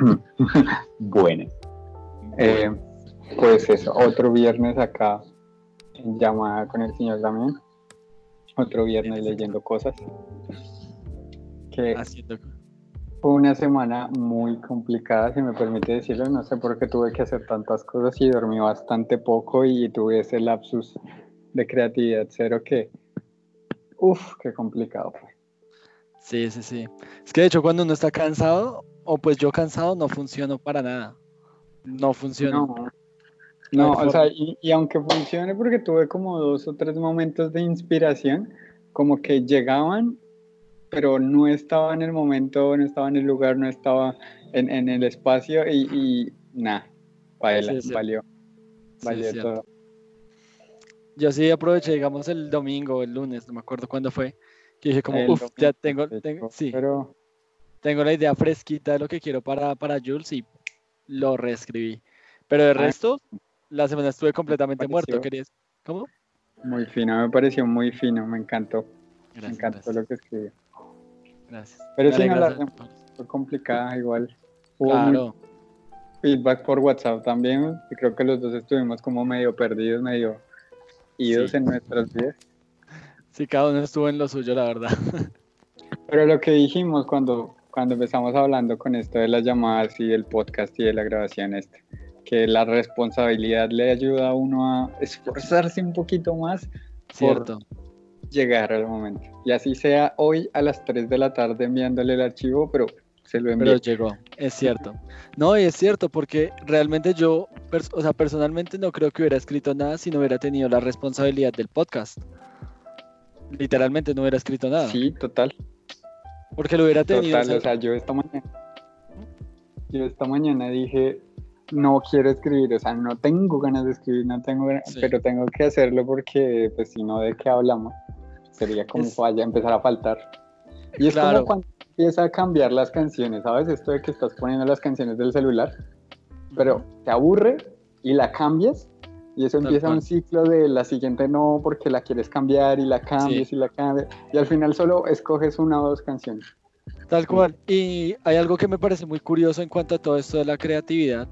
bueno. Eh, pues eso, otro viernes acá en llamada con el señor Damián. Otro viernes leyendo cosas. Que fue una semana muy complicada, si me permite decirlo. No sé por qué tuve que hacer tantas cosas y dormí bastante poco y tuve ese lapsus de creatividad cero que, uff, qué complicado fue. Sí, sí, sí. Es que de hecho cuando uno está cansado, o pues yo cansado, no funciono para nada. No funciona. No, o sea, y, aunque funcione porque tuve como dos o tres momentos de inspiración, como que llegaban, pero no estaba en el momento, no estaba en el lugar, no estaba en, el espacio y, nada, valió, valió todo. Yo sí aproveché, digamos, el domingo, el lunes, no me acuerdo cuándo fue, que dije como, uff, ya tengo, tengo sí, pero... tengo la idea fresquita de lo que quiero para, para Jules y lo reescribí. Pero de ah, resto, la semana estuve completamente muerto. ¿Querías? ¿Cómo? Muy fino, me pareció muy fino, me encantó. me encantó lo que escribió. Gracias. Pero sí, no la fue complicada igual. claro. feedback por WhatsApp también, y creo que los dos estuvimos como medio perdidos, medio idos en nuestras vidas. Sí, cada uno estuvo en lo suyo, la verdad. Pero lo que dijimos cuando, cuando empezamos hablando con esto de las llamadas y el podcast y de la grabación, este, que la responsabilidad le ayuda a uno a esforzarse un poquito más Cierto. por llegar al momento. Y así sea hoy a las 3 de la tarde enviándole el archivo, pero se lo envió. Pero llegó, es cierto. No, y es cierto, porque realmente yo, o sea, personalmente no creo que hubiera escrito nada si no hubiera tenido la responsabilidad del podcast. Literalmente no hubiera escrito nada. Sí, total. Porque lo hubiera tenido. Total, o sea, yo esta mañana, yo esta mañana dije, no quiero escribir, o sea, no tengo ganas de escribir, no tengo pero tengo que hacerlo porque, pues, si no, ¿de qué hablamos? Sería como vaya a empezar a faltar. Y es como cuando empieza a cambiar las canciones, ¿sabes? Esto de que estás poniendo las canciones del celular, pero te aburre y la cambias y eso empieza un ciclo de la siguiente no porque la quieres cambiar y la cambias y la cambias y al final solo escoges una o dos canciones. Tal cual. Y hay algo que me parece muy curioso en cuanto a todo esto de la creatividad,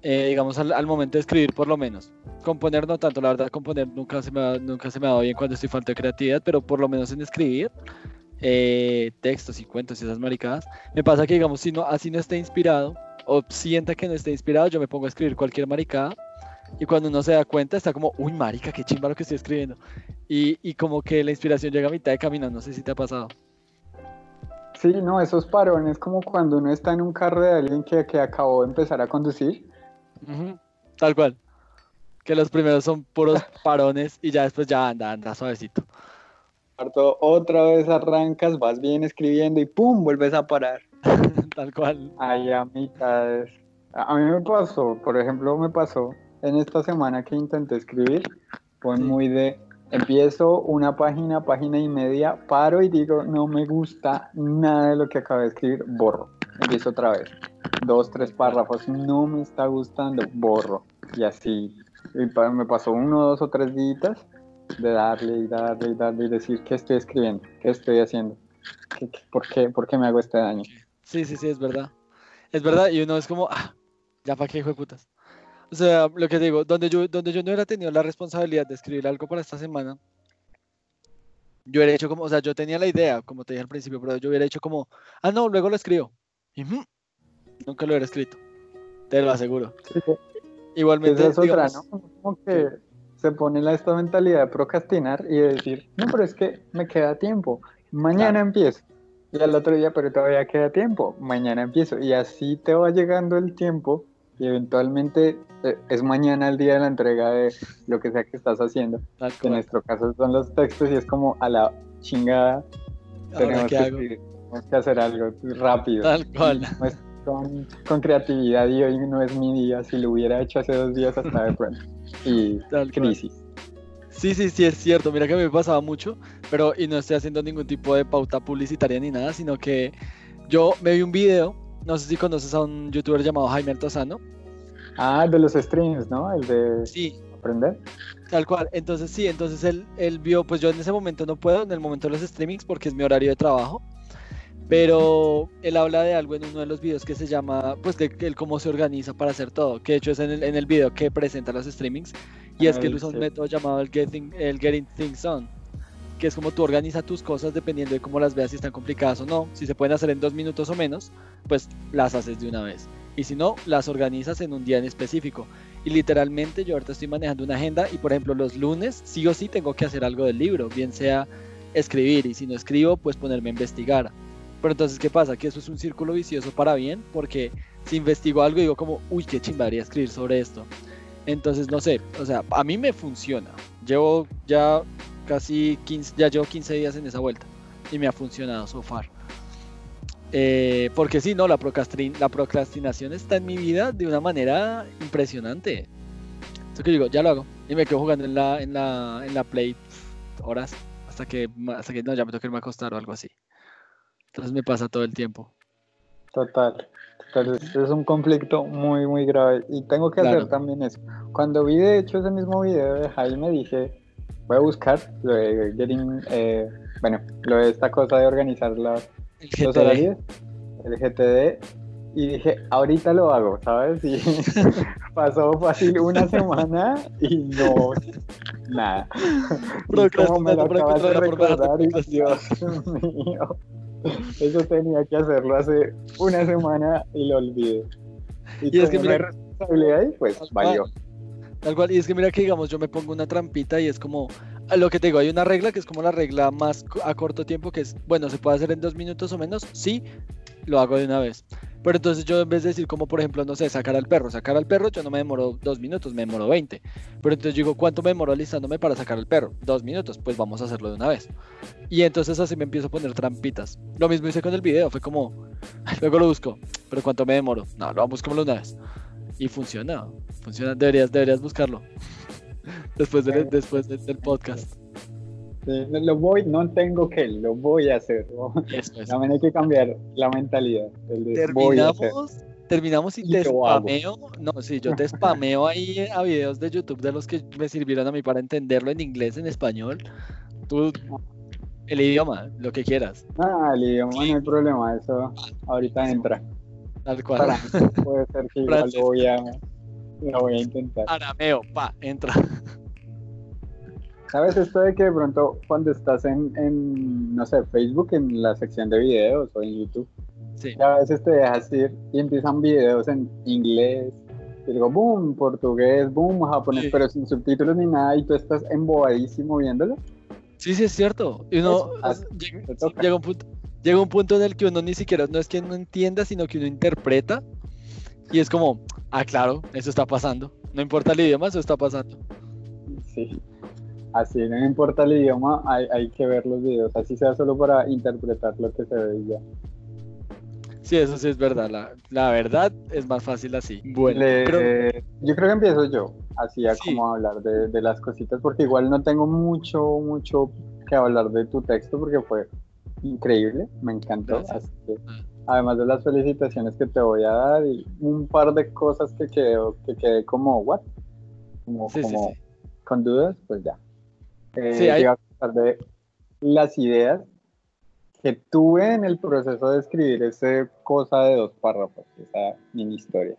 eh, digamos al, momento de escribir por lo menos. Componer no tanto, la verdad componer nunca se me ha, nunca se me ha dado bien cuando estoy falta de creatividad, pero por lo menos en escribir eh, textos y cuentos y esas maricadas, me pasa que digamos si no, así no esté inspirado o sienta que no esté inspirado, yo me pongo a escribir cualquier maricada y cuando uno se da cuenta está como, uy, marica, qué chimba lo que estoy escribiendo. Y, y como que la inspiración llega a mitad de camino, no sé si te ha pasado. Sí, no, esos parones como cuando uno está en un carro de alguien que, que acabó de empezar a conducir. Tal cual. Que los primeros son puros parones y ya después ya anda, anda suavecito. Otra vez arrancas, vas bien escribiendo y ¡pum! vuelves a parar. Tal cual. Ahí a mitad. A mí me pasó, por ejemplo, me pasó en esta semana que intenté escribir, fue muy de, empiezo una página, página y media, paro y digo, no me gusta nada de lo que acabé de escribir, borro, empiezo otra vez, dos, tres párrafos, no me está gustando, borro, y así, me pasó uno, dos o tres días de darle y darle y darle y decir qué estoy escribiendo, qué estoy haciendo, por, qué, por, qué, me hago este daño. Sí, sí, sí, es verdad. Es verdad, y uno es como, ah, ya para qué hijo de putas. O sea, lo que digo, donde yo, donde yo no hubiera tenido la responsabilidad de escribir algo para esta semana, yo hubiera hecho como, o sea, yo tenía la idea, como te dije al principio, pero yo hubiera hecho como, ah, no, luego lo escribo. Y, nunca lo hubiera escrito, te lo aseguro. Igualmente. es otra, ¿no? Como que se pone la, esta mentalidad de procrastinar y de decir, no, pero es que me queda tiempo, mañana empiezo. Y al otro día, pero todavía queda tiempo, mañana empiezo. Y así te va llegando el tiempo y eventualmente eh, es mañana el día de la entrega de lo que sea que estás haciendo. En nuestro caso son los textos y es como a la chingada tenemos que, hacer algo rápido. Tal cual. con, creatividad y hoy no es mi día, si lo hubiera hecho hace dos días hasta de pronto. Y crisis. Sí, sí, sí, es cierto. Mira que me pasaba mucho, pero y no estoy haciendo ningún tipo de pauta publicitaria ni nada, sino que yo me vi un video no sé si conoces a un youtuber llamado Jaime Altozano. Ah, de los streams, ¿no? El de sí. aprender. Tal cual. Entonces sí, entonces él, él vio, pues yo en ese momento no puedo, en el momento de los streamings, porque es mi horario de trabajo. Pero él habla de algo en uno de los videos que se llama, pues, que, él cómo se organiza para hacer todo, que de hecho es en el, en el video que presenta los streamings, y es que él usa un método llamado el Getting, el getting Things On, que es como tú organizas tus cosas dependiendo de cómo las veas, si están complicadas o no. Si se pueden hacer en dos minutos o menos, pues las haces de una vez. Y si no, las organizas en un día en específico. Y literalmente yo ahorita estoy manejando una agenda y por ejemplo los lunes sí o sí tengo que hacer algo del libro, bien sea escribir y si no escribo pues ponerme a investigar. Pero entonces, ¿qué pasa? Que eso es un círculo vicioso para bien porque si investigo algo digo como, uy, qué chimbaría escribir sobre esto. Entonces, no sé, o sea, a mí me funciona. Llevo ya casi 15, ya llevo 15 días en esa vuelta y me ha funcionado so far. Eh, porque si no, la, la procrastinación está en mi vida de una manera impresionante. Eso que digo, ya lo hago. Y me quedo jugando en la, en la, en la Play horas hasta que, hasta que no, ya me toque irme a acostar o algo así. Entonces me pasa todo el tiempo. Total. Entonces es un conflicto muy, muy grave. Y tengo que hacer también eso. Cuando vi de hecho ese mismo video de Jaime dije, voy a buscar lo de getting, eh, bueno, lo de esta cosa de organizar los horarios, el GTD, y dije, ahorita lo hago, ¿sabes? Y pasó fácil una semana y no, nada. Como me lo acabas de recordar y Dios mío, eso tenía que hacerlo hace una semana y lo olvidé. Y, es que mira, responsabilidad ahí, pues valió. Y es que mira que digamos, yo me pongo una trampita y es como, lo que te digo, hay una regla que es como la regla más a corto tiempo, que es, bueno, se puede hacer en dos minutos o menos, sí, lo hago de una vez. Pero entonces yo en vez de decir como por ejemplo, no sé, sacar al perro, sacar al perro, yo no me demoro dos minutos, me demoro 20. Pero entonces digo, ¿cuánto me demoro alistándome para sacar al perro? Dos minutos, pues vamos a hacerlo de una vez. Y entonces así me empiezo a poner trampitas. Lo mismo hice con el video, fue como, luego lo busco, pero ¿cuánto me demoro? No, lo vamos como una vez. Y funciona, funciona, deberías, deberías buscarlo. después, después del podcast. lo voy, no tengo que, lo voy a hacer. También hay que cambiar la mentalidad. terminamos, terminamos y, te spameo. No, sí, yo te spameo ahí a videos de YouTube de los que me sirvieron a mí para entenderlo en inglés, en español. Tú, el idioma, lo que quieras. Ah, el idioma no hay problema, eso ahorita entra. Tal cual. puede ser que igual lo voy a, lo voy a intentar. Arameo, pa, entra. ¿Sabes esto de que de pronto cuando estás en, en, no sé, Facebook, en la sección de videos o en YouTube, sí. a veces te dejas ir y empiezan videos en inglés, y digo, boom, portugués, boom, japonés, pero sin subtítulos ni nada, y tú estás embobadísimo viéndolo? Sí, sí, es cierto. Y uno llega, un punto, llega un punto en el que uno ni siquiera, no es que no entienda, sino que uno interpreta, y es como, ah, claro, eso está pasando. No importa el idioma, eso está pasando. Sí. Así, no importa el idioma, hay, hay, que ver los videos, así sea solo para interpretar lo que se ve ya. Sí, eso sí es verdad, la, la verdad es más fácil así. Bueno, yo creo que empiezo yo, así a como hablar de, de, las cositas, porque igual no tengo mucho, mucho que hablar de tu texto, porque fue increíble, me encantó. Así que, ah. además de las felicitaciones que te voy a dar y un par de cosas que quedó, que quedé como, ¿what? Como, como con dudas, pues ya. Eh, sí, hay... a de las ideas que tuve en el proceso de escribir esa cosa de dos párrafos, esa mini historia.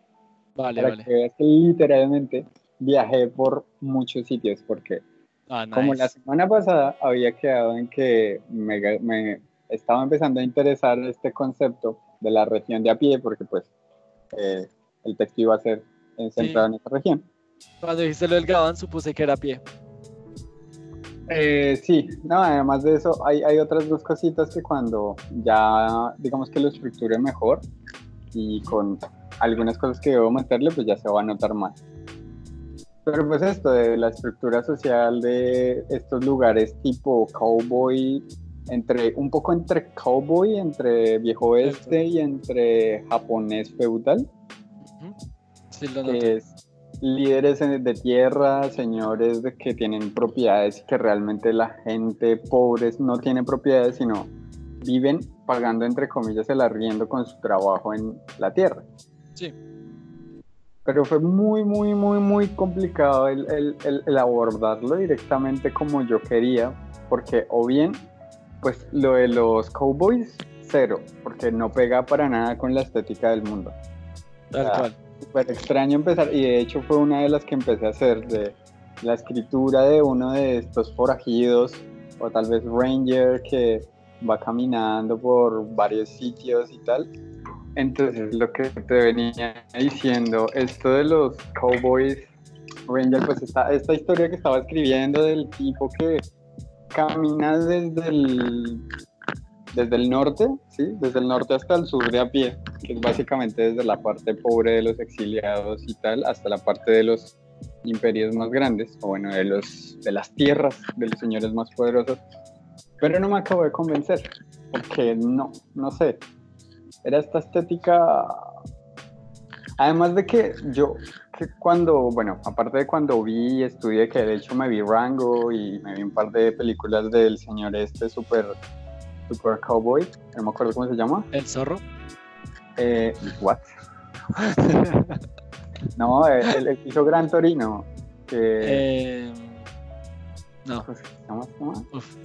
Vale, para que veas que literalmente viajé por muchos sitios, porque ah, como la semana pasada había quedado en que me, me, estaba empezando a interesar este concepto de la región de a pie, porque pues eh, el texto iba a ser centrado en esta región. Cuando dijiste lo del Gabán, supuse que era a pie. Eh, sí, no, además de eso, hay, hay, otras dos cositas que cuando ya, digamos que lo estructure mejor y con algunas cosas que debo meterle, pues ya se va a notar más. Pero pues esto de la estructura social de estos lugares tipo cowboy, entre un poco entre cowboy, entre viejo oeste y entre japonés feudal. Sí, lo que es líderes de tierra, señores de que tienen propiedades que realmente la gente pobre no tiene propiedades, sino viven pagando entre comillas el arriendo con su trabajo en la tierra. Sí. Pero fue muy, muy, muy, muy complicado el, el, el, abordarlo directamente como yo quería, porque o bien, pues lo de los cowboys cero, porque no pega para nada con la estética del mundo. Tal cual. Súper extraño empezar, y de hecho fue una de las que empecé a hacer, de la escritura de uno de estos forajidos, o tal vez Ranger que va caminando por varios sitios y tal. Entonces, lo que te venía diciendo, esto de los cowboys, Ranger, pues esta, esta historia que estaba escribiendo del tipo que camina desde el, desde el norte, ¿sí? Desde el norte hasta el sur de a pie, que es básicamente desde la parte pobre de los exiliados y tal, hasta la parte de los imperios más grandes, o bueno, de, los, de las tierras de los señores más poderosos. Pero no me acabo de convencer, porque no, no sé. Era esta estética. Además de que yo, que cuando, bueno, aparte de cuando vi y estudié, que de hecho me vi Rango y me vi un par de películas del señor este super, super cowboy, no me acuerdo cómo se llama. El zorro. Eh, what? no, el, el, hizo Gran Torino. Que, Eh, no. ¿cómo se llama? Uf.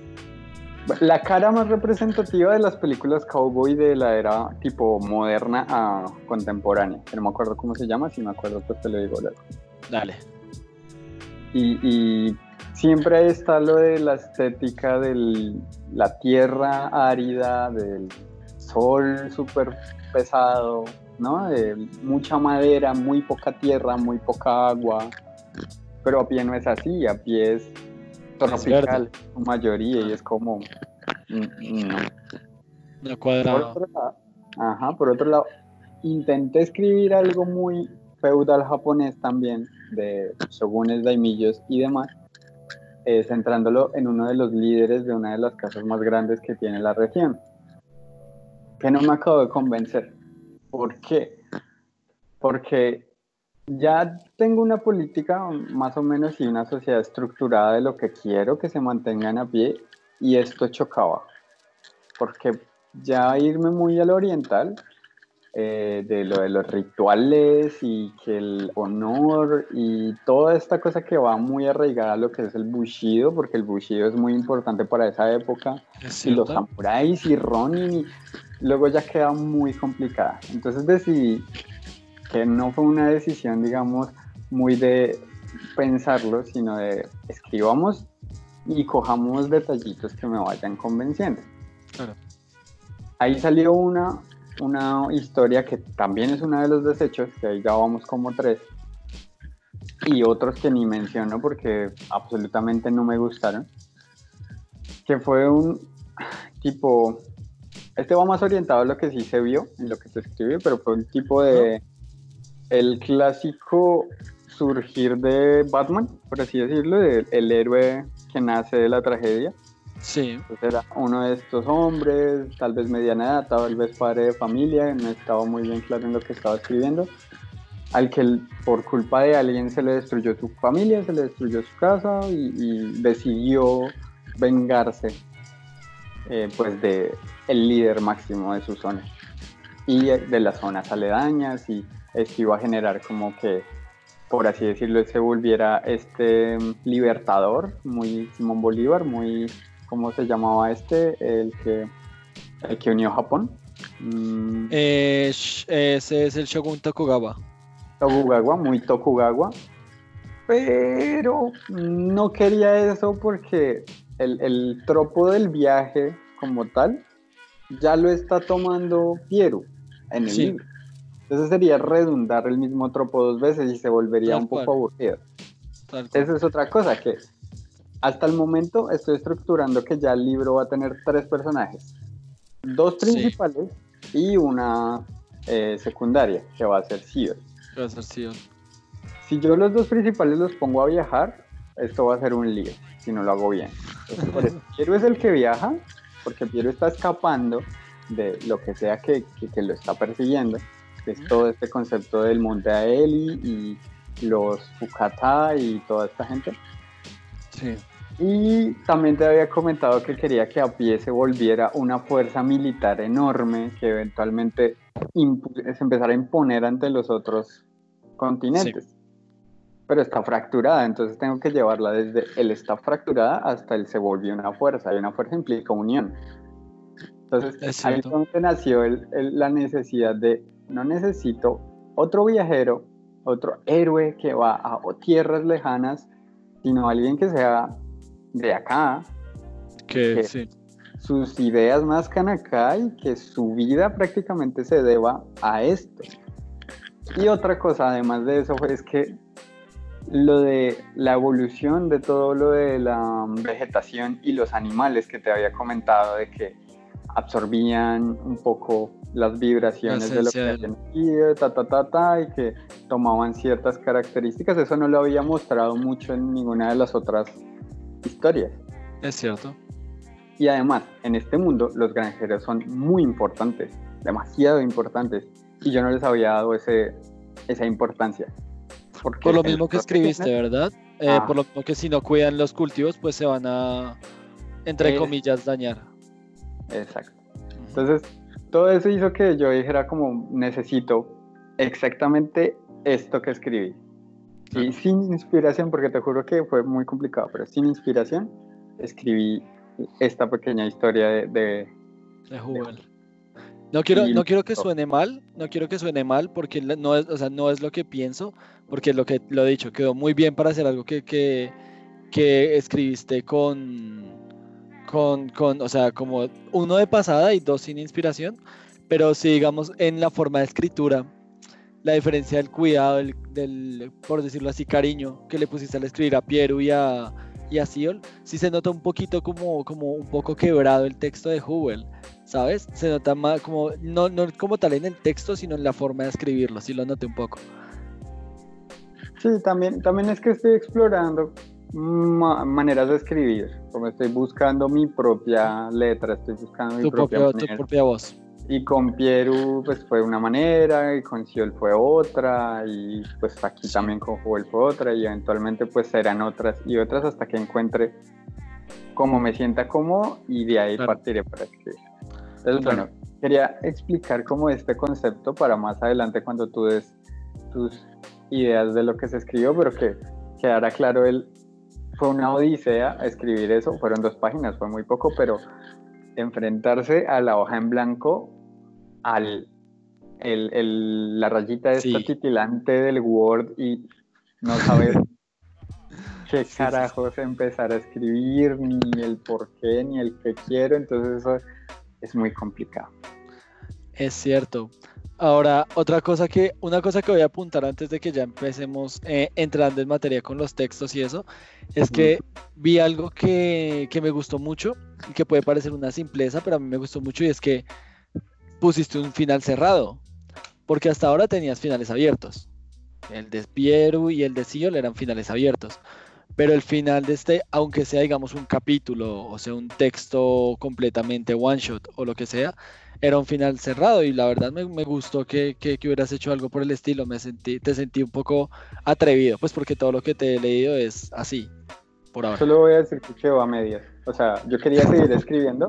La cara más representativa de las películas cowboy de la era tipo moderna a contemporánea. que No me acuerdo cómo se llama, si me acuerdo pues te lo digo luego. Dale. Y, y siempre está lo de la estética de la tierra árida, del sol súper pesado, ¿no? De mucha madera, muy poca tierra, muy poca agua. Pero a pie no es así, a pie es tropical, su mayoría, y es como. mm, No. No Por cuadrado. otro lado, ajá, por otro lado, intenté escribir algo muy feudal japonés también, de shogunes, daimillos y demás, eh, centrándolo en uno de los líderes de una de las casas más grandes que tiene la región, que no me acabo de convencer. ¿Por qué? Porque ya tengo una política más o menos y una sociedad estructurada de lo que quiero que se mantengan a pie y esto chocaba. Porque ya irme muy al oriental, eh, de lo de los rituales y que el honor y toda esta cosa que va muy arraigada a lo que es el bushido, porque el bushido es muy importante para esa época, ¿Es y los samuráis y Ronin, y luego ya queda muy complicada. Entonces decidí que no fue una decisión, digamos, muy de pensarlo, sino de escribamos y cojamos detallitos que me vayan convenciendo. Claro. Ahí salió una, una historia que también es uno de los desechos, que ahí ya vamos como tres, y otros que ni menciono porque absolutamente no me gustaron, que fue un tipo, este va más orientado a lo que sí se vio en lo que se escribió, pero fue un tipo de, el clásico surgir de Batman, por así decirlo, de el héroe que nace de la tragedia. Sí. Entonces era uno de estos hombres, tal vez mediana edad, tal vez padre de familia, no estaba muy bien claro en lo que estaba escribiendo, al que por culpa de alguien se le destruyó su familia, se le destruyó su casa y, y decidió vengarse eh, pues de el líder máximo de su zona y de las zonas aledañas y esto iba a generar como que por así decirlo, se volviera este mm, libertador, muy Simón Bolívar, muy ¿cómo se llamaba este? El que, el que unió Japón. Mm, Eh, ese es el Shogun Tokugawa. Tokugawa, muy Tokugawa. Pero no quería eso porque el, el tropo del viaje como tal ya lo está tomando Piero en el Sí. libro. Entonces sería redundar el mismo tropo dos veces y se volvería Tal un poco cual. aburrido. Tal cual. Esa es otra cosa que hasta el momento estoy estructurando que ya el libro va a tener tres personajes. Dos Sí. principales y una eh, secundaria, que va a ser Sio. Va a ser Sion. Si yo los dos principales los pongo a viajar, esto va a ser un lío, si no lo hago bien. Entonces, Piero es el que viaja, porque Piero está escapando de lo que sea que, que- que lo está persiguiendo, que es todo este concepto del Monte Aeli y los Fukata y toda esta gente. Sí. Y también te había comentado que quería que a pie se volviera una fuerza militar enorme que eventualmente se empezara a imponer ante los otros continentes. Pero está fracturada, entonces tengo que llevarla desde el está fracturada hasta el se volvió una fuerza. Y una fuerza implica unión. Entonces, ahí fue donde nació la necesidad de, no necesito otro viajero, otro héroe que va a tierras lejanas, sino alguien que sea de acá, que, sí. sus ideas nazcan acá y que su vida prácticamente se deba a esto. Y otra cosa, además de eso, es que lo de la evolución de todo lo de la vegetación y los animales que te había comentado, de que absorbían un poco las vibraciones de lo que habían sido, ta, ta, ta, ta, y que tomaban ciertas características. Eso no lo había mostrado mucho en ninguna de las otras historias. Es cierto. Y además, en este mundo, los granjeros son muy importantes, demasiado importantes, y yo no les había dado ese, esa importancia. Por lo mismo que escribiste, ¿verdad? Eh, ah. por lo mismo que si no cuidan los cultivos, pues se van a, entre comillas, dañar. Exacto. Entonces, todo eso hizo que yo dijera como, necesito exactamente esto que escribí. Y sin inspiración, porque te juro que fue muy complicado, pero sin inspiración, escribí esta pequeña historia de... De, no quiero, no quiero que suene mal, no quiero que suene mal, porque no es, o sea, no es lo que pienso, porque lo que lo he dicho, quedó muy bien para hacer algo que, que, que escribiste con, con, con, o sea, como uno de pasada y dos sin inspiración, pero si digamos en la forma de escritura, la diferencia del cuidado, del, por decirlo así, cariño que le pusiste al escribir a Piero y a, y a Siol, sí se nota un poquito como, como un poco quebrado el texto de Hubel, ¿sabes? Se nota más como, no, no como tal en el texto, sino en la forma de escribirlo, sí lo noté un poco. Sí, también, también es que estoy explorando maneras de escribir, como estoy buscando mi propia letra, estoy buscando mi propia, tu propia voz. Y con Pieru pues fue una manera, y con Ciol fue otra, y pues aquí también con Joel fue otra, y eventualmente pues serán otras y otras hasta que encuentre cómo me sienta cómodo y de ahí partiré para escribir. Entonces, bueno, quería explicar cómo este concepto para más adelante cuando tú des tus ideas de lo que se escribió, pero que quedara claro el fue una odisea escribir eso, fueron dos páginas, fue muy poco, pero enfrentarse a la hoja en blanco, al el, la rayita esta titilante del Word y no saber qué carajos empezar a escribir, ni el por qué, ni el que quiero, entonces eso es muy complicado. Es cierto. Ahora, otra cosa que, una cosa que voy a apuntar antes de que ya empecemos eh, entrando en materia con los textos y eso, es que vi algo que, que, me gustó mucho y que puede parecer una simpleza, pero a mí me gustó mucho y es que pusiste un final cerrado, porque hasta ahora tenías finales abiertos. El de Pieru y el de Siol eran finales abiertos, pero el final de este, aunque sea digamos un capítulo, o sea un texto completamente one shot o lo que sea, era un final cerrado y la verdad me, gustó que, que, hubieras hecho algo por el estilo, me sentí, te sentí un poco atrevido, pues porque todo lo que te he leído es así, por ahora. Solo voy a decir que quedó a medias, o sea, yo quería seguir escribiendo,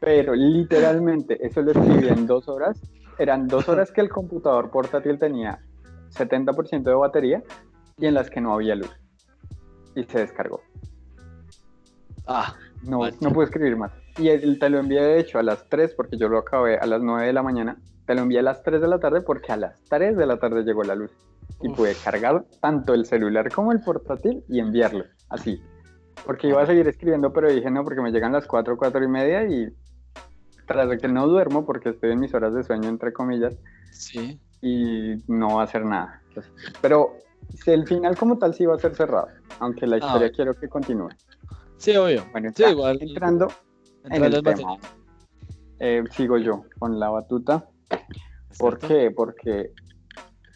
pero literalmente eso lo escribí en dos horas, eran dos horas que el computador portátil tenía 70% de batería y en las que no había luz y se descargó. Ah, no, no pude escribir más. Y él te lo envié de hecho a las 3 porque yo lo acabé a las 9 de la mañana. Te lo envié a las 3 de la tarde porque a las 3 de la tarde llegó la luz. Y pude cargar tanto el celular como el portátil y enviarlo. Así. Porque iba a seguir escribiendo, pero dije no, porque me llegan las 4, 4 y media y tras de que no duermo porque estoy en mis horas de sueño, entre comillas. Sí. Y no va a hacer nada. pero el final como tal sí va a ser cerrado, aunque la ah, historia quiero que continúe. Sí, obvio. Bueno, sí, igual. entrando en el tema. Eh, sigo yo con la batuta. ¿Por qué? Porque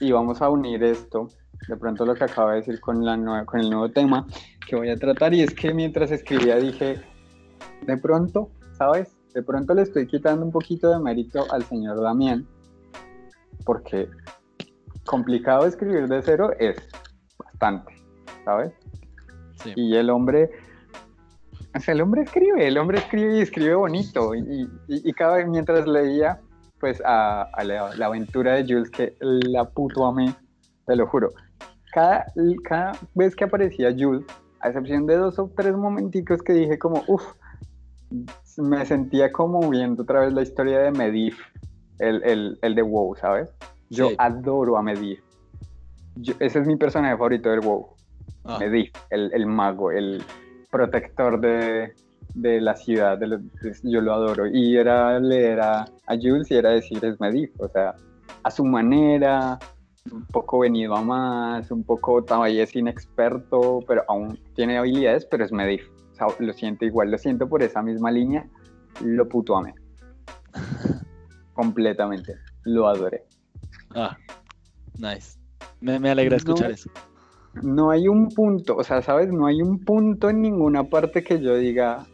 íbamos a unir esto, de pronto lo que acabo de decir con, la con el nuevo tema que voy a tratar, y es que mientras escribía dije, de pronto, ¿sabes? De pronto le estoy quitando un poquito de mérito al señor Damián, porque complicado escribir de cero es bastante, ¿sabes? Y el hombre o sea, el hombre escribe, el hombre escribe y escribe bonito. Y, y, cada vez mientras leía, pues, a, la, aventura de Jules, que la puto amé, te lo juro. Cada, cada vez que aparecía Jules, a excepción de dos o tres momenticos que dije como, uff, me sentía como viendo otra vez la historia de Medivh, el, de WoW, ¿sabes? Yo adoro a Medivh. ese es mi personaje favorito del WoW. Ah. Medivh, el, mago, el protector de, la ciudad. yo lo adoro. Y era leer a, Jules y era decir, es Medivh. O sea, a su manera, un poco venido a más, un poco todavía es inexperto, pero aún tiene habilidades, pero es Medivh. lo siento igual, lo siento por esa misma línea, lo puto amé. Completamente, lo adoré. Ah, nice. Me, alegra escuchar eso. No hay un punto, o sea, ¿sabes? No hay un punto en ninguna parte que yo diga,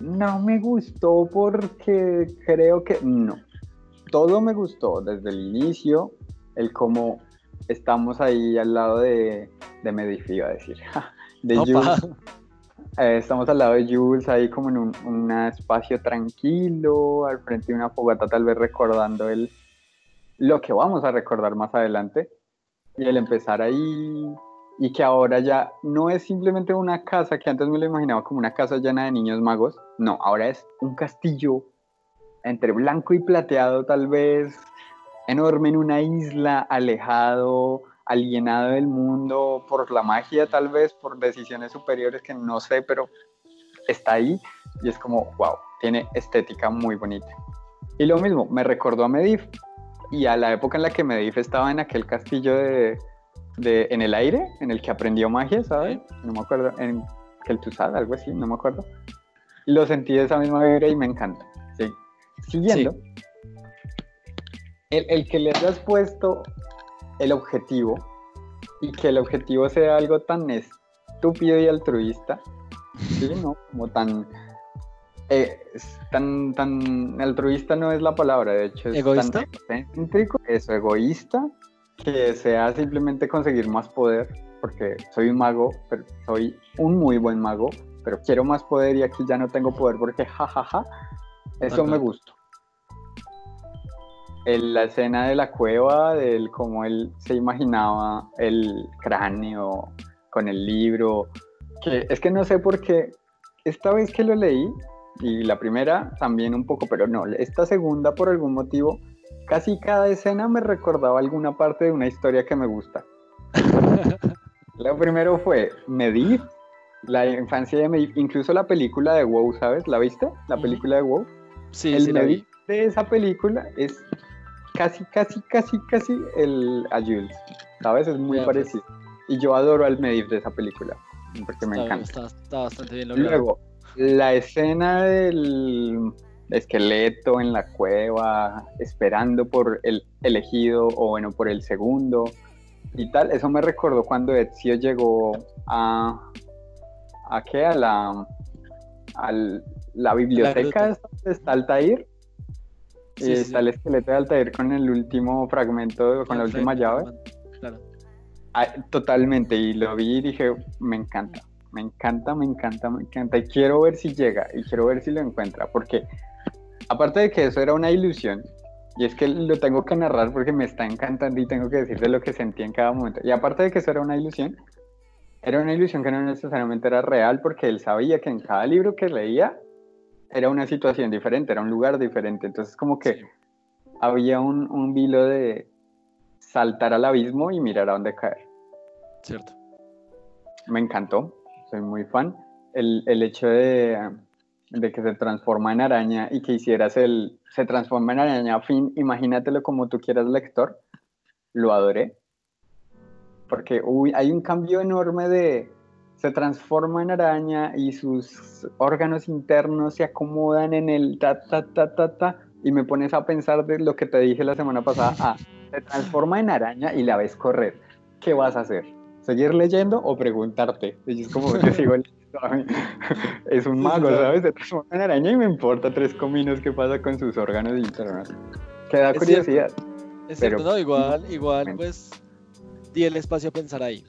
no me gustó porque creo que no. Todo me gustó desde el inicio, el cómo estamos ahí al lado de, de Medif, iba a decir, de Jules. Eh, estamos al lado de Jules, ahí como en un, espacio tranquilo, al frente de una fogata, tal vez recordando el, lo que vamos a recordar más adelante. Y el empezar ahí, y que ahora ya no es simplemente una casa que antes me lo imaginaba como una casa llena de niños magos, no, ahora es un castillo entre blanco y plateado tal vez, enorme en una isla, alejado, alienado del mundo por la magia tal vez, por decisiones superiores que no sé, pero está ahí y es como, wow, tiene estética muy bonita. Y lo mismo, me recordó a Medivh y a la época en la que Medivh estaba en aquel castillo de, en el aire, en el que aprendió magia, ¿sabes? No me acuerdo, en Kel'Thuzad, algo así, no me acuerdo. Lo sentí de esa misma vibra y me encanta. Sí. Siguiendo, el, que le hayas puesto el objetivo y que el objetivo sea algo tan estúpido y altruista, ¿sí? ¿no? Como tan, eh, tan, tan altruista no es la palabra, de hecho es ¿Egoísta? tan eso, egoísta, que sea simplemente conseguir más poder, porque soy un mago, pero soy un muy buen mago, pero quiero más poder y aquí ya no tengo poder porque jajaja, eso me gusta la escena de la cueva, del cómo él se imaginaba el cráneo con el libro, que es que no sé por qué, esta vez que lo leí, y la primera también un poco, pero no, esta segunda por algún motivo, casi cada escena me recordaba alguna parte de una historia que me gusta. lo primero fue Medivh, la infancia de Medivh, incluso la película de WoW, ¿sabes? ¿La viste? La película de WoW. Sí, el sí, de esa película es casi, casi, casi, casi el a Jules. ¿Sabes? Es muy parecido. Y yo adoro al Medivh de esa película, porque me encanta. Está, bastante bien logrado. Luego, la escena del esqueleto en la cueva, esperando por el elegido, o bueno, por el segundo, y tal, eso me recordó cuando Ezio llegó a... ¿A qué? A la... A la biblioteca de Altair y está el esqueleto de Altair con el último fragmento, con la última llave. Ah, totalmente, y lo vi y dije, me encanta, me encanta, me encanta, me encanta. Y quiero ver si llega, y quiero ver si lo encuentra, porque aparte de que eso era una ilusión, y es que lo tengo que narrar porque me está encantando y tengo que decir de lo que sentí en cada momento. Y aparte de que eso era una ilusión, era una ilusión que no necesariamente era real porque él sabía que en cada libro que leía era una situación diferente, era un lugar diferente. Entonces como que había un, un vilo de saltar al abismo y mirar a dónde caer. Cierto. Me encantó, soy muy fan. El, el hecho de, de, que se transforma en araña y que hicieras el, se transforma en araña fin, imagínatelo como tú quieras lector, lo adoré. Porque hay un cambio enorme de, se transforma en araña y sus órganos internos se acomodan en el ta, ta, ta, ta, ta, y me pones a pensar de lo que te dije la semana pasada, ah, se transforma en araña y la ves correr, ¿qué vas a hacer? ¿Seguir leyendo o preguntarte? Y es como te sigo es un mago, ¿sabes? Se transforma en araña y me importa tres cominos qué pasa con sus órganos internos. Que da curiosidad. Es cierto, no, igual, igual, pues, di el espacio a pensar ahí.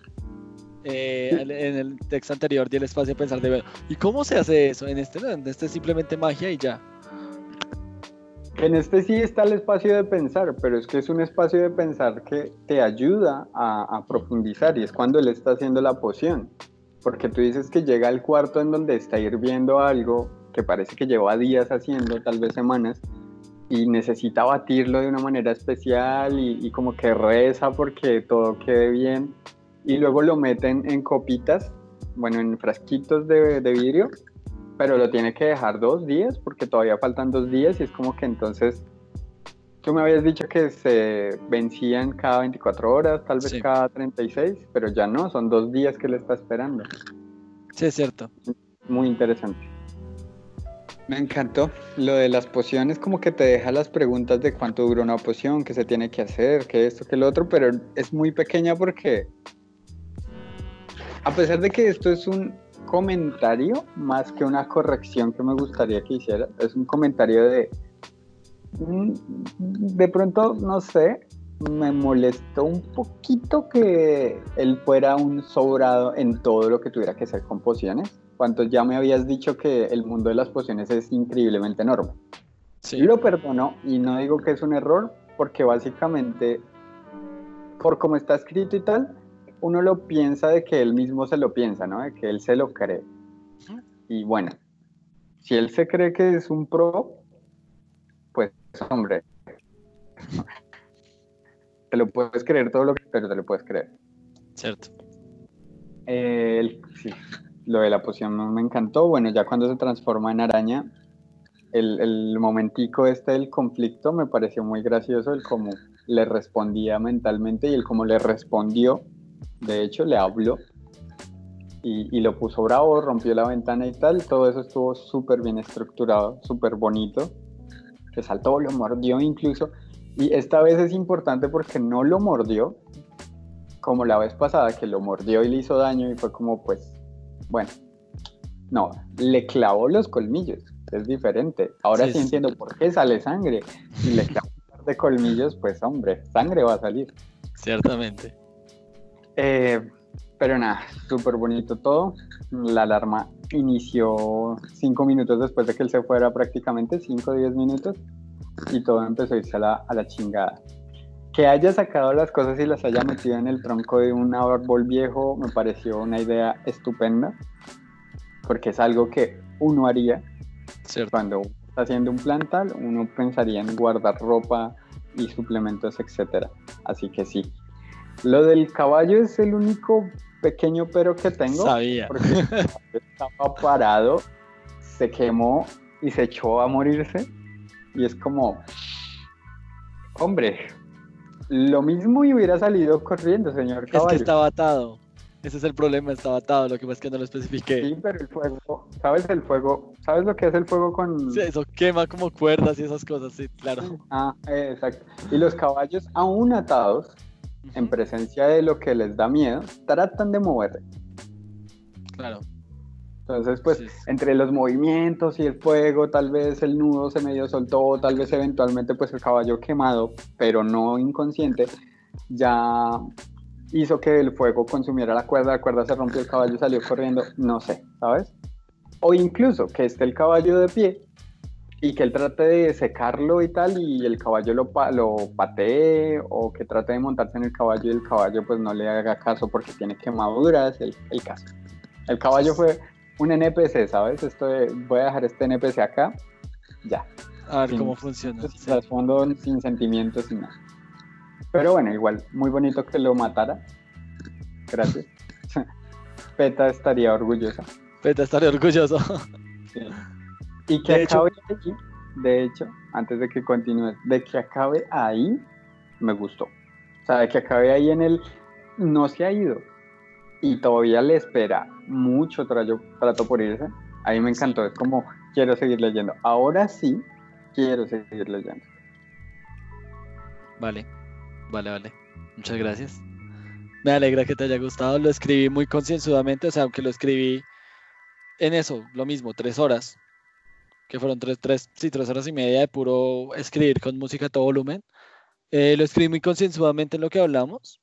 Eh, en el texto anterior di el espacio a pensar de ¿y cómo se hace eso? En este en este es simplemente magia y ya. En este sí está el espacio de pensar, pero es que es un espacio de pensar que te ayuda a, profundizar y es cuando él está haciendo la poción. Porque tú dices que llega al cuarto en donde está hirviendo algo que parece que lleva días haciendo, tal vez semanas, y necesita batirlo de una manera especial y, como que reza porque todo quede bien. Y luego lo meten en copitas, bueno, en frasquitos de, de vidrio, pero lo tiene que dejar dos días porque todavía faltan dos días y es como que entonces Tú me habías dicho que se vencían cada 24 horas, tal vez cada 36, pero ya no, son dos días que le está esperando. Sí, es cierto. Muy interesante. Me encantó. Lo de las pociones como que te deja las preguntas de cuánto dura una poción, qué se tiene que hacer, qué esto, qué lo otro, pero es muy pequeña porque a pesar de que esto es un comentario más que una corrección que me gustaría que hiciera, es un comentario de Mm, de pronto, no sé, me molestó un poquito que él fuera un sobrado en todo lo que tuviera que ser con pociones, cuando ya me habías dicho que el mundo de las pociones es increíblemente enorme. Sí. Lo perdono y no digo que es un error, porque básicamente, por cómo está escrito y tal, uno lo piensa de que él mismo se lo piensa, ¿no? De que él se lo cree. Y bueno, si él se cree que es un pro, pues hombre, te lo puedes creer todo lo que, pero te lo puedes creer. Cierto. sí, lo de la poción me encantó. Bueno, ya cuando se transforma en araña, el, el, momentico este del conflicto me pareció muy gracioso, el cómo le respondía mentalmente y el cómo le respondió. De hecho, le habló y, y lo puso bravo, rompió la ventana y tal. Todo eso estuvo súper bien estructurado, súper bonito que saltó, lo mordió incluso. Y esta vez es importante porque no lo mordió, como la vez pasada, que lo mordió y le hizo daño y fue como, pues, bueno, no, le clavó los colmillos, es diferente. Ahora sí, entiendo por qué sale sangre. Si le clavó un par de colmillos, pues, hombre, sangre va a salir. Ciertamente. Eh, pero nada, súper bonito todo. La alarma inició cinco minutos después de que él se fuera prácticamente, cinco o diez minutos, y todo empezó a irse a la, a la chingada. Que haya sacado las cosas y las haya metido en el tronco de un árbol viejo me pareció una idea estupenda, porque es algo que uno haría cuando está haciendo un plantal, uno pensaría en guardar ropa y suplementos, etcétera. Así que sí. Lo del caballo es el único pequeño pero que tengo. Sabía. Porque estaba parado, se quemó y se echó a morirse. Y es como, hombre, lo mismo y hubiera salido corriendo, señor caballo. Es que estaba atado. Ese es el problema, estaba atado, lo que pasa es que no lo especifiqué. Sí, pero el fuego, ¿sabes el fuego? ¿Sabes lo que es el fuego con...? Sí, eso quema como cuerdas y esas cosas, sí, claro. Ah, exacto. Y los caballos aún atados en presencia de lo que les da miedo, tratan de moverse. Claro. Entonces, pues, entre los movimientos y el fuego, tal vez el nudo se medio soltó, tal vez eventualmente, pues, el caballo quemado, pero no inconsciente, ya hizo que el fuego consumiera la cuerda, la cuerda se rompió, el caballo salió corriendo, no sé, ¿sabes? O incluso que esté el caballo de pie y que él trate de secarlo y tal y el caballo lo, lo patee o que trate de montarse en el caballo y el caballo pues no le haga caso porque tiene quemaduras, el, el caso. El caballo fue un NPC, ¿sabes? Esto voy a dejar este NPC acá, ya. A ver cómo funciona. Trasfondo sin sentimientos, sin nada. Pero bueno, igual, muy bonito que lo matara. Gracias. Peta estaría orgullosa. Peta estaría orgulloso. Sí. Y que acabe ahí, de hecho, antes de que continúes, de que acabe ahí, me gustó. O sea, de que acabe ahí en el, no se ha ido y todavía le espera mucho trato, trato por irse. Ahí me encantó, es como, quiero seguir leyendo. Ahora sí, quiero seguir leyendo. Vale, vale, vale. Muchas gracias. Me alegra que te haya gustado. Lo escribí muy concienzudamente, o sea, aunque lo escribí en eso, lo mismo, tres horas que fueron tres, tres, sí, tres horas y media de puro escribir con música a todo volumen. Eh, lo escribí muy concienzudamente en lo que hablamos,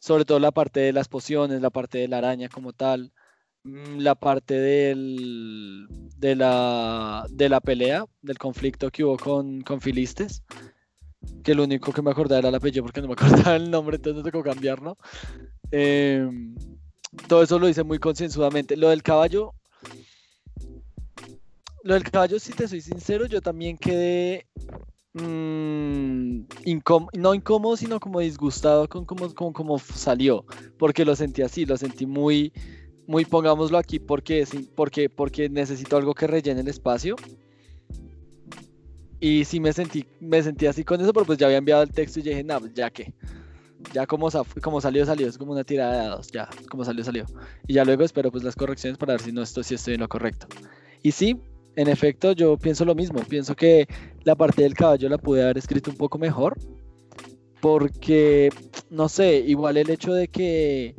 sobre todo la parte de las pociones, la parte de la araña como tal, mm, la parte del, de, la, de la pelea, del conflicto que hubo con, con Filistes, que lo único que me acordaba era el apellido porque no me acordaba el nombre, entonces tengo que cambiarlo. Em, todo eso lo hice muy concienzudamente. Lo del caballo lo del caballo, si te soy sincero, yo también quedé mmm, no incómodo, sino como disgustado con cómo, como salió, porque lo sentí así, lo sentí muy, muy pongámoslo aquí, porque, porque, porque necesito algo que rellene el espacio. Y sí me sentí, me sentí así con eso, pero pues ya había enviado el texto y dije, nada, pues ya que, ya como, como salió, salió, es como una tirada de dados, ya, como salió, salió. Y ya luego espero pues las correcciones para ver si no esto, si estoy en lo correcto. Y sí, en efecto, yo pienso lo mismo. Pienso que la parte del caballo la pude haber escrito un poco mejor. Porque, no sé, igual el hecho de que,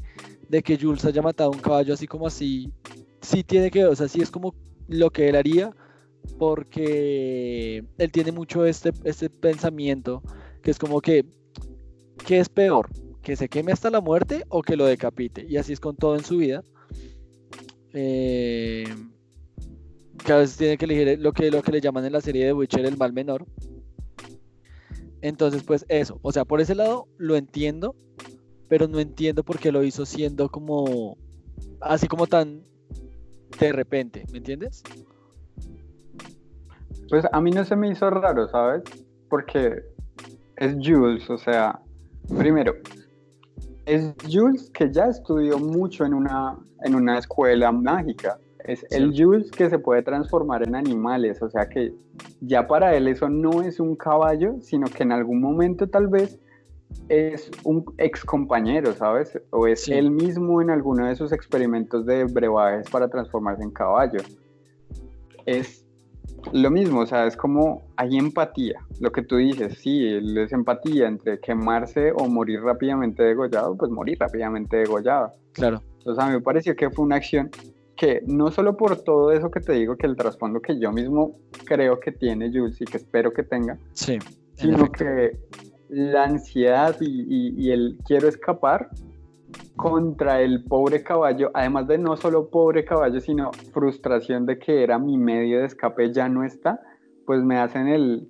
de que Jules haya matado un caballo así como así, sí tiene que, o sea, sí es como lo que él haría. Porque él tiene mucho este, este pensamiento que es como que, ¿qué es peor? ¿Que se queme hasta la muerte o que lo decapite? Y así es con todo en su vida. Eh, que a veces tiene que elegir lo que, lo que le llaman en la serie de Witcher el mal menor. Entonces, pues eso, o sea, por ese lado lo entiendo, pero no entiendo por qué lo hizo siendo como, así como tan de repente, ¿me entiendes? Pues a mí no se me hizo raro, ¿sabes? Porque es Jules, o sea, primero, es Jules que ya estudió mucho en una, en una escuela mágica. Es el Jules que se puede transformar en animales, o sea que ya para él eso no es un caballo, sino que en algún momento tal vez es un ex compañero, ¿sabes? O es él mismo en alguno de sus experimentos de brebajes para transformarse en caballo. Es lo mismo, o sea, es como hay empatía, lo que tú dices, sí, es empatía entre quemarse o morir rápidamente degollado, pues morir rápidamente degollado. Claro. Entonces a mí me pareció que fue una acción que no solo por todo eso que te digo, que el trasfondo que yo mismo creo que tiene Jules y que espero que tenga, sí, sino que la ansiedad y, el quiero escapar contra el pobre caballo, además de no solo pobre caballo, sino frustración de que era mi medio de escape ya no está, pues me hacen el,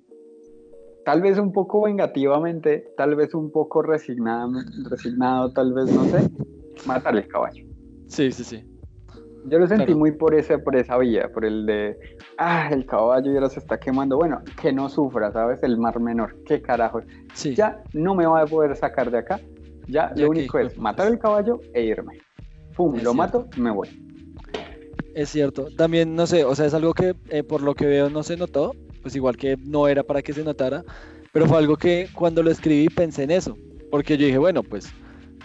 tal vez un poco vengativamente, tal vez un poco resignado, resignado tal vez no sé, matar el caballo. Sí, sí, sí. Yo lo sentí muy por, ese, por esa vía, por el de, ah, el caballo ya se está quemando. Bueno, que no sufra, ¿sabes? El mar menor, qué carajo. Sí. Ya no me va a poder sacar de acá. Ya, lo único es matar el caballo e irme. Pum, lo mato, me voy. Es cierto. También, no sé, o sea, es algo que eh, por lo que veo no se notó, pues igual que no era para que se notara, pero fue algo que cuando lo escribí pensé en eso, porque yo dije, bueno, pues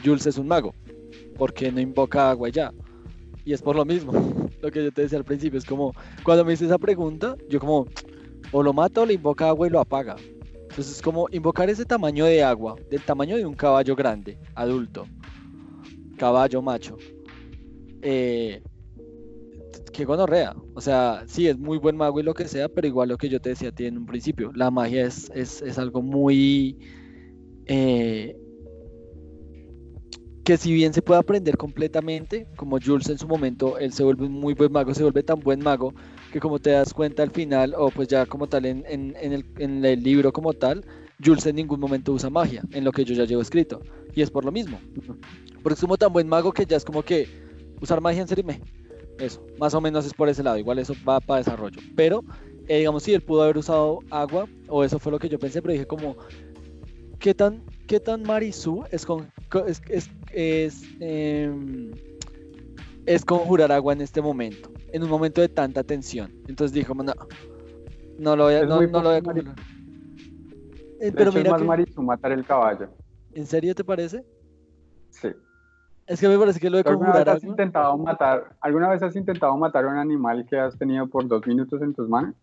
Jules es un mago, porque no invoca agua ya? Y es por lo mismo, lo que yo te decía al principio, es como, cuando me hice esa pregunta, yo como, o lo mata o le invoca agua y lo apaga. Entonces es como invocar ese tamaño de agua, del tamaño de un caballo grande, adulto, caballo macho. Eh, que gonorrea. O sea, sí, es muy buen mago y lo que sea, pero igual lo que yo te decía a ti en un principio, la magia es, es, es algo muy... Eh, que si bien se puede aprender completamente, como Jules en su momento, él se vuelve muy buen mago, se vuelve tan buen mago que como te das cuenta al final, o pues ya como tal en, el, en el libro como tal, Jules en ningún momento usa magia, en lo que yo ya llevo escrito. Y es por lo mismo. Porque es como tan buen mago que ya es como que usar magia en serio, eso, más o menos es por ese lado, igual eso va para desarrollo. Pero, eh, digamos, si él pudo haber usado agua, o eso fue lo que yo pensé, pero dije como, ¿qué tan, qué tan Marisú es, con, es, es, es, em, es conjurar agua en este momento, en un momento de tanta tensión. Entonces dijo, no, no lo voy a, no, lo voy a conjurar. Eh, pero mira es más Marisú matar el caballo. ¿En serio te parece? Sí. Es que me parece que lo de conjurar has intentado matar, ¿Alguna vez has intentado matar a un animal que has tenido por dos minutos en tus manos?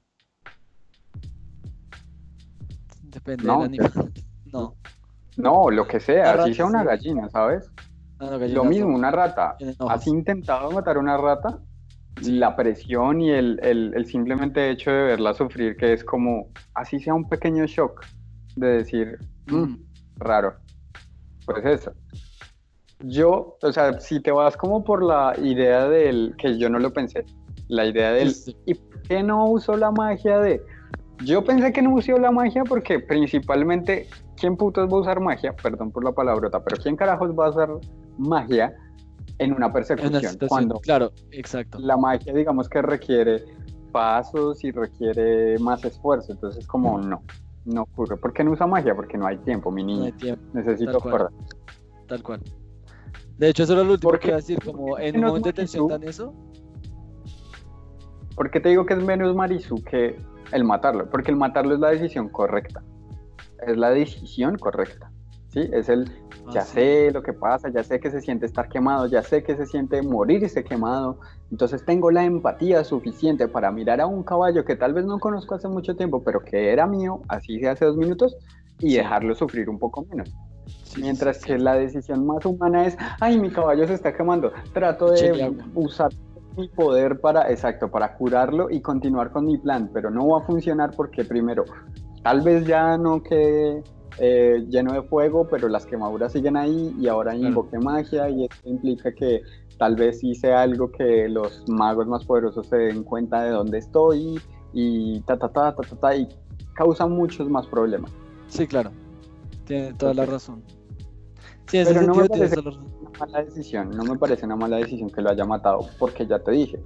Depende del animal. No. No, lo que sea, así sea una gallina, ¿sabes? Lo mismo, una rata. ¿Has intentado matar una rata? La presión y el, el, simplemente hecho de verla sufrir, que es como, así sea un pequeño shock, de decir, mm, raro. Pues eso. Yo, o sea, si te vas como por la idea del, que yo no lo pensé, la idea del, ¿y por qué no usó la magia de? Yo pensé que no usó la magia porque principalmente, ¿quién putos va a usar magia? Perdón por la palabrota, pero ¿quién carajos va a usar magia en una persecución? cuando claro, exacto. La magia, digamos que requiere pasos y requiere más esfuerzo. Entonces, como no, no ocurre. ¿Por qué no usa magia? Porque no hay tiempo, mi niño. No hay tiempo. Necesito Tal Tal cual. De hecho, eso era lo último que iba a decir, como en un momento eso. ¿Por qué te digo que es menos Marisu que el matarlo? Porque el matarlo es la decisión correcta. Es la decisión correcta. ¿Sí? Es el, ya ah, sé lo que pasa, ya sé que se siente estar quemado, ya sé que se siente morirse quemado. Entonces tengo la empatía suficiente para mirar a un caballo que tal vez no conozco hace mucho tiempo, pero que era mío, así de hace dos minutos, y dejarlo sufrir un poco menos. Mientras que la decisión más humana es, ay, mi caballo se está quemando, trato de usar mi poder para, exacto, para curarlo y continuar con mi plan, pero no va a funcionar porque primero, tal vez ya no quede eh, lleno de fuego, pero las quemaduras siguen ahí y ahora invoqué magia y esto implica que tal vez hice algo que los magos más poderosos se den cuenta de dónde estoy y ta ta ta ta ta, ta y causa muchos más problemas. Sí, claro, tiene toda la razón. Sí, pero no me parece una mala decisión, no me parece una mala decisión que lo haya matado, porque ya te dije,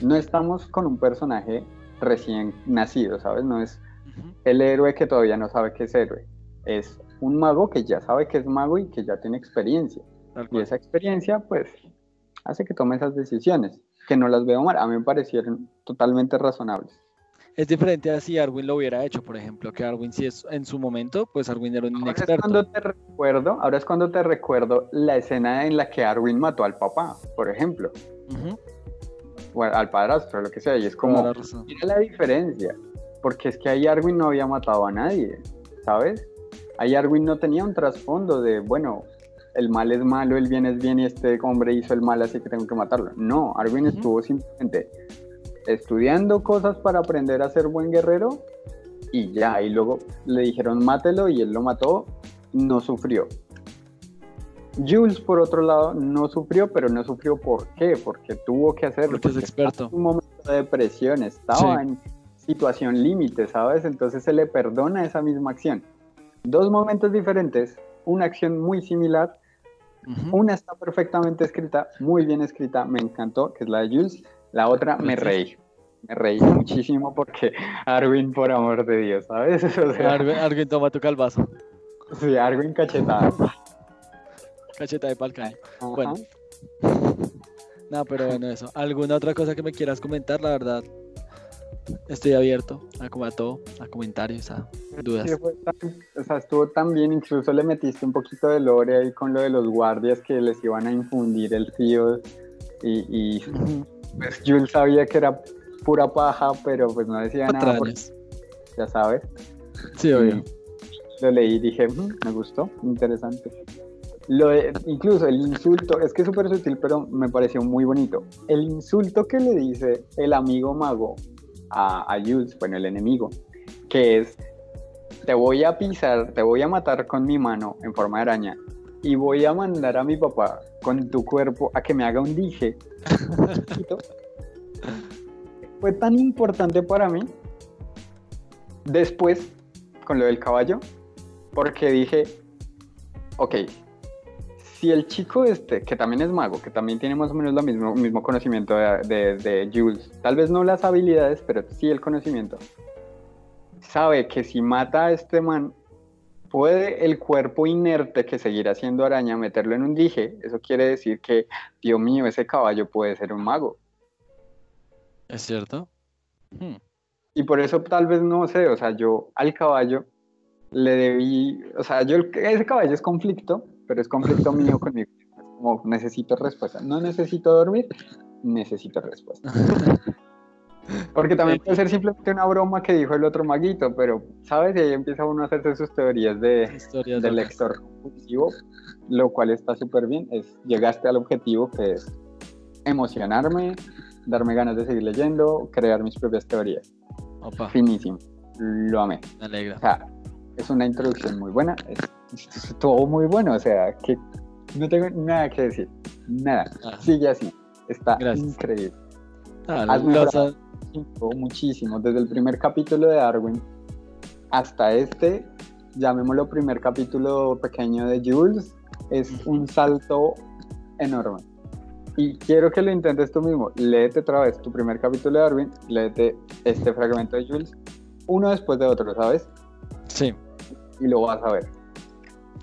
no estamos con un personaje recién nacido, ¿sabes? No es el héroe que todavía no sabe que es héroe es un mago que ya sabe que es mago y que ya tiene experiencia. Y esa experiencia, pues, hace que tome esas decisiones, que no las veo mal. A mí me parecieron totalmente razonables. Es diferente a si Arwin lo hubiera hecho, por ejemplo, que Arwin si es en su momento, pues Arwin era un ahora experto. Es cuando te recuerdo, ahora es cuando te recuerdo la escena en la que Arwin mató al papá, por ejemplo. O al padrastro, lo que sea, y es como, mira la diferencia, porque es que ahí Arwin no había matado a nadie, ¿sabes? ahí Arwin no tenía un trasfondo de, bueno, el mal es malo, el bien es bien y este hombre hizo el mal, así que tengo que matarlo. No, Arwin estuvo simplemente estudiando cosas para aprender a ser buen guerrero y ya, y luego le dijeron mátelo y él lo mató, no sufrió. Jules, por otro lado, no sufrió, pero no sufrió ¿por qué? Porque tuvo que hacerlo. Porque, es experto. un momento de depresión, estaba en situación límite, ¿sabes? Entonces se le perdona esa misma acción dos momentos diferentes, una acción muy similar. Una está perfectamente escrita, muy bien escrita, me encantó, que es la de Jules. La otra me reí. Me reí muchísimo porque Arwin, por amor de Dios, ¿sabes? Arwin, toma tu calvazo. Sí, Arwin cachetada. Cacheta de palca. Bueno. No, pero bueno, eso. ¿Alguna otra cosa que me quieras comentar? La verdad, estoy abierto a, como a todo, a comentarios, a dudas. o sea, estuvo tan bien, incluso le metiste un poquito de lore ahí con lo de los guardias que les iban a infundir el tío y, pues Jules sabía que era pura paja, pero pues no decía nada. ya sabes. Sí, obvio. lo leí y dije, mm, me gustó, interesante. Lo incluso el insulto, es que es súper sutil, pero me pareció muy bonito. El insulto que le dice el amigo mago a, a Jules, bueno, el enemigo, que es, te voy a pisar, te voy a matar con mi mano en forma de araña y voy a mandar a mi papá con tu cuerpo a que me haga un dije. Fue tan importante para mí después con lo del caballo, porque dije, ok, si el chico este, que también es mago, que también tiene más o menos lo mismo, mismo conocimiento de, de, Jules, tal vez no las habilidades, pero sí el conocimiento, sabe que si mata a este man, puede el cuerpo inerte que seguirá siendo araña meterlo en un dije, eso quiere decir que, Dios mío, ese caballo puede ser un mago. ¿Es cierto? Hmm. Y por eso tal vez no sé, o sea, yo al caballo le debí, o sea, yo ese caballo es conflicto, pero es conflicto mío conmigo. Como necesito respuesta. No necesito dormir, necesito respuesta. Porque también puede ser simplemente una broma que dijo el otro maguito, pero, ¿sabes? Y ahí empieza uno a hacerse sus teorías de, del lector compulsivo, lo cual está súper bien. Es, llegaste al objetivo que es emocionarme, darme ganas de seguir leyendo, crear mis propias teorías. Opa. Finísimo. Lo amé. Me alegra. O sea, es una introducción muy buena, es todo muy bueno, o sea, que no tengo nada que decir, nada, ah. sigue así, está increíble. Ah, Has mejorado muchísimo, desde el primer capítulo de Darwin hasta este, llamémoslo primer capítulo pequeño de Jules, es un salto enorme. Y quiero que lo intentes tú mismo. Léete otra vez tu primer capítulo de Darwin, léete este fragmento de Jules, uno después de otro, ¿sabes? Sí. Y lo vas a ver.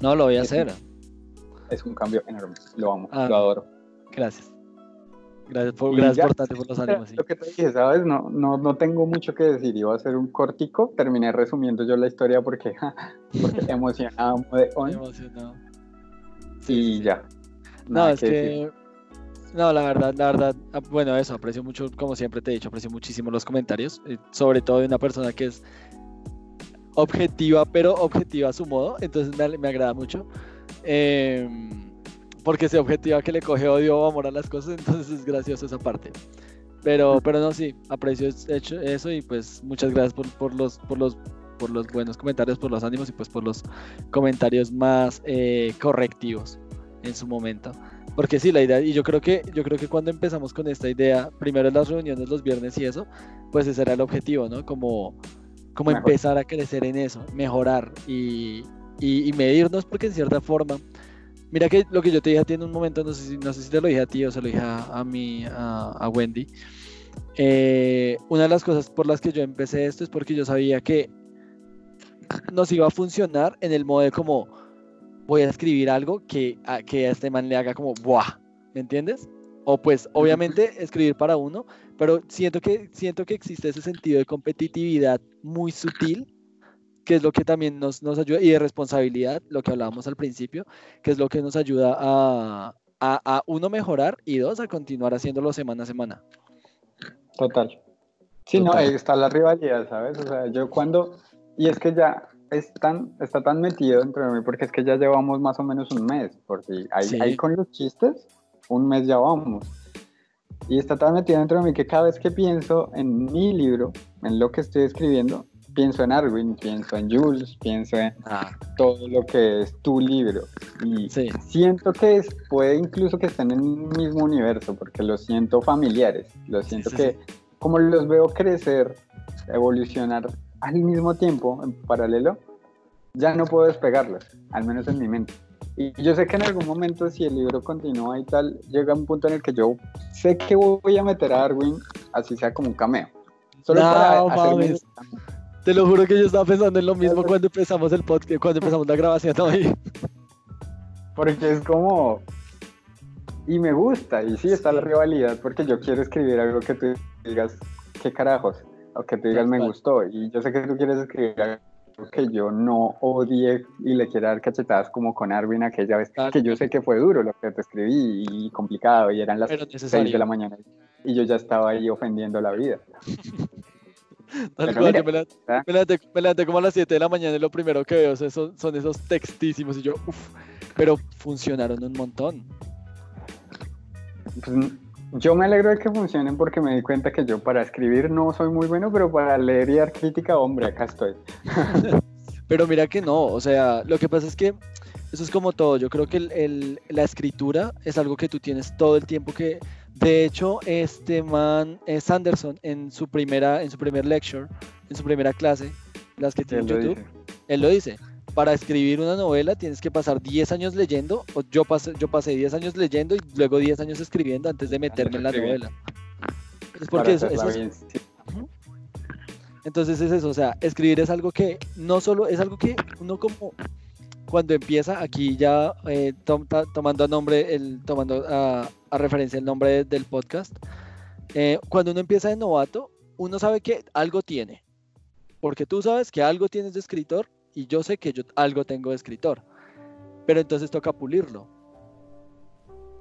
No, lo voy a hacer. es un cambio enorme. Lo amo, ah, lo adoro. Gracias. Gracias por, gracias por, tanto, por los ánimos. Lo que te dije, ¿sabes? No, no, no tengo mucho que decir. Iba a ser un cortico. Terminé resumiendo yo la historia porque, porque emocionado. Emocionado. Sí, y ya. No, es que. No, la verdad, la verdad, ah, bueno, eso, aprecio mucho, como siempre te he dicho, aprecio muchísimo los comentarios, eh, sobre todo de una persona que es objetiva, pero objetiva a su modo, entonces me, me agrada mucho. Eh, porque se objetiva que le coge odio o amor a las cosas, entonces es gracioso esa parte. Pero, pero no, sí, aprecio hecho eso y pues muchas gracias por, por, los, por, los, por los buenos comentarios, por los ánimos y pues por los comentarios más eh, correctivos en su momento. Porque sí, la idea, y yo creo que, yo creo que cuando empezamos con esta idea, primero en las reuniones los viernes y eso, pues ese era el objetivo, ¿no? Como, como empezar a crecer en eso, mejorar y, y medirnos, porque en cierta forma Mira que lo que yo te dije a ti en un momento, no sé si, no sé si te lo dije a ti o se lo dije a, a mí, a, Wendy. Eh, una de las cosas por las que yo empecé esto es porque yo sabía que nos iba a funcionar en el modo de como voy a escribir algo que a, que a este man le haga como ¡buah! ¿Me entiendes? O pues obviamente escribir para uno, pero siento que, siento que existe ese sentido de competitividad muy sutil que es lo que también nos, nos ayuda, y de responsabilidad, lo que hablábamos al principio, que es lo que nos ayuda a, a, a uno mejorar y dos, a continuar haciéndolo semana a semana. Total. Sí, no, ahí está la rivalidad, ¿sabes? O sea, yo cuando, y es que ya es tan, está tan metido dentro de mí, porque es que ya llevamos más o menos un mes, porque ahí, ahí con los chistes, un mes ya vamos. Y está tan metido dentro de mí que cada vez que pienso en mi libro, en lo que estoy escribiendo, pienso en Arwin, pienso en Jules, pienso en ah. todo lo que es tu libro. Y siento que puede incluso que estén en el mismo universo, porque los siento familiares, los siento que como los veo crecer, evolucionar al mismo tiempo, en paralelo, ya no puedo despegarlos, al menos en mi mente. Y yo sé que en algún momento, si el libro continúa y tal, llega un punto en el que yo sé que voy a meter a Arwin, así sea como un cameo. Solo para hacerme te lo juro que yo estaba pensando en lo mismo cuando empezamos el podcast, cuando empezamos la grabación hoy. Porque es como. Y me gusta, y sí está la rivalidad, porque yo quiero escribir algo que tú digas, ¿qué carajos? O que tú digas, me gustó. Y yo sé que tú quieres escribir algo que yo no odie y le quiera dar cachetadas como con Arwin aquella vez, que yo sé que fue duro lo que te escribí y complicado, y eran las 6 de la mañana. Y yo ya estaba ahí ofendiendo la vida. Tal cual, me, levanté, como a las 7 de la mañana y lo primero que veo son, son esos textísimos y yo, uff, pero funcionaron un montón. Pues, yo me alegro de que funcionen porque me di cuenta que yo para escribir no soy muy bueno, pero para leer y dar crítica, hombre, acá estoy. pero mira que no, o sea, lo que pasa es que eso es como todo, yo creo que el, la escritura es algo que tú tienes todo el tiempo que de hecho, este man, es Sanderson, en su primera, en su primer lecture, en su primera clase, las que tiene en YouTube, él lo dice. Para escribir una novela tienes que pasar 10 años leyendo, o yo pasé, yo pasé 10 años leyendo y luego 10 años escribiendo antes de meterme en la novela. Es porque eso, es, Entonces es eso, o sea, escribir es algo que no solo es algo que uno como cuando empieza, aquí ya eh, tomando a nombre, el, tomando a, referencia el nombre del podcast, eh, cuando uno empieza de novato, uno sabe que algo tiene, porque tú sabes que algo tienes de escritor y yo sé que yo algo tengo de escritor, pero entonces toca pulirlo.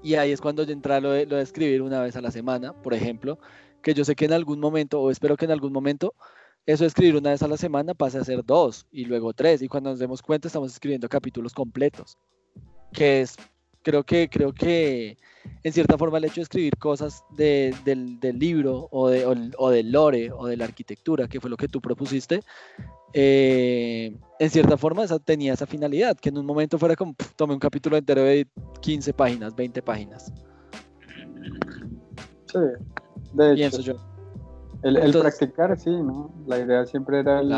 Y ahí es cuando entra lo de, lo de escribir una vez a la semana, por ejemplo, que yo sé que en algún momento, o espero que en algún momento, eso de escribir una vez a la semana pasa a ser dos y luego tres. Y cuando nos demos cuenta estamos escribiendo capítulos completos. Que es, creo que, creo que en cierta forma el hecho de escribir cosas del, libro o, de, o, del lore o de la arquitectura, que fue lo que tú propusiste, eh, en cierta forma esa, tenía esa finalidad, que en un momento fuera como, tome un capítulo entero de 15 páginas, 20 páginas. Sí, de Pienso yo. El, practicar, sí, ¿no? La idea siempre era el,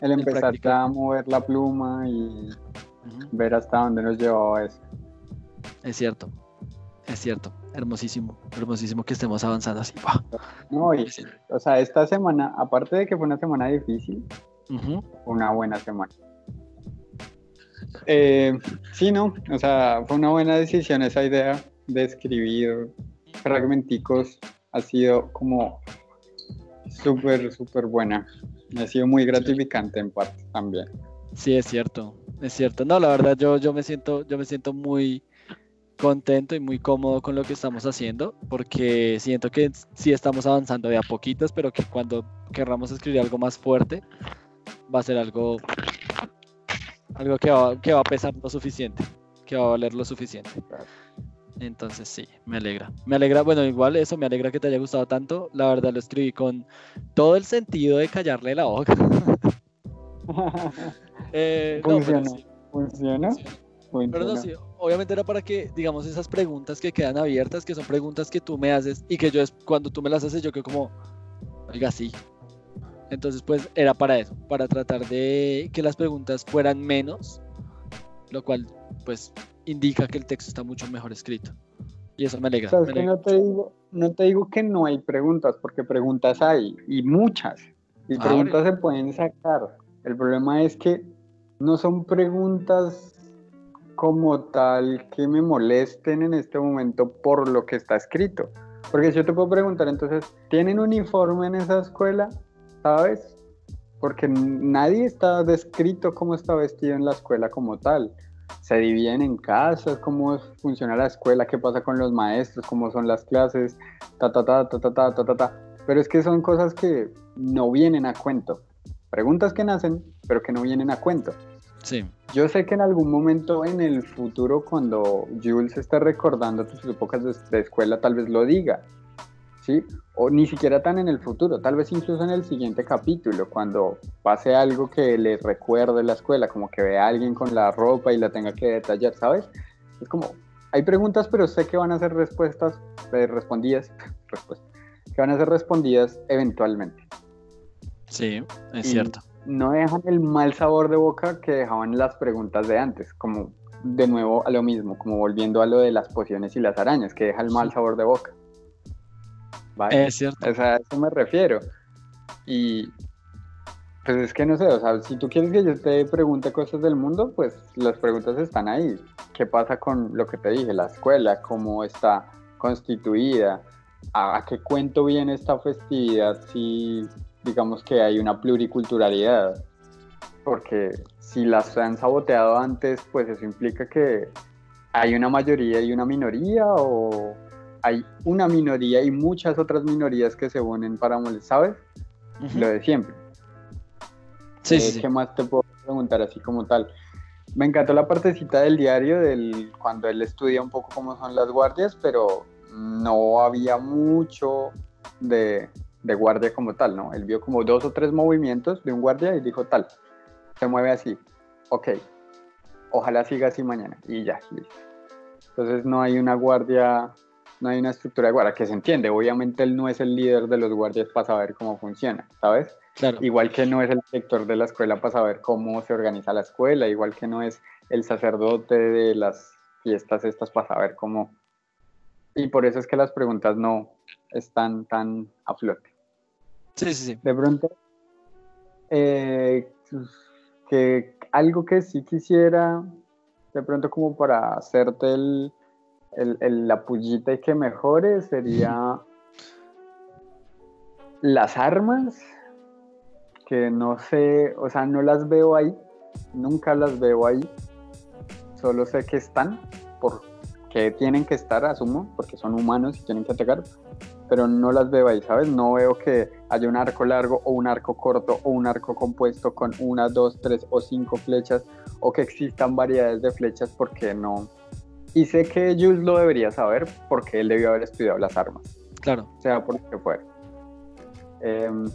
el empezar a mover la pluma y ver hasta dónde nos llevaba eso. Es cierto, es cierto. hermosísimo, hermosísimo que estemos avanzando así. No, o sea, esta semana, aparte de que fue una semana difícil, una buena semana. Eh, sí, no, o sea, fue una buena decisión esa idea de escribir fragmenticos, ha sido como súper, súper buena. Ha sido muy gratificante en parte también. Sí, es cierto, es cierto. No, la verdad yo, yo me siento, yo me siento muy contento y muy cómodo con lo que estamos haciendo, porque siento que sí estamos avanzando de a poquitos, pero que cuando querramos escribir algo más fuerte, va a ser algo, algo que va, que va a pesar lo suficiente, que va a valer lo suficiente. Entonces sí, me alegra. Me alegra, bueno, igual eso, me alegra que te haya gustado tanto. La verdad lo escribí con todo el sentido de callarle la boca. eh, funciona, funciona. Pero no, sí, obviamente era para que, digamos, esas preguntas que quedan abiertas, que son preguntas que tú me haces y que yo, cuando tú me las haces, yo creo como, oiga, sí. Entonces, pues era para eso, para tratar de que las preguntas fueran menos, lo cual, pues, indica que el texto está mucho mejor escrito. Y eso me alegra. no, te digo, no te digo que no hay preguntas, porque preguntas hay, y muchas. Y ah, preguntas se pueden sacar. El problema es que no son preguntas como tal que me molesten en este momento por lo que está escrito. Porque si yo te puedo preguntar, entonces, ¿tienen uniforme en esa escuela? ¿Sabes? Porque nadie está descrito cómo está vestido en la escuela como tal. Se dividen en casas, cómo funciona la escuela, qué pasa con los maestros, cómo son las clases, ta, ta, ta, ta, ta, ta, ta, ta, ta. Pero es que son cosas que no vienen a cuento. Preguntas que nacen, pero que no vienen a cuento. Sí. Yo sé que en algún momento en el futuro, cuando Jules esté recordando tus épocas de, escuela, tal vez lo diga, ¿sí? O ni siquiera tan en el futuro, tal vez incluso en el siguiente capítulo, cuando pase algo que le recuerde la escuela, como que vea a alguien con la ropa y la tenga que detallar, ¿sabes? Es como, hay preguntas, pero sé que van a ser respuestas eh, respondidas, respuestas, que van a ser respondidas eventualmente. Sí, es cierto no dejan el mal sabor de boca que dejaban las preguntas de antes, como de nuevo a lo mismo, como volviendo a lo de las pociones y las arañas, que deja el mal sabor de boca. ¿Vale? Es cierto. O sea, a eso me refiero. Y pues es que no sé, o sea, si tú quieres que yo te pregunte cosas del mundo, pues las preguntas están ahí. ¿Qué pasa con lo que te dije, la escuela, cómo está constituida? ¿A, qué cuento viene esta festividad si digamos que hay una pluriculturalidad, porque si las han saboteado antes, pues eso implica que hay una mayoría y una minoría, o hay una minoría y muchas otras minorías que se unen para molestar, ¿sabes? Lo de siempre. Sí, eh, sí, ¿Qué más te puedo preguntar así como tal? Me encantó la partecita del diario, del, cuando él estudia un poco cómo son las guardias, pero no había mucho de, de guardia como tal, ¿no? Él vio como dos o tres movimientos de un guardia y dijo tal, se mueve así, ok, ojalá siga así mañana y ya, listo. Entonces no hay una guardia, no hay una estructura de guardia que se entiende, obviamente él no es el líder de los guardias para saber cómo funciona, ¿sabes? Claro. Igual que no es el director de la escuela para saber cómo se organiza la escuela, igual que no es el sacerdote de las fiestas estas para saber cómo... Y por eso es que las preguntas no están tan a flote. Sí, sí, sí. De pronto, eh, que algo que sí quisiera, de pronto como para hacerte el, la pullita y que mejore, sería las armas, que no sé, o sea, no las veo ahí, nunca las veo ahí, solo sé que están, porque tienen que estar, asumo, porque son humanos y tienen que atacar, pero no las veo ahí, ¿sabes? No veo que haya un arco largo o un arco corto o un arco compuesto con una, dos, tres o cinco flechas o que existan variedades de flechas porque no. Y sé que Jules lo debería saber porque él debió haber estudiado las armas. Claro. O sea, por lo que fuera. Em,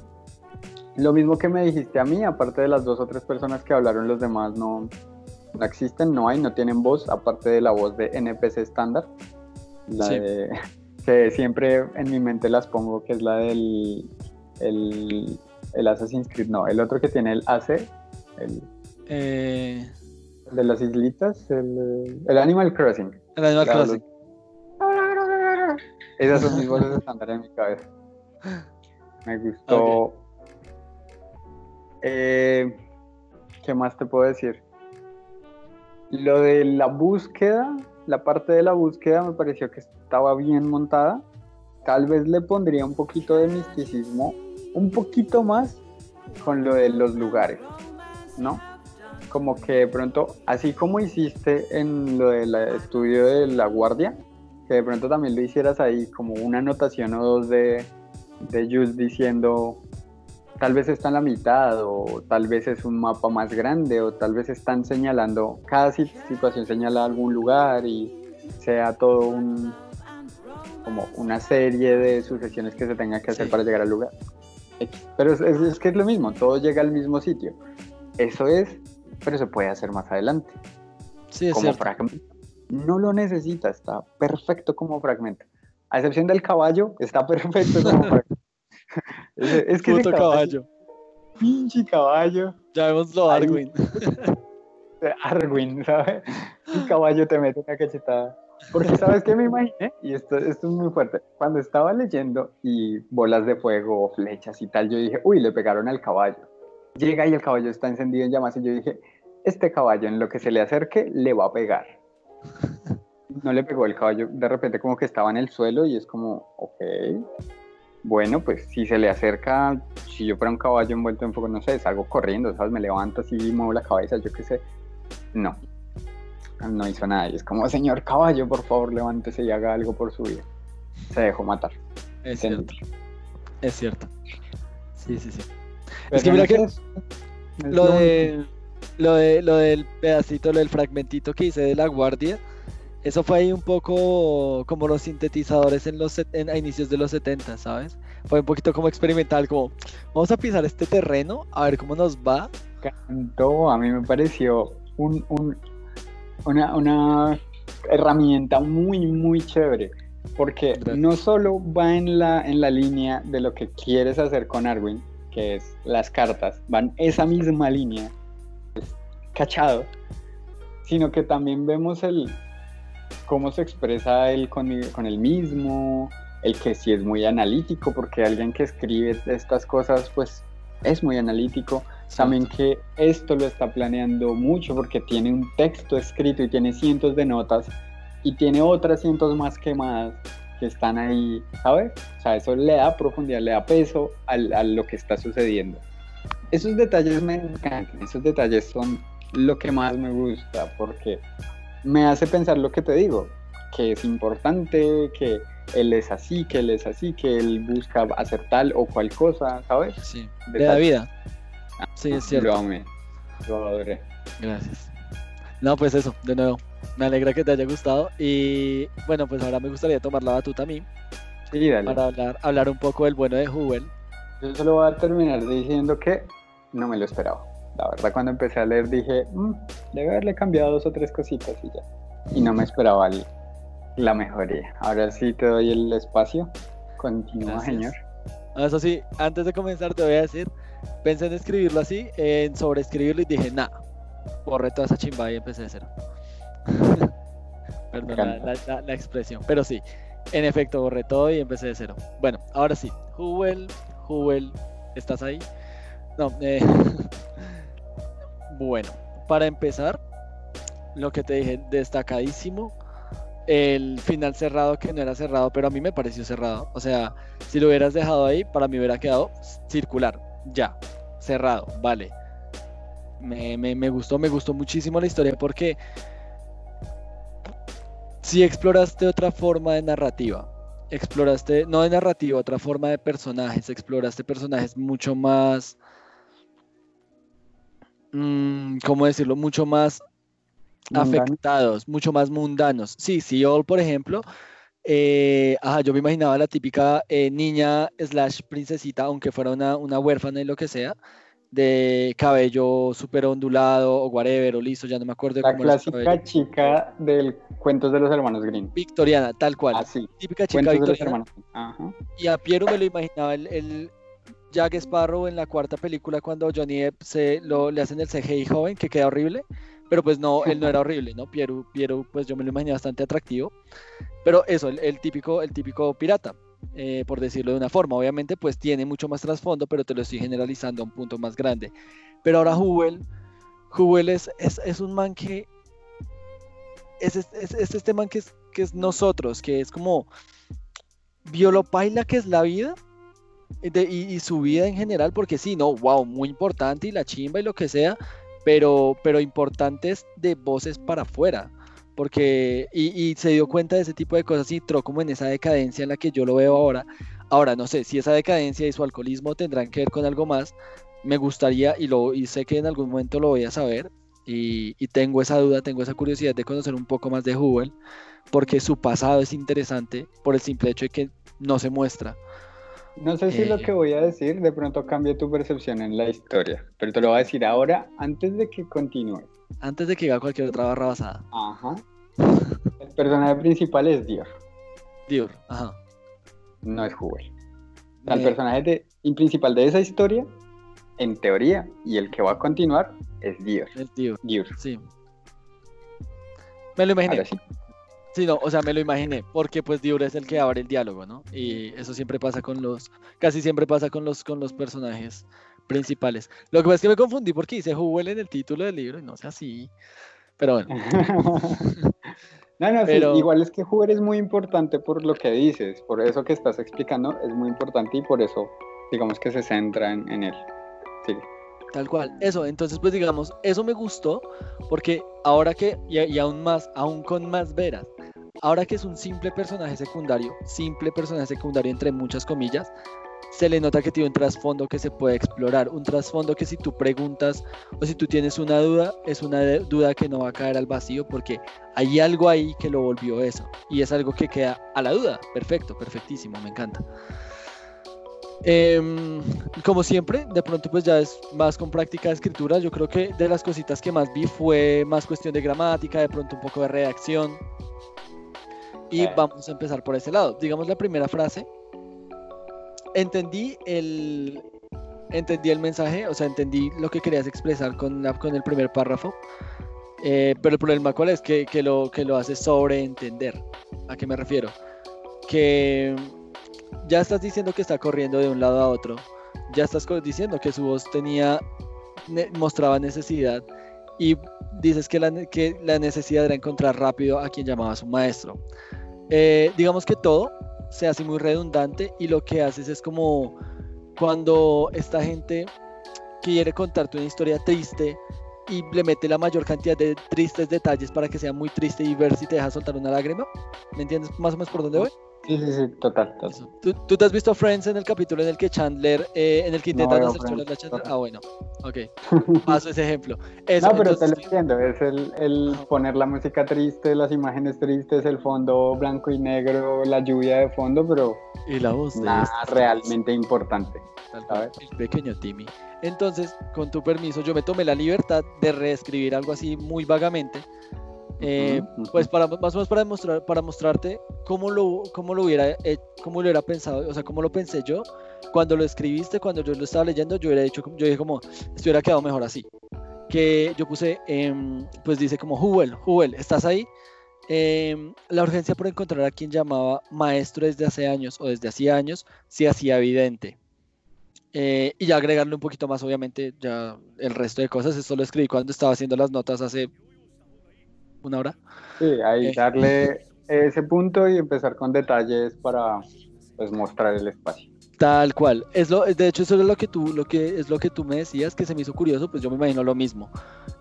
lo mismo que me dijiste a mí, aparte de las dos o tres personas que hablaron, los demás no, no existen, no hay, no tienen voz, aparte de la voz de NPC estándar. La de que siempre en mi mente las pongo, que es la del el, el Assassin's Creed, no, el otro que tiene el AC, el, eh... de las islitas, el, el Animal Crossing. El Animal Crossing. Esas son mis voces en mi cabeza. Me gustó. Eh, ¿Qué más te puedo decir? Lo de la búsqueda, la parte de la búsqueda me pareció que estaba bien montada. Tal vez le pondría un poquito de misticismo, un poquito más con lo de los lugares, ¿no? Como que de pronto, así como hiciste en lo del estudio de la guardia, que de pronto también lo hicieras ahí como una anotación o dos de, de Jules diciendo tal vez está en la mitad o tal vez es un mapa más grande o tal vez están señalando, cada situación señala algún lugar y sea todo un como una serie de sucesiones que se tenga que hacer para llegar al lugar. Pero es, que es lo mismo, todo llega al mismo sitio. Eso es, pero se puede hacer más adelante. Sí, es como fragmento. No lo necesita, está perfecto como fragmento. A excepción del caballo, está perfecto como fragmento. es, que Puto caballo. Pinche caballo. Ya lo Arwin. Arwin, ¿sabes? El caballo te mete una cachetada. Porque sabes qué me imaginé, y esto, esto es muy fuerte, cuando estaba leyendo y bolas de fuego, flechas y tal, yo dije, uy, le pegaron al caballo. Llega y el caballo está encendido en llamas y yo dije, este caballo en lo que se le acerque le va a pegar. No le pegó el caballo, de repente como que estaba en el suelo y es como, ok, bueno, pues si se le acerca, si yo fuera un caballo envuelto en fuego, no sé, salgo corriendo, ¿sabes? Me levanto así, muevo la cabeza, yo qué sé. No, no hizo nada. Y es como, señor caballo, por favor, levántese y haga algo por su vida. Se dejó matar. Es cierto. Es cierto. Sí, sí, sí. Es que mira que lo de, lo de lo del pedacito, lo del fragmentito que hice de la guardia, eso fue ahí un poco como los sintetizadores en los en, a inicios de los 70, ¿sabes? Fue un poquito como experimental, como vamos a pisar este terreno, a ver cómo nos va. Cantó, a mí me pareció un, un una, una herramienta muy, muy chévere, porque no solo va en la, en la línea de lo que quieres hacer con Arwin, que es las cartas, van esa misma línea, cachado, sino que también vemos el cómo se expresa él con, con el mismo, el que sí es muy analítico, porque alguien que escribe estas cosas, pues es muy analítico, también que esto lo está planeando mucho porque tiene un texto escrito y tiene cientos de notas y tiene otras cientos más quemadas que están ahí, ¿sabes? O sea, eso le da profundidad, le da peso a lo que está sucediendo. Esos detalles me encantan, esos detalles son lo que más me gusta porque me hace pensar lo que te digo, que es importante, que él es así, que él es así, que él busca hacer tal o cual cosa, ¿sabes? Sí, de, la vida. Sí, es cierto. Lo amé. Lo adoré. Gracias. No, pues eso, de nuevo. Me alegra que te haya gustado. Y bueno, pues ahora me gustaría tomar la batuta a mí. Sí, dale. Para hablar, hablar un poco del bueno de Hubel. Yo solo voy a terminar diciendo que no me lo esperaba. La verdad, cuando empecé a leer dije, mm, debe haberle cambiado dos o tres cositas y ya. Y no me esperaba la mejoría. Ahora sí te doy el espacio. Continúa, señor. Eso sí, antes de comenzar te voy a decir Pensé en escribirlo así, en sobreescribirlo y dije, nada, borré toda esa chimba y empecé de cero. Perdón la, expresión, pero sí, en efecto, borré todo y empecé de cero. Bueno, ahora sí, Huel, Huel, ¿estás ahí? No, eh... bueno, para empezar, lo que te dije, destacadísimo, el final cerrado que no era cerrado, pero a mí me pareció cerrado. O sea, si lo hubieras dejado ahí, para mí hubiera quedado circular ya, cerrado, vale. Me, gustó, me gustó muchísimo la historia porque si exploraste otra forma de narrativa, exploraste, no de narrativa, otra forma de personajes, exploraste personajes mucho más, mm, ¿cómo decirlo? Mucho más afectados, mucho más mundanos. Sí, sí, All, por ejemplo, eh, ajá, yo me imaginaba la típica eh, niña slash princesita, aunque fuera una, una huérfana y lo que sea, de cabello súper ondulado o whatever o liso, ya no me acuerdo. La clásica chica del Cuentos de los Hermanos Green. Victoriana, tal cual. Ah, sí. Típica chica victoriana. Ajá. Y a Piero me lo imaginaba el, el, Jack Sparrow en la cuarta película cuando Johnny Depp se, lo, le hacen el CGI joven, que queda horrible pero pues no, él no era horrible, ¿no? Piero, Piero pues yo me lo imaginé bastante atractivo, pero eso, el, típico, el típico pirata, eh, por decirlo de una forma, obviamente pues tiene mucho más trasfondo, pero te lo estoy generalizando a un punto más grande. Pero ahora Jubel, Jubel es, es, un man que, es, es, este man que es, que es nosotros, que es como, violopaila que es la vida, y, su vida en general, porque sí, no, wow, muy importante y la chimba y lo que sea, pero, pero importantes de voces para afuera, porque, y, se dio cuenta de ese tipo de cosas y entró como en esa decadencia en la que yo lo veo ahora. Ahora, no sé, si esa decadencia y su alcoholismo tendrán que ver con algo más, me gustaría y, lo, y sé que en algún momento lo voy a saber, y, tengo esa duda, tengo esa curiosidad de conocer un poco más de Hubble, porque su pasado es interesante por el simple hecho de que no se muestra. No sé si lo que voy a decir de pronto cambie tu percepción en la historia, pero te lo voy a decir ahora antes de que continúe. Antes de que haga cualquier otra barra basada. Ajá. El personaje principal es Dior. Dior, ajá. No es Hubble. el personaje principal de esa historia, en teoría, y el que va a continuar, es Dior. Es Dior. Dior. Sí. Me lo imaginé. Sí, no, o sea, me lo imaginé, porque pues Dior es el que abre el diálogo, ¿no? Y eso siempre pasa con los, casi siempre pasa con los, con los personajes principales. Lo que pasa es que me confundí porque dice Hubble en el título del libro y no sé así, pero bueno. no, no, sí, igual es que Hubble es muy importante por lo que dices, por eso que estás explicando es muy importante y por eso, digamos que se centra en, en él. Sí. Tal cual, eso, entonces pues digamos, eso me gustó porque ahora que, y, y aún más, aún con más veras, Ahora que es un simple personaje secundario, simple personaje secundario entre muchas comillas, se le nota que tiene un trasfondo que se puede explorar, un trasfondo que si tú preguntas o si tú tienes una duda, es una duda que no va a caer al vacío porque hay algo ahí que lo volvió eso y es algo que queda a la duda. Perfecto, perfectísimo, me encanta. Em, como siempre, de pronto pues ya es más con práctica de escritura. Yo creo que de las cositas que más vi fue más cuestión de gramática, de pronto un poco de redacción. Y vamos a empezar por ese lado. Digamos la primera frase. Entendí el, entendí el mensaje, o sea, entendí lo que querías expresar con, con el primer párrafo. Eh, pero el problema cuál es que, que, lo, que lo haces sobreentender. ¿A qué me refiero? Que ya estás diciendo que está corriendo de un lado a otro. Ya estás diciendo que su voz tenía, mostraba necesidad. Y dices que la, que la necesidad era encontrar rápido a quien llamaba su maestro. Eh, digamos que todo se hace muy redundante y lo que haces es como cuando esta gente quiere contarte una historia triste y le mete la mayor cantidad de tristes detalles para que sea muy triste y ver si te deja soltar una lágrima. ¿Me entiendes más o menos por dónde voy? Sí, sí, sí, total. ¿Tú, te has visto Friends en el capítulo en el que Chandler, eh, en el que intentan hacer chulas la Chandler? Ah, bueno, ok. Paso ese ejemplo. no, pero te lo entiendo, es el, el poner la música triste, las imágenes tristes, el fondo blanco y negro, la lluvia de fondo, pero y la voz nada este realmente importante. ¿sabes? El pequeño Timmy. Entonces, con tu permiso, yo me tomé la libertad de reescribir algo así muy vagamente eh, pues para, más o menos para demostrar, para mostrarte cómo lo, cómo lo hubiera, cómo lo hubiera pensado, o sea, cómo lo pensé yo. Cuando lo escribiste, cuando yo lo estaba leyendo, yo hubiera dicho, yo dije como, esto hubiera quedado mejor así. Que yo puse, em, pues dice como, Jubel, Jubel, ¿estás ahí? Em, la urgencia por encontrar a quien llamaba maestro desde hace años o desde hacía años se hacía evidente. Eh, y ya agregarle un poquito más, obviamente, ya el resto de cosas. Esto lo escribí cuando estaba haciendo las notas hace una hora. Sí, ahí eh, darle ese punto y empezar con detalles para pues, mostrar el espacio. Tal cual. Es lo, de hecho, eso es lo que tú, lo que es lo que tú me decías, que se me hizo curioso, pues yo me imagino lo mismo.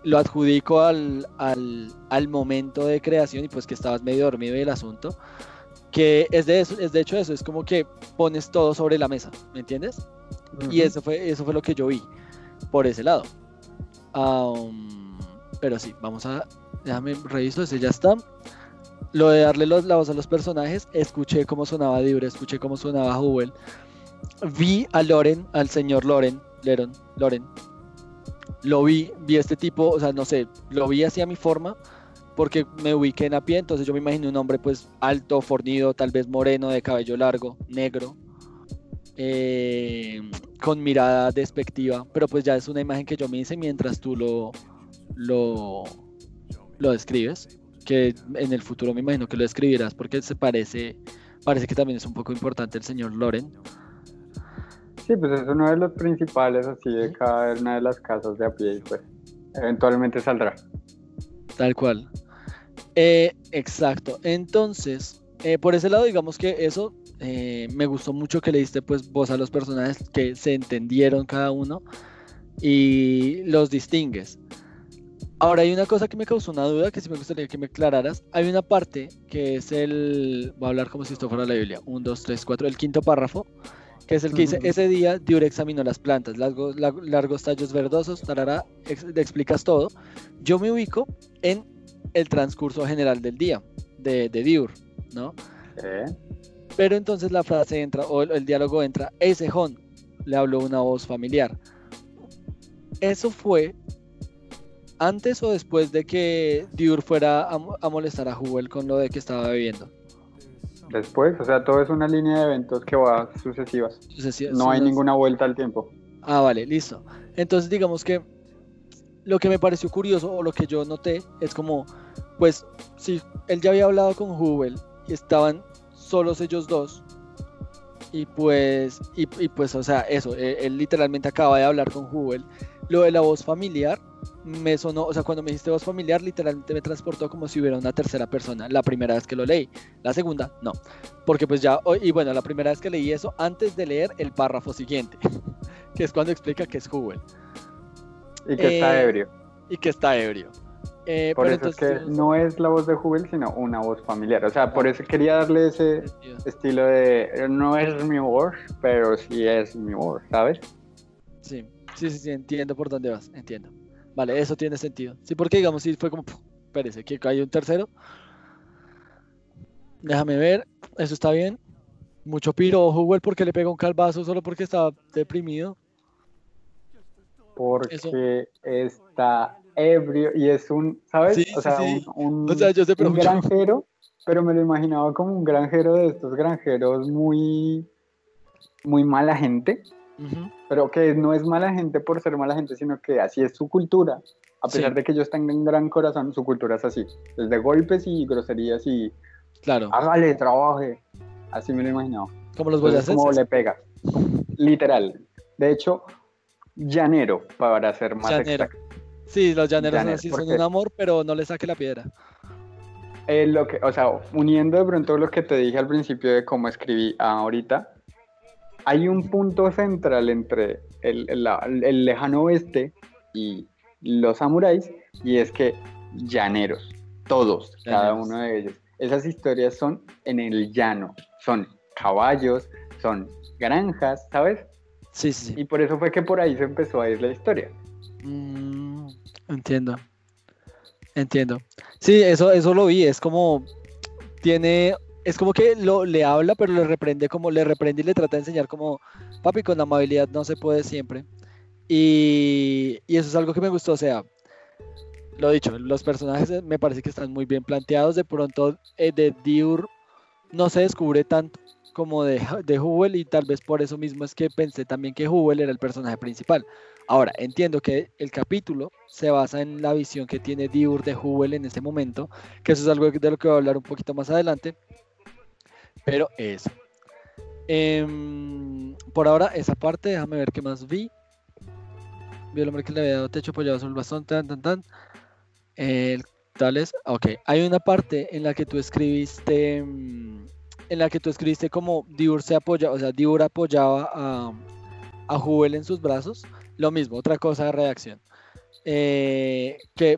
Lo adjudico al, al, al momento de creación y pues que estabas medio dormido y el asunto. Que es de eso, es de hecho eso, es como que pones todo sobre la mesa, ¿me entiendes? Y eso fue, eso fue lo que yo vi por ese lado. Pero sí, vamos a Déjame reviso, ese ya está. Lo de darle los, la voz a los personajes, escuché cómo sonaba Dibre, escuché cómo sonaba Hubble. Vi a Loren, al señor Loren, Leron, Loren. Lo vi, vi este tipo, o sea, no sé, lo vi hacia mi forma, porque me ubiqué en a pie, entonces yo me imaginé un hombre pues alto, fornido, tal vez moreno, de cabello largo, negro, eh, con mirada despectiva, pero pues ya es una imagen que yo me hice mientras tú lo, lo, lo describes, que en el futuro me imagino que lo escribirás porque se parece, parece que también es un poco importante el señor Loren. Sí, pues es uno de los principales así de cada una de las casas de a pie y pues eventualmente saldrá. Tal cual. Eh, exacto. Entonces, eh, por ese lado, digamos que eso eh, me gustó mucho que le diste pues voz a los personajes que se entendieron cada uno y los distingues. Ahora hay una cosa que me causó una duda que sí me gustaría que me aclararas. Hay una parte que es el, voy a hablar como si esto fuera la Biblia, 1, 2, 3, 4, el quinto párrafo, que es el que dice, ese día Dior examinó las plantas, largos, largos tallos verdosos, tarara, explicas todo. Yo me ubico en el transcurso general del día de, de Dior, ¿no? Pero entonces la frase entra, o el, diálogo entra, ese Jon, le habló una voz familiar. Eso fue antes o después de que Dior fuera a, molestar a Jubel con lo de que estaba bebiendo. Después, o sea, todo es una línea de eventos que va sucesivas. no hay ninguna vuelta al tiempo. Ah, vale, listo. Entonces, digamos que lo que me pareció curioso o lo que yo noté es como, pues, si él ya había hablado con Jubel y estaban solos ellos dos. Y pues, y, pues, o sea, eso, e, él, literalmente acaba de hablar con Jubel. Lo de la voz familiar me sonó, o sea, cuando me dijiste voz familiar, literalmente me transportó como si hubiera una tercera persona, la primera vez que lo leí. La segunda, no. Porque pues ya, y bueno, la primera vez que leí eso, antes de leer el párrafo siguiente, que es cuando explica que es Jubel. Y que está eh, ebrio. Y que está ebrio. Eh, por eso es que no es la voz de Jubel, sino una voz familiar. O sea, por eso quería darle ese estilo de no es mi voz, pero sí es mi voz, ¿sabes? Sí, sí, sí, entiendo por dónde vas, entiendo. Vale, eso tiene sentido. Sí, porque digamos, sí fue como, espérese, que hay un tercero. Déjame ver, eso está bien. Mucho piro, Jubel, porque le pega un calvazo solo porque estaba deprimido. Porque está ebrio y es un, ¿sabes? o sea, un, granjero, pero me lo imaginaba como un granjero de estos granjeros muy, muy mala gente, pero que no es mala gente por ser mala gente, sino que así es su cultura. A pesar de que ellos tengan gran corazón, su cultura es así, desde golpes y groserías y claro. hágale, trabaje. Así me lo imaginaba. Como los boyacenses. Como le pega. Literal. De hecho, llanero, para ser más exacto. Sí, los llaneros son son un amor, pero no le saque la piedra. Eh, lo que, o sea, uniendo de pronto lo que te dije al principio de cómo escribí ahorita, hay un punto central entre el, el, lejano oeste y los samuráis, y es que llaneros, todos, cada uno de ellos. Esas historias son en el llano, son caballos, son granjas, ¿sabes? Sí, sí. Y por eso fue que por ahí se empezó a ir la historia. Mm, entiendo. Entiendo. Sí, eso, eso lo vi. Es como tiene, es como que lo, le habla, pero le reprende como le reprende y le trata de enseñar como, papi, con amabilidad no se puede siempre. Y, y eso es algo que me gustó. O sea, lo dicho, los personajes me parece que están muy bien planteados. De pronto, eh, de Diur no se descubre tanto como de, de Hubel y tal vez por eso mismo es que pensé también que Hubel era el personaje principal. Ahora, entiendo que el capítulo se basa en la visión que tiene Diur de Hubel en ese momento, que eso es algo de lo que voy a hablar un poquito más adelante, pero eso. Em, por ahora, esa parte, déjame ver qué más vi. Vi el hombre que le había dado techo apoyado sobre el bastón, tan, tan, tan. El, tales, ok. Hay una parte en la que tú escribiste, em, en la que tú escribiste como Diur se apoya, o sea, Diur apoyaba a, a Jubel en sus brazos lo mismo, otra cosa de reacción. Eh, que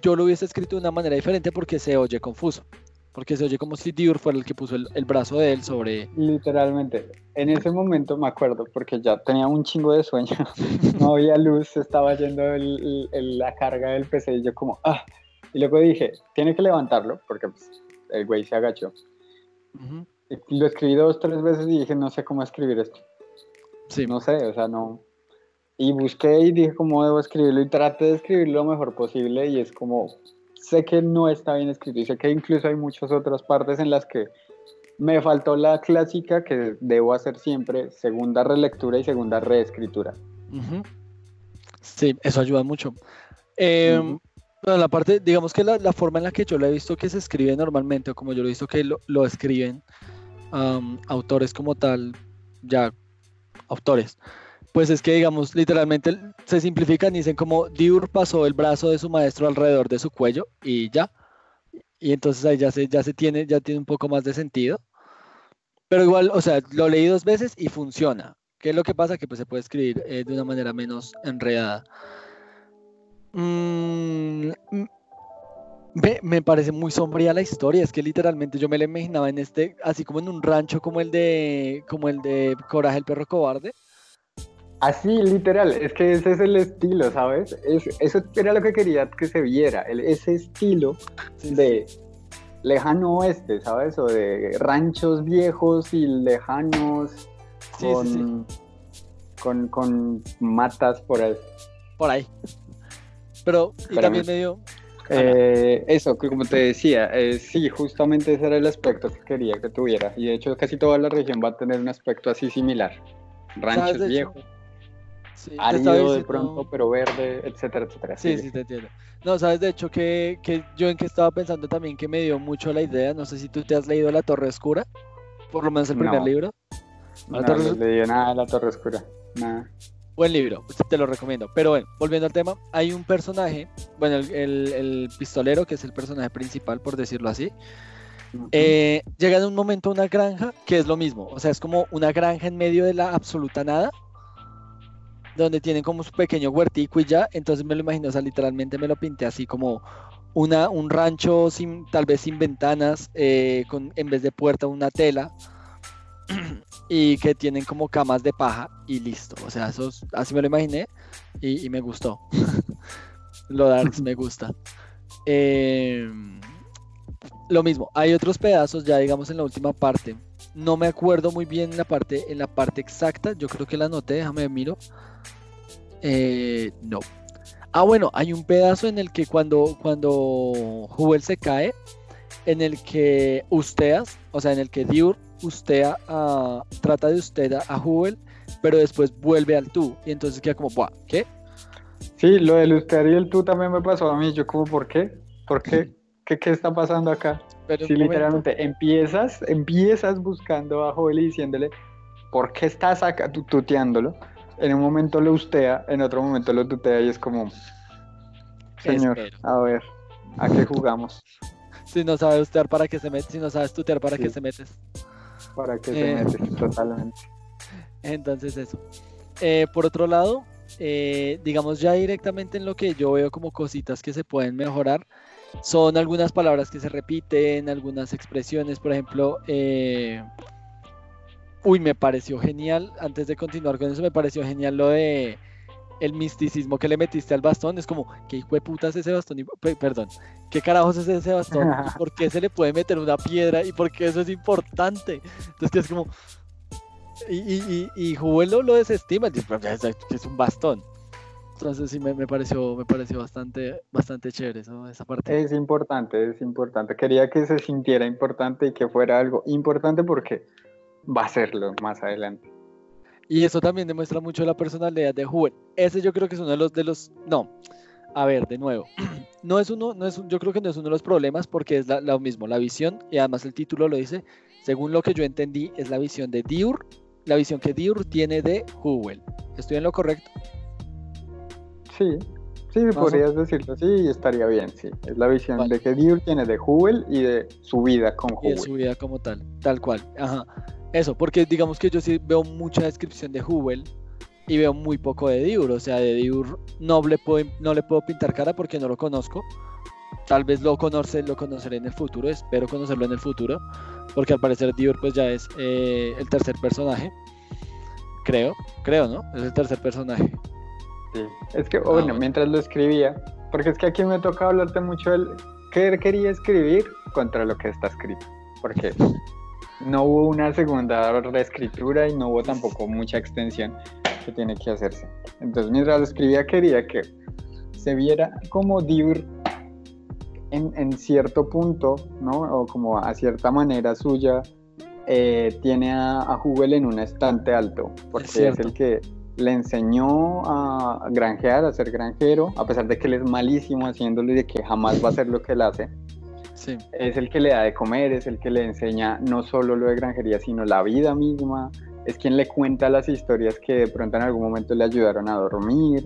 yo lo hubiese escrito de una manera diferente porque se oye confuso. Porque se oye como si Dior fuera el que puso el, brazo de él sobre. Literalmente. En ese momento me acuerdo, porque ya tenía un chingo de sueño. no había luz, estaba yendo la carga del PC y yo, como, ah. Y luego dije, tiene que levantarlo, porque pues, el güey se agachó. Lo escribí dos, tres veces y dije, no sé cómo escribir esto. Sí. No sé, o sea, no y busqué y dije cómo debo escribirlo y traté de escribirlo lo mejor posible y es como, sé que no está bien escrito y sé que incluso hay muchas otras partes en las que me faltó la clásica que debo hacer siempre, segunda relectura y segunda reescritura. Sí, eso ayuda mucho. Em, Bueno, la parte, digamos que la, forma en la que yo lo he visto que se escribe normalmente, o como yo lo he visto que lo, escriben autores como tal, ya autores, pues es que digamos literalmente se simplifican y dicen como Diur pasó el brazo de su maestro alrededor de su cuello y ya. Y entonces ahí ya se, ya se tiene, ya tiene un poco más de sentido. Pero igual, o sea, lo leí dos veces y funciona. ¿Qué es lo que pasa? Que pues se puede escribir eh, de una manera menos enredada. Mm, mm, me, parece muy sombría la historia, es que literalmente yo me la imaginaba en este, así como en un rancho como el de, como el de Coraje el perro cobarde. Así, literal, es que ese es el estilo, ¿sabes? eso era lo que quería que se viera, ese estilo de lejano oeste, ¿sabes? O de ranchos viejos y lejanos con, con, con, matas por ahí. Por ahí. Pero, y también medio... Eh, eso, como te decía, eh, sí, justamente ese era el aspecto que quería que tuviera. Y de hecho, casi toda la región va a tener un aspecto así similar. Ranchos viejos. Sí, árido de pronto, pero verde, etcétera, etcétera. Sí, sí, te entiendo. No, sabes, de hecho, que, que, yo en que estaba pensando también que me dio mucho la idea, no sé si tú te has leído La Torre Oscura, por lo menos el primer libro. No, no leí nada de La Torre Oscura, nada. Buen libro, te lo recomiendo. Pero bueno, volviendo al tema, hay un personaje, bueno, el, pistolero, que es el personaje principal, por decirlo así. Eh, llega en un momento a una granja que es lo mismo, o sea, es como una granja en medio de la absoluta nada, donde tienen como su pequeño huertico y ya, entonces me lo imagino, o sea, literalmente me lo pinté así como una, un rancho sin, tal vez sin ventanas, eh, con, en vez de puerta una tela, y que tienen como camas de paja y listo. O sea, eso, así me lo imaginé y, me gustó. lo Darks me gusta. Em, lo mismo, hay otros pedazos ya digamos en la última parte. No me acuerdo muy bien en la parte, en la parte exacta. Yo creo que la anoté, déjame miro. Eh, no. Ah, bueno, hay un pedazo en el que cuando, cuando se cae, en el que Usteas, o sea, en el que Diur usted trata de usted a, a pero después vuelve al tú. Y entonces queda como, Buah, ¿qué? Sí, lo del usted y el tú también me pasó a mí. Yo como, ¿por qué? ¿Por qué? ¿Qué, qué está pasando acá? Pero sí, literalmente empiezas, empiezas buscando a Joel y diciéndole, ¿por qué estás acá tuteándolo? En un momento lo ustea, en otro momento lo tutea y es como, señor, a ver, ¿a qué jugamos? si no sabes ustear para qué se metes, si no sabes tutear para qué se metes para que se eh, totalmente. Entonces eso. Eh, por otro lado, eh, digamos ya directamente en lo que yo veo como cositas que se pueden mejorar, son algunas palabras que se repiten, algunas expresiones, por ejemplo, uy, me pareció genial, antes de continuar con eso, me pareció genial lo de el misticismo que le metiste al bastón es como, ¿qué hijo de puta es ese bastón? perdón, ¿qué carajos es ese bastón? ¿Por qué se le puede meter una piedra? ¿Y por qué eso es importante? Entonces es como... Y, y, lo, desestima, pues, es un bastón. Entonces sí me, pareció, me pareció bastante, bastante chévere esa parte. Es importante, es importante. Quería que se sintiera importante y que fuera algo importante porque va a serlo más adelante. Y eso también demuestra mucho la personalidad de Huber. Ese yo creo que es uno de los de los. No. A ver, de nuevo. No es uno, no es yo creo que no es uno de los problemas porque es lo mismo, la visión, y además el título lo dice, según lo que yo entendí, es la visión de Diur, la visión que Diur tiene de Huel. ¿Estoy en lo correcto? Sí, sí, podrías decirlo así estaría bien, sí. Es la visión de que Diur tiene de Huel y de su vida con Huel. Y de su vida como tal, tal cual. Ajá. Eso, porque digamos que yo sí veo mucha descripción de Hubel y veo muy poco de Diur. O sea, de Diur no le puedo, no le puedo pintar cara porque no lo conozco. Tal vez lo, conoce, lo conoceré en el futuro, espero conocerlo en el futuro, porque al parecer Diur pues ya es eh, el tercer personaje. Creo, creo, ¿no? Es el tercer personaje. Sí, es que, bueno, ah, mientras lo escribía, porque es que aquí me toca hablarte mucho del qué quería escribir contra lo que está escrito. Porque no hubo una segunda reescritura y no hubo tampoco mucha extensión que tiene que hacerse. Entonces, mientras lo escribía, quería que se viera como Diur en, cierto punto, ¿no? O como a cierta manera suya, eh, tiene a, a en un estante alto, porque es, el que le enseñó a granjear, a ser granjero, a pesar de que él es malísimo haciéndolo y de que jamás va a hacer lo que él hace. Es el que le da de comer, es el que le enseña no solo lo de granjería, sino la vida misma. Es quien le cuenta las historias que de pronto en algún momento le ayudaron a dormir.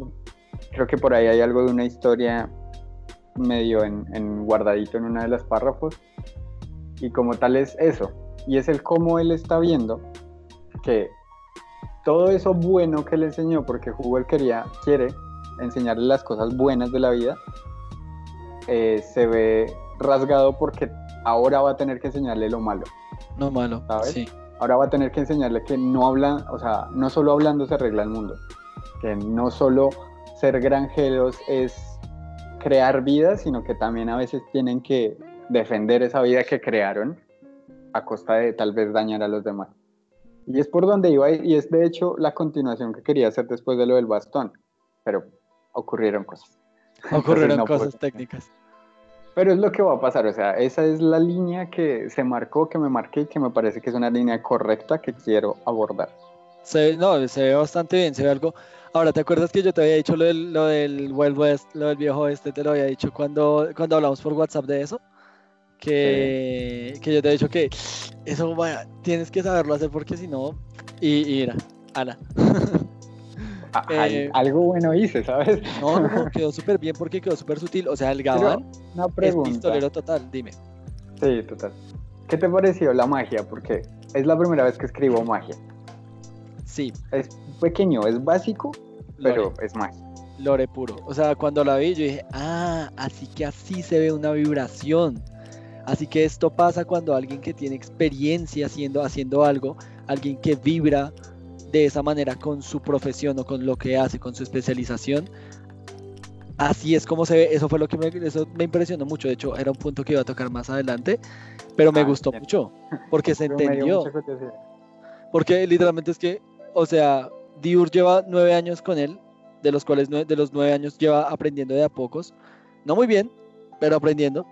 Creo que por ahí hay algo de una historia medio en, guardadito en una de las párrafos. Y como tal es eso. Y es el cómo él está viendo que todo eso bueno que le enseñó, porque Hugo quería, quiere enseñarle las cosas buenas de la vida, eh, se ve rasgado porque ahora va a tener que enseñarle lo malo. No malo, sí. Ahora va a tener que enseñarle que no hablan, o sea, no solo hablando se arregla el mundo, que no solo ser granjeros es crear vida, sino que también a veces tienen que defender esa vida que crearon a costa de tal vez dañar a los demás. Y es por donde iba y es de hecho la continuación que quería hacer después de lo del bastón, pero ocurrieron cosas. Ocurrieron cosas técnicas. Pero es lo que va a pasar, o sea, esa es la línea que se marcó, que me marqué y que me parece que es una línea correcta que quiero abordar. Se, no, se ve bastante bien, se ve algo... Ahora, ¿te acuerdas que yo te había dicho lo del, lo del Wild West, lo del viejo este, te lo había dicho cuando, cuando hablamos por WhatsApp de eso? que, que yo te he dicho que eso vaya, tienes que saberlo hacer porque si no, y, y mira, ala. Eh, algo bueno hice, ¿sabes? No, no, quedó súper bien porque quedó súper sutil. O sea, el Gabán es pistolero total, dime. Sí, total. ¿Qué te pareció la magia? Porque es la primera vez que escribo magia. Sí. Es pequeño, es básico, pero es magia. Lore puro. O sea, cuando la vi yo dije, ah, así que así se ve una vibración. Así que esto pasa cuando alguien que tiene experiencia haciendo, haciendo algo, alguien que vibra de esa manera con su profesión o con lo que hace, con su especialización, así es como se ve. Eso fue lo que me, eso me impresionó mucho. De hecho, era un punto que iba a tocar más adelante, pero me ah, gustó mucho porque se entendió. Porque literalmente es que, o sea, Diur lleva nueve años con él, de los cuales de los nueve años lleva aprendiendo de a pocos. No muy bien, pero aprendiendo.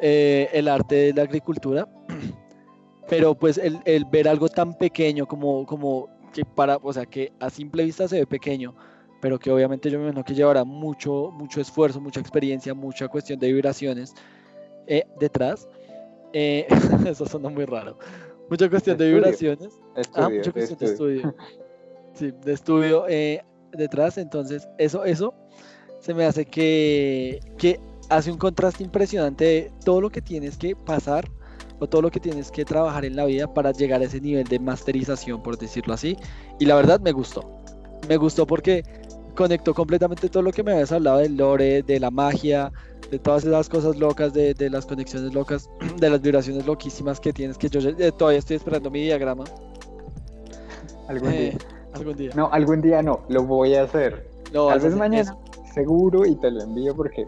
Eh, el arte de la agricultura, pero pues el, ver algo tan pequeño como, como que para, o sea, que a simple vista se ve pequeño, pero que obviamente yo me imagino que llevará mucho, mucho esfuerzo, mucha experiencia, mucha cuestión de vibraciones eh, detrás. Eh, eso suena muy raro. Mucha cuestión de vibraciones. ah, mucha cuestión de estudio. Sí, de estudio detrás. Entonces, eso, eso se me hace que, que hace un contraste impresionante de todo lo que tienes que pasar o todo lo que tienes que trabajar en la vida para llegar a ese nivel de masterización, por decirlo así. Y la verdad me gustó. Me gustó porque conectó completamente todo lo que me habías hablado del lore, de la magia, de todas esas cosas locas, de, las conexiones locas, de las vibraciones loquísimas que tienes, que yo eh, todavía estoy esperando mi diagrama. Algún día. Eh, algún día. No, algún día no, lo voy a hacer. Tal vez mañana, seguro, y te lo envío porque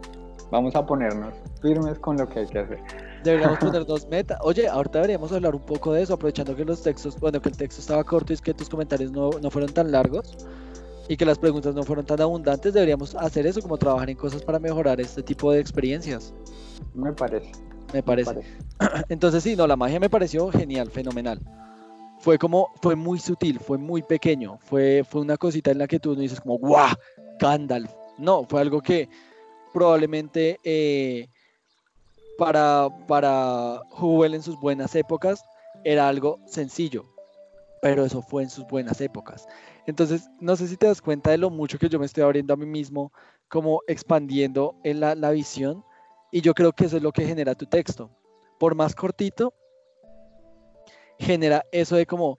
vamos a ponernos firmes con lo que hay que hacer. Deberíamos ponernos meta. Oye, ahorita deberíamos hablar un poco de eso, aprovechando que los textos, bueno, que el texto estaba corto y que tus comentarios no, no fueron tan largos y que las preguntas no fueron tan abundantes, deberíamos hacer eso, como trabajar en cosas para mejorar este tipo de experiencias. Me parece. Me parece. Entonces sí, no, la magia me pareció genial, fenomenal. Fue como, fue muy sutil, fue muy pequeño, fue, fue una cosita en la que tú no dices como, ¡guau! Gandalf. No, fue algo que probablemente eh, para, para Hubble en sus buenas épocas era algo sencillo, pero eso fue en sus buenas épocas. Entonces, no sé si te das cuenta de lo mucho que yo me estoy abriendo a mí mismo, como expandiendo en la, la visión, y yo creo que eso es lo que genera tu texto. Por más cortito, genera eso de como,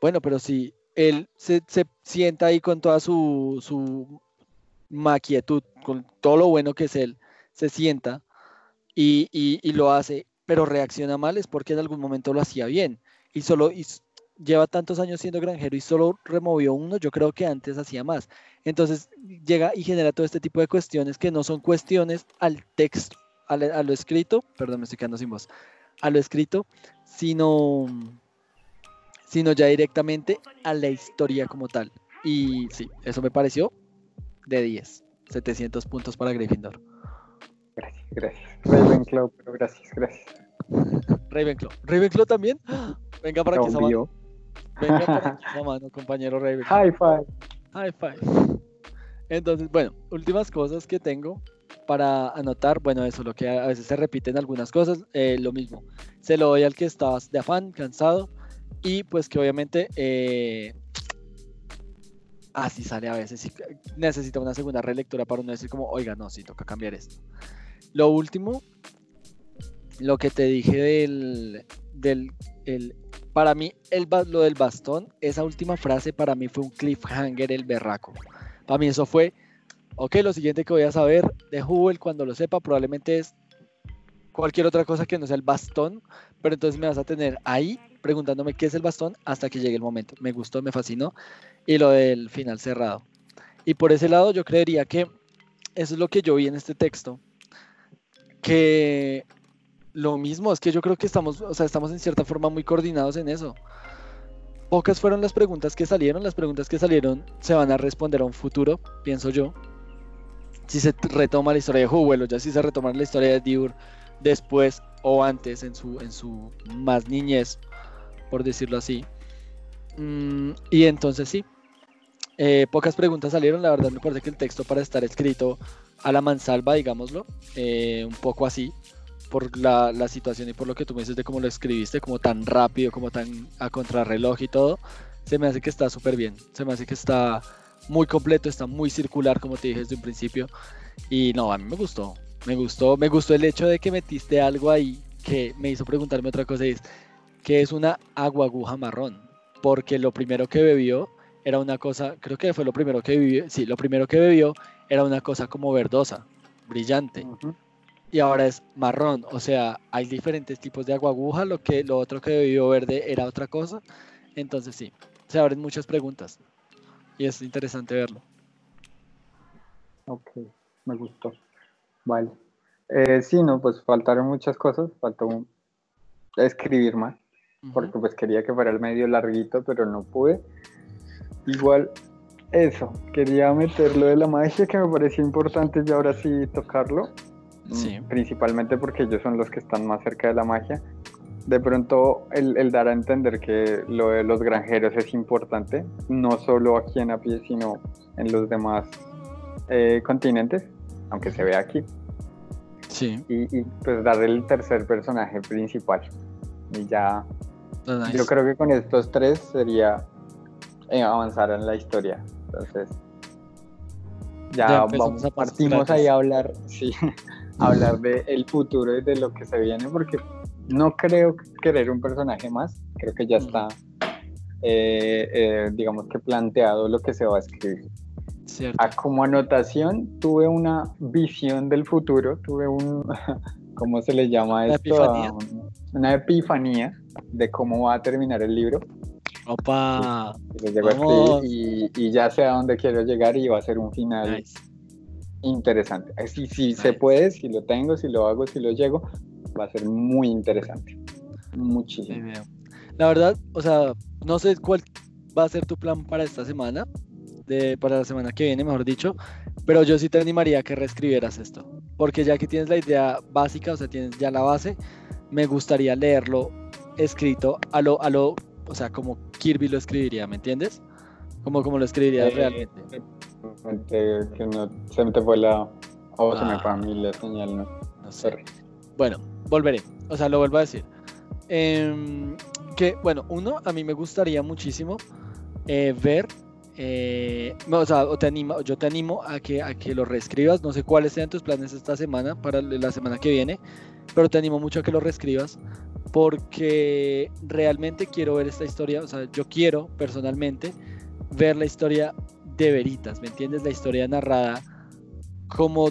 bueno, pero si él se, se sienta ahí con toda su, su maquietud, con todo lo bueno que es él, se sienta y, lo hace, pero reacciona mal es porque en algún momento lo hacía bien y solo lleva tantos años siendo granjero y solo removió uno, yo creo que antes hacía más. Entonces llega y genera todo este tipo de cuestiones que no son cuestiones al texto, a, lo escrito, perdón, me estoy quedando sin voz, a lo escrito, sino, sino ya directamente a la historia como tal. Y sí, eso me pareció de 10. 700 puntos para Gryffindor. Gracias, gracias. Ravenclaw, pero gracias, gracias. Ravenclaw. ¿Ravenclaw también? Venga para aquí, Samano. Venga para aquí, Samano, compañero Ravenclaw. High five. High five. Entonces, bueno, últimas cosas que tengo para anotar. Bueno, eso, lo que a veces se repiten algunas cosas, eh, lo mismo. Se lo doy al que estabas de afán, cansado, y pues que obviamente eh, así sale a veces. Si necesita una segunda relectura para uno decir como, oiga, no, sí, toca cambiar esto. Lo último, lo que te dije del, del el, para mí, el, lo del bastón, esa última frase para mí fue un cliffhanger, el berraco. Para mí eso fue, ok, lo siguiente que voy a saber de Hubble cuando lo sepa probablemente es cualquier otra cosa que no sea el bastón, pero entonces me vas a tener ahí preguntándome qué es el bastón hasta que llegue el momento. Me gustó, me fascinó. Y lo del final cerrado. Y por ese lado yo creería que eso es lo que yo vi en este texto. Que lo mismo, es que yo creo que estamos, o sea, estamos en cierta forma muy coordinados en eso. Pocas fueron las preguntas que salieron, las preguntas que salieron se van a responder a un futuro, pienso yo. Si se retoma la historia de Hubble o ya si se retoma la historia de Diur después o antes en su, en su más niñez, por decirlo así. Mm, y entonces sí, eh, pocas preguntas salieron, la verdad me parece que el texto para estar escrito a la mansalva, digámoslo, eh, un poco así, por la, la, situación y por lo que tú me dices de cómo lo escribiste, como tan rápido, como tan a contrarreloj y todo, se me hace que está súper bien, se me hace que está muy completo, está muy circular, como te dije desde un principio, y no, a mí me gustó, me gustó, me gustó el hecho de que metiste algo ahí que me hizo preguntarme otra cosa y es, ¿qué es una agua aguja marrón? Porque lo primero que bebió era una cosa, creo que fue lo primero que bebió, sí, lo primero que bebió era una cosa como verdosa, brillante y ahora es marrón. O sea, hay diferentes tipos de agua aguja, lo que lo otro que debió verde era otra cosa. Entonces sí, se abren muchas preguntas y es interesante verlo. Ok, me gustó. Vale. Eh, sí, no, pues faltaron muchas cosas, faltó escribir más, porque pues quería que fuera el medio larguito, pero no pude. Igual, eso, quería meterlo de la magia que me parecía importante y ahora sí tocarlo sí. principalmente porque ellos son los que están más cerca de la magia. De pronto el, dar a entender que lo de los granjeros es importante, no solo aquí en pie sino en los demás eh, continentes, aunque se ve aquí. Sí. Y, pues dar el tercer personaje principal. Y ya, pues yo creo que con estos tres sería eh, avanzar en la historia. Entonces, ya, vamos, partimos ahí a hablar, sí, hablar de el futuro y de lo que se viene, porque no creo querer un personaje más, creo que ya mm. está, eh, eh, digamos que planteado lo que se va a escribir. Cierto. Ah, como anotación, tuve una visión del futuro, tuve un, ¿cómo se le llama esto? Epifanía. una epifanía de cómo va a terminar el libro. Opa. Y, y, ya sé a dónde quiero llegar y va a ser un final interesante. Si, si se puede, si lo tengo, si lo hago, si lo llego, va a ser muy interesante. Muchísimo. La verdad, o sea, no sé cuál va a ser tu plan para esta semana, de, para la semana que viene, mejor dicho, pero yo sí te animaría a que reescribieras esto, porque ya que tienes la idea básica, o sea, tienes ya la base, me gustaría leerlo escrito a lo, a lo, o sea, como Kirby lo escribiría, ¿me entiendes? Como, como lo escribiría eh, realmente. Que no se me fue la. O se me fue a mí la señal, ¿no? No sé. Bueno, volveré. O sea, lo vuelvo a decir. Em, que, bueno, uno, a mí me gustaría muchísimo eh, ver. Eh, o sea, te animo, yo te animo a que, a que lo reescribas. No sé cuáles sean tus planes esta semana, para la semana que viene, pero te animo mucho a que lo reescribas porque realmente quiero ver esta historia. O sea, yo quiero personalmente ver la historia de veritas, ¿me entiendes? La historia narrada como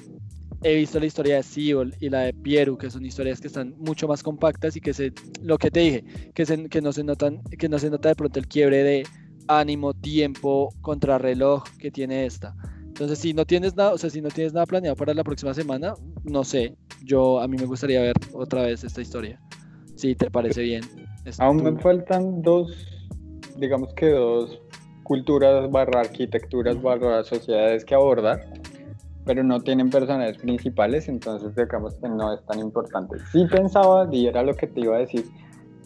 he visto la historia de Seagull y la de Pieru, que son historias que están mucho más compactas y que se, lo que te dije, que, se, que no se notan, que no se nota de pronto el quiebre de ánimo, tiempo, contrarreloj que tiene esta. Entonces, si no tienes nada, o sea, si no tienes nada planeado para la próxima semana, no sé, yo a mí me gustaría ver otra vez esta historia. Si te parece bien. Aún me faltan dos, digamos que dos culturas barra arquitecturas barra sociedades que abordar, pero no tienen personajes principales, entonces digamos que no es tan importante. Sí pensaba, y era lo que te iba a decir,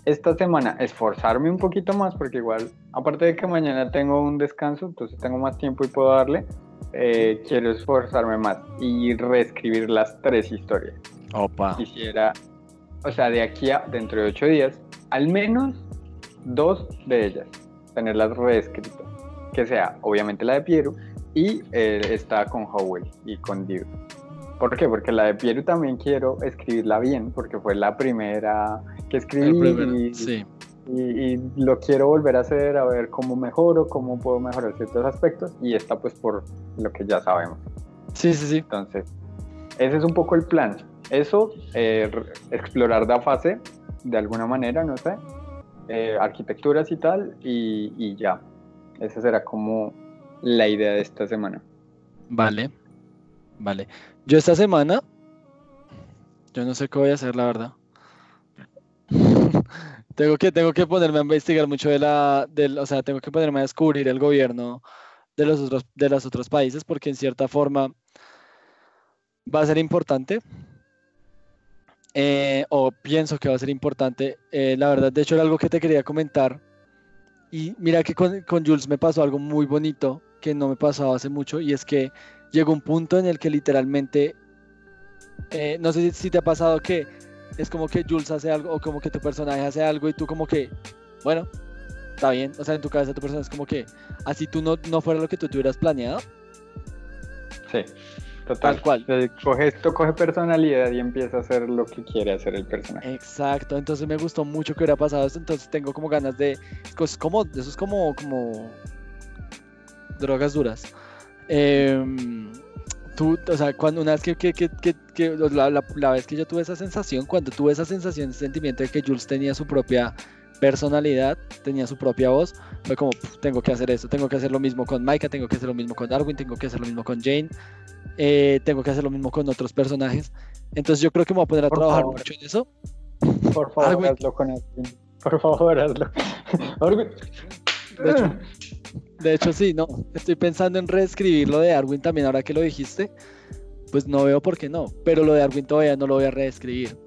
esta semana esforzarme un poquito más, porque igual, aparte de que mañana tengo un descanso, entonces tengo más tiempo y puedo darle, eh, quiero esforzarme más y reescribir las tres historias. Opa. Quisiera, o sea, de aquí a dentro de ocho días, al menos dos de ellas, tenerlas reescritas. Que sea, obviamente, la de Piero y eh, está con Howell y con Dio. ¿Por qué? Porque la de Piero también quiero escribirla bien, porque fue la primera que escribí. y, sí. y, lo quiero volver a hacer, a ver cómo mejoro, cómo puedo mejorar ciertos aspectos. Y esta, pues, por lo que ya sabemos. Sí, sí, sí. Entonces, ese es un poco el plan. Eso, eh, explorar la fase de alguna manera, no sé, eh, arquitecturas y tal, y, y ya. Esa será como la idea de esta semana. Vale, vale. Yo esta semana, yo no sé qué voy a hacer, la verdad. tengo que, tengo que ponerme a investigar mucho de la, del, o sea, tengo que ponerme a descubrir el gobierno de los otros, de los otros países, porque en cierta forma va a ser importante. Eh, o pienso que va a ser importante. eh, la verdad, de hecho, era algo que te quería comentar. Y mira que con, con Jules me pasó algo muy bonito que no me pasaba hace mucho, y es que llegó un punto en el que literalmente, eh, no sé si, te ha pasado que es como que Jules hace algo, o como que tu personaje hace algo, y tú como que, bueno, está bien. O sea, en tu cabeza tu personaje es como que, así tú no, no fuera lo que tú tuvieras planeado. Sí, total. Tal cual. Eh, Coge esto, coge personalidad y empieza a hacer lo que quiere hacer el personaje. Exacto, entonces me gustó mucho que hubiera pasado esto, entonces tengo como ganas de, es como, eso es como, como drogas duras. Em, tú, o sea, cuando una vez que, que, que, que- que- la, la- la vez que yo tuve esa sensación, cuando tuve esa sensación, ese sentimiento de que Jules tenía su propia personalidad, tenía su propia voz, fue como, "Puf, tengo que hacer esto, tengo que hacer lo mismo con Micah, tengo que hacer lo mismo con Darwin, tengo que hacer lo mismo con Jane, eh, tengo que hacer lo mismo con otros personajes. Entonces yo creo que me voy a poner a Por trabajar favor. mucho en eso. Por favor, Arwin. hazlo con Arwin. Por favor, hazlo. Arwin. De hecho, de hecho, sí, no. Estoy pensando en reescribir lo de Arwin también, ahora que lo dijiste. Pues no veo por qué no. Pero lo de Arwin todavía no lo voy a reescribir.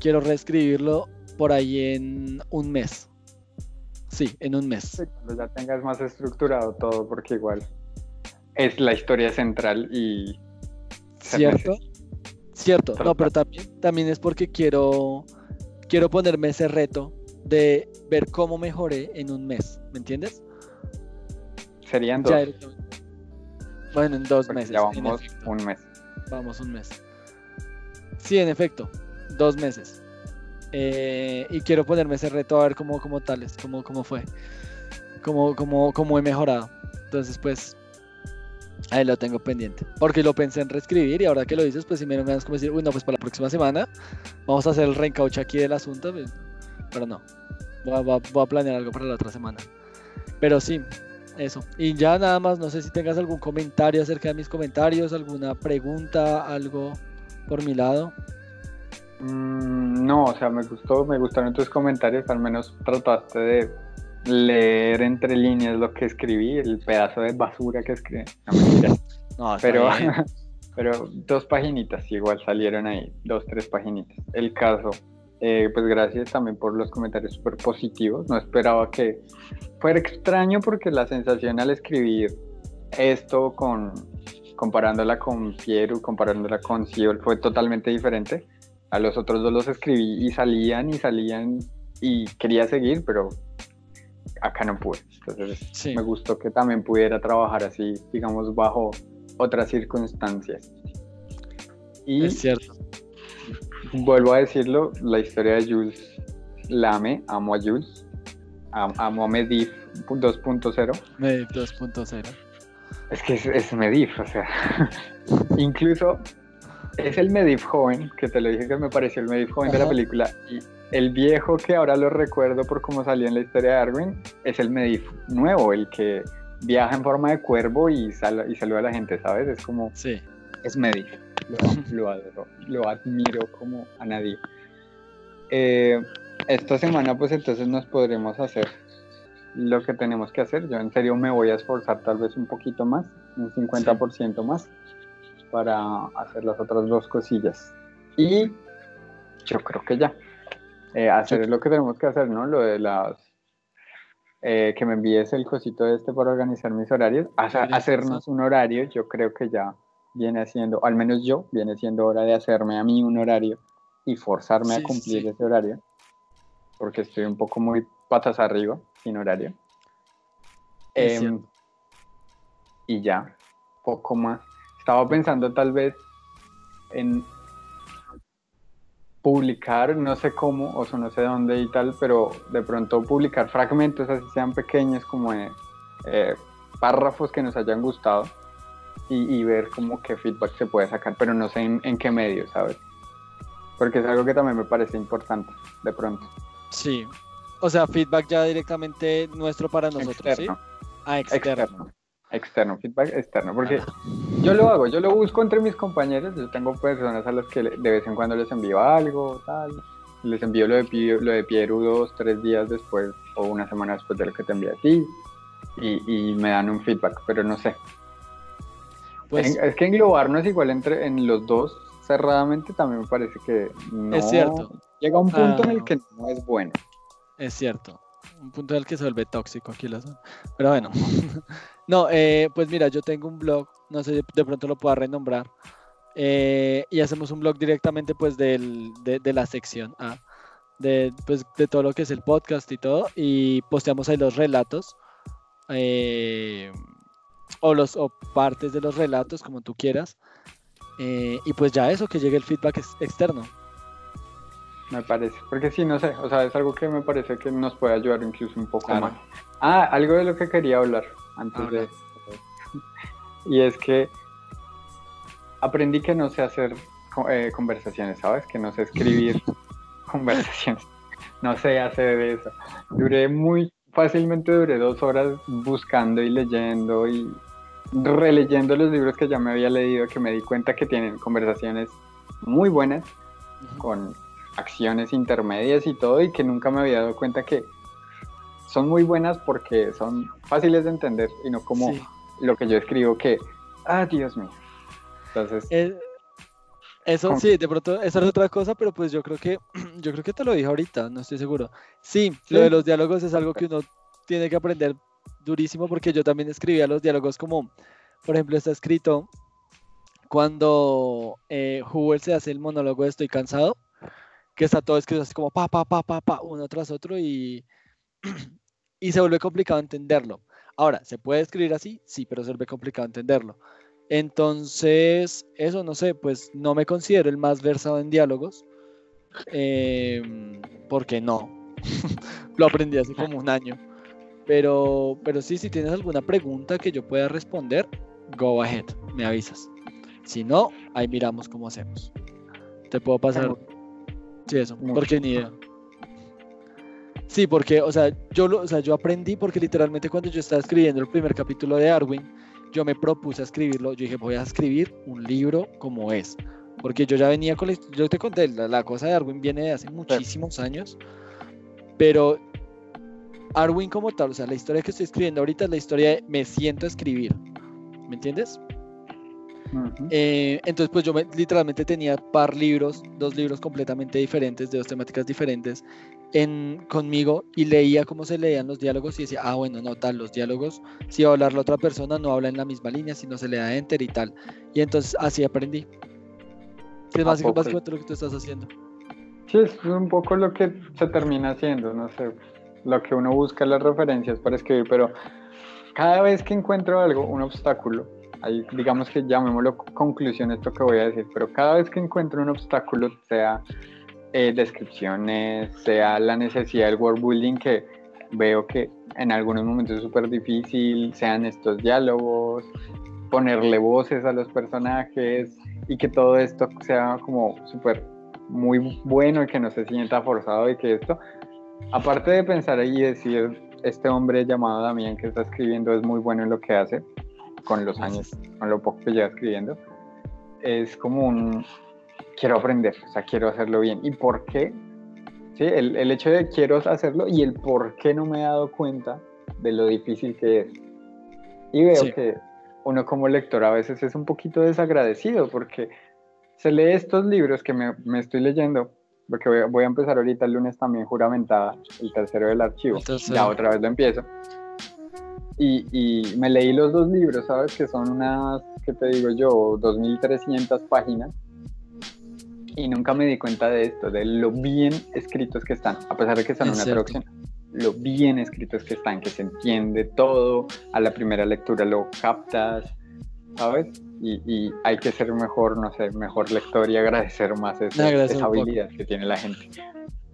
Quiero reescribirlo por ahí en un mes. Sí, en un mes. Sí, cuando ya tengas más estructurado todo, porque igual es la historia central y ¿Cierto? Cierto. No, pero también, también es porque quiero, quiero ponerme ese reto de ver cómo mejoré en un mes. ¿Me entiendes? serían dos. Ya. Bueno, en dos porque meses. ya vamos un mes. Vamos un mes. Sí, en efecto, dos meses. Eh, y quiero ponerme ese reto a ver cómo, cómo tales, cómo, cómo fue, cómo, cómo, cómo he mejorado. Entonces, pues, ahí lo tengo pendiente. Porque lo pensé en reescribir y ahora que lo dices, pues sí me ganas como decir, uy, pues para la próxima semana vamos a hacer el reencauche aquí del asunto. pues, Pero no, voy a- voy a planear algo para la otra semana. Pero sí, eso. Y ya nada más, no sé si tengas algún comentario acerca de mis comentarios, alguna pregunta, algo por mi lado. Mm, no, o sea, me gustó, me gustaron tus comentarios, al menos trataste de leer entre líneas lo que escribí, el pedazo de basura que escribí. No, mentiras. No, pero, pero dos paginitas igual salieron ahí, dos, tres paginitas. El caso, eh, pues gracias también por los comentarios súper positivos. No esperaba que fuera extraño porque la sensación al escribir esto con comparándola con Piero, comparándola con Siol fue totalmente diferente. A los otros dos los escribí y salían y salían y quería seguir, pero acá no pude. Entonces Sí. me gustó que también pudiera trabajar así, digamos, bajo otras circunstancias. Y Es cierto. vuelvo a decirlo, la historia de Jules la amé, amo a Jules, am- amo a Medivh 2.0. Medivh 2.0. Es que es, es Medivh, o sea, incluso es el Medivh joven, que te lo dije que me pareció el Medivh joven de la película, y el viejo que ahora lo recuerdo por cómo salió en la historia de Arwen, es el Medivh nuevo, el que viaja en forma de cuervo y, sal- y saluda a la gente, ¿sabes? Es como, Sí. es Medivh, lo, lo adoro, lo admiro como a nadie. Eh, esta semana pues entonces nos podremos hacer lo que tenemos que hacer. Yo en serio me voy a esforzar tal vez un poquito más, un 50% más, para hacer las otras dos cosillas. Y yo creo que ya. Eh, hacer lo que tenemos que hacer, ¿no? Lo de las... Eh, que me envíes el cosito este para organizar mis horarios. hacernos un horario, yo creo que ya viene siendo, al menos yo, viene siendo hora de hacerme a mí un horario y forzarme a cumplir ese horario, porque estoy un poco muy patas arriba, sin horario. Em, y ya, poco más. Estaba pensando tal vez en publicar, no sé cómo, o sea, no sé dónde y tal, pero de pronto publicar fragmentos así sean pequeños como de eh, párrafos que nos hayan gustado y, ver como qué feedback se puede sacar, pero no sé en, qué medio, ¿sabes? Porque es algo que también me parece importante, de pronto. Sí, o sea, feedback ya directamente nuestro para nosotros, ¿sí? Ah, externo. externo. Feedback externo, porque yo lo hago, yo lo busco entre mis compañeros, yo tengo personas a las que de vez en cuando les envío algo, tal, les envío lo de, lo de Pieru dos, tres días después o una semana después de lo que te envié a ti y, y me dan un feedback, pero no sé. Pues, es que englobar no es igual entre en los dos cerradamente también me parece que no es cierto. llega un punto en el ah. que no es bueno. Es cierto un punto en el que se vuelve tóxico aquí la zona. Pero bueno, no, eh, pues mira, yo tengo un blog, no sé, de pronto lo pueda renombrar. Eh, y hacemos un blog directamente pues del, de, la sección A, de, pues, de todo lo que es el podcast y todo, y posteamos ahí los relatos, eh, o, los, o partes de los relatos, como tú quieras, y pues ya eso, que llegue el feedback externo me parece. Porque sí, no sé, o sea, es algo que me parece que nos puede ayudar incluso un poco más. Ah, algo de lo que quería hablar antes de... y es que aprendí que no sé hacer eh, conversaciones, ¿sabes? Que no sé escribir conversaciones. No sé hacer eso. Duré muy fácilmente, duré dos horas buscando y leyendo y releyendo los libros que ya me había leído, que me di cuenta que tienen conversaciones muy buenas con acciones intermedias y todo y que nunca me había dado cuenta que son muy buenas porque son fáciles de entender y no como lo que yo escribo que, ah, Dios mío. Entonces... Eh, eso sí, de pronto, esa es otra cosa, pero pues yo creo que, yo creo que te lo dije ahorita, no estoy seguro. Sí, lo de los diálogos es algo que uno tiene que aprender durísimo porque yo también escribía los diálogos como, por ejemplo, está escrito cuando eh, se hace el monólogo de Estoy cansado, que está todo escrito así como pa, pa, pa, pa, pa, uno tras otro y, y se vuelve complicado entenderlo. Ahora, ¿se puede escribir así? Sí, pero se vuelve complicado entenderlo. Entonces, eso no sé, pues no me considero el más versado en diálogos, em, porque no. Lo aprendí hace como un año. Pero, pero sí, si tienes alguna pregunta que yo pueda responder, go ahead, me avisas. Si no, ahí miramos cómo hacemos. Te puedo pasar Sí, eso, porque ni idea. Sí, porque, o sea, yo lo, o sea, yo aprendí porque literalmente cuando yo estaba escribiendo el primer capítulo de Arwin, yo me propuse a escribirlo, yo dije, voy a escribir un libro como es. Porque yo ya venía con la, yo te conté, la, cosa de Arwin viene de hace muchísimos años, pero Arwin como tal, o sea, la historia que estoy escribiendo ahorita es la historia de me siento a escribir, ¿me entiendes? Eh, entonces, pues yo literalmente tenía par libros, dos libros completamente diferentes, de dos temáticas diferentes, en, conmigo y leía cómo se leían los diálogos y decía, ah, bueno, no, tal, los diálogos, si va a hablar la otra persona, no habla en la misma línea, sino se le da enter y tal. Y entonces así aprendí. ¿Qué es básicamente lo que tú estás haciendo? Sí, es un poco lo que se termina haciendo, no sé, lo que uno busca las referencias para escribir, pero cada vez que encuentro algo, un obstáculo, digamos que llamémoslo conclusión esto que voy a decir, pero cada vez que encuentro un obstáculo, sea eh, descripciones, sea la necesidad del word building que veo que en algunos momentos es súper difícil, sean estos diálogos, ponerle voces a los personajes y que todo esto sea como súper muy bueno y que no se sienta forzado y que esto, aparte de pensar y decir, este hombre llamado Damián que está escribiendo es muy bueno en lo que hace, con los años, con lo poco que lleva escribiendo, es como un quiero aprender, o sea, quiero hacerlo bien. ¿Y por qué? Sí, el, el hecho de quiero hacerlo y el por qué no me he dado cuenta de lo difícil que es. Y veo que uno como lector a veces es un poquito desagradecido porque se lee estos libros que me, me estoy leyendo porque voy a, empezar ahorita el lunes también juramentada, el tercero del archivo. Ya otra vez lo empiezo. Y, y, me leí los dos libros, ¿sabes? Que son unas, ¿qué te digo yo? 2.300 páginas. Y nunca me di cuenta de esto, de lo bien escritos que están, a pesar de que están en una traducción. Lo bien escritos que están, que se entiende todo, a la primera lectura lo captas, ¿sabes? Y, hay que ser mejor, no sé, mejor lector y agradecer más esa, habilidad que tiene la gente.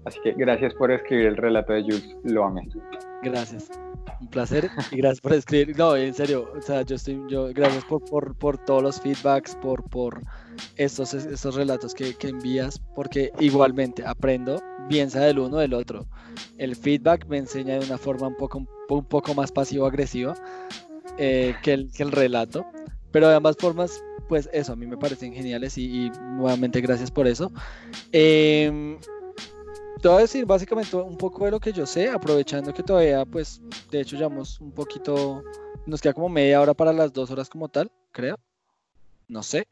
Así que gracias por escribir el relato de Jules, lo amé. Gracias, un placer y gracias por escribir. No, en serio, o sea, yo estoy, yo, gracias por, por, por todos los feedbacks, por, por estos, estos relatos que, que envías, porque igualmente aprendo, bien sea del uno del otro. El feedback me enseña de una forma un poco, un poco más pasivo-agresiva eh, que, el, que el relato pero de ambas formas, pues eso, a mí me parecen geniales y, nuevamente gracias por eso. Eh, te voy a decir básicamente un poco de lo que yo sé, aprovechando que todavía, pues, de hecho, llevamos un poquito, nos queda como media hora para las dos horas como tal, creo. No sé.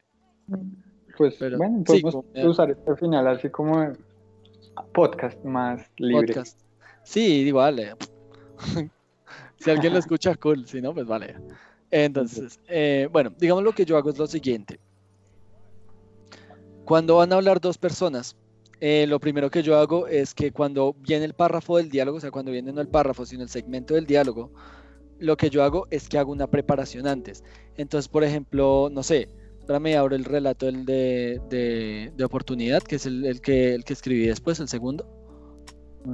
Pues, bueno, podemos usar este final así como podcast más libre. Podcast. Sí, igual. Eh. si alguien lo escucha, cool. Si no, pues vale. Entonces, eh, bueno, digamos lo que yo hago es lo siguiente. Cuando van a hablar dos personas, eh, lo primero que yo hago es que cuando viene el párrafo del diálogo, o sea, cuando viene no el párrafo, sino el segmento del diálogo, lo que yo hago es que hago una preparación antes. Entonces, por ejemplo, no sé, ahora me abro el relato el de, oportunidad, que es el, que, el que escribí después, el segundo.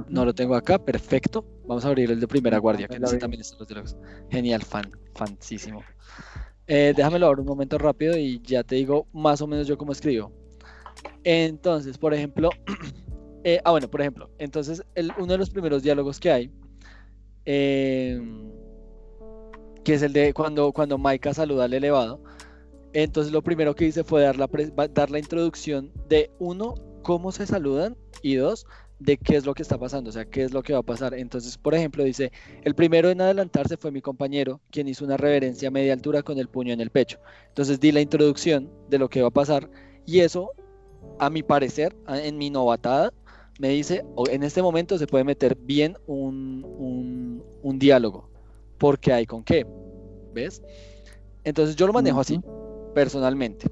No lo tengo acá, perfecto. Vamos a abrir el de primera guardia, que también están los diálogos. Genial, fan, fansísimo. Eh, déjamelo ahora un momento rápido y ya te digo más o menos yo cómo escribo. Entonces, por ejemplo, eh, ah, bueno, por ejemplo, entonces uno de los primeros diálogos que hay, em, que es el de cuando, cuando Maika saluda al elevado, entonces lo primero que hice fue dar la, dar la introducción de uno, cómo se saludan y dos, de qué es lo que está pasando, o sea, qué es lo que va a pasar. Entonces, por ejemplo, dice, el primero en adelantarse fue mi compañero, quien hizo una reverencia a media altura con el puño en el pecho. Entonces di la introducción de lo que va a pasar y eso, a mi parecer, en mi novatada, me dice, en este momento se puede meter bien un, un, diálogo, porque hay con qué, ¿ves? Entonces yo lo manejo así, personalmente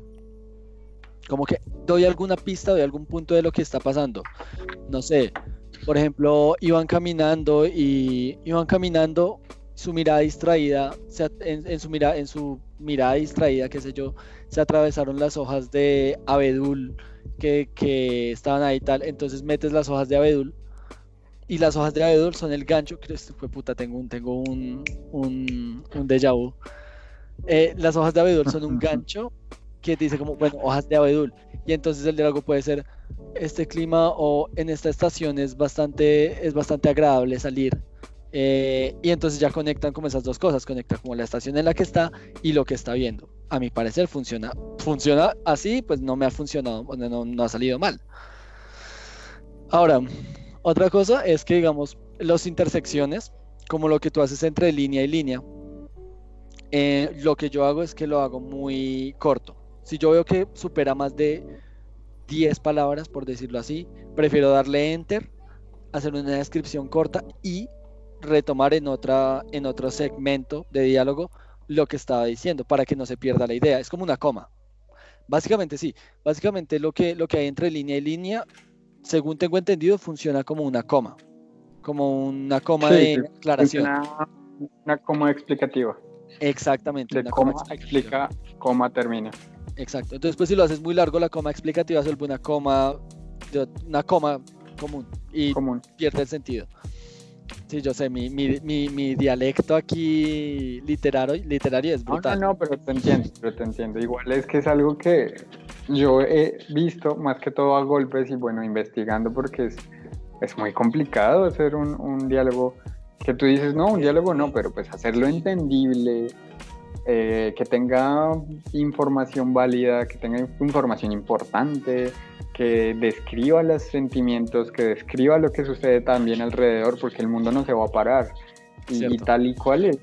como que doy alguna pista, doy algún punto de lo que está pasando. No sé, por ejemplo, iban caminando y iban caminando, su mirada distraída, en, su mirada, en su mirada distraída, qué sé yo, se atravesaron las hojas de abedul que, que estaban ahí tal, entonces metes las hojas de abedul y las hojas de abedul son el gancho, que fue puta, tengo un, tengo un, un, un déjà vu. Eh, las hojas de abedul son un gancho que dice como, bueno, hojas de abedul. Y entonces el diálogo puede ser, este clima o en esta estación es bastante, es bastante agradable salir. Eh, y entonces ya conectan como esas dos cosas, conecta como la estación en la que está y lo que está viendo. A mi parecer funciona. Funciona así, pues no me ha funcionado, no, no ha salido mal. Ahora, otra cosa es que digamos, las intersecciones, como lo que tú haces entre línea y línea, eh, lo que yo hago es que lo hago muy corto. Si yo veo que supera más de 10 palabras, por decirlo así, prefiero darle enter, hacer una descripción corta y retomar en, otra, en otro segmento de diálogo lo que estaba diciendo para que no se pierda la idea. Es como una coma. Básicamente sí, básicamente lo que, lo que hay entre línea y línea, según tengo entendido, funciona como una coma, como una coma de aclaración. Una, una coma explicativa. Exactamente. De coma explica, coma termina. Exacto. Entonces, pues si lo haces muy largo, la coma explicativa se vuelve una coma, una coma común y pierde el sentido. Sí, yo sé, mi, mi, mi, dialecto aquí literario, literario es brutal. No, no, pero te entiendo, pero te entiendo. Igual es que es algo que yo he visto más que todo a golpes y bueno, investigando porque es, es muy complicado hacer un, un diálogo que tú dices, no, un diálogo no, pero pues hacerlo entendible, eh, que tenga información válida, que tenga información importante, que describa los sentimientos, que describa lo que sucede también alrededor, porque el mundo no se va a parar. Y, tal y cual es,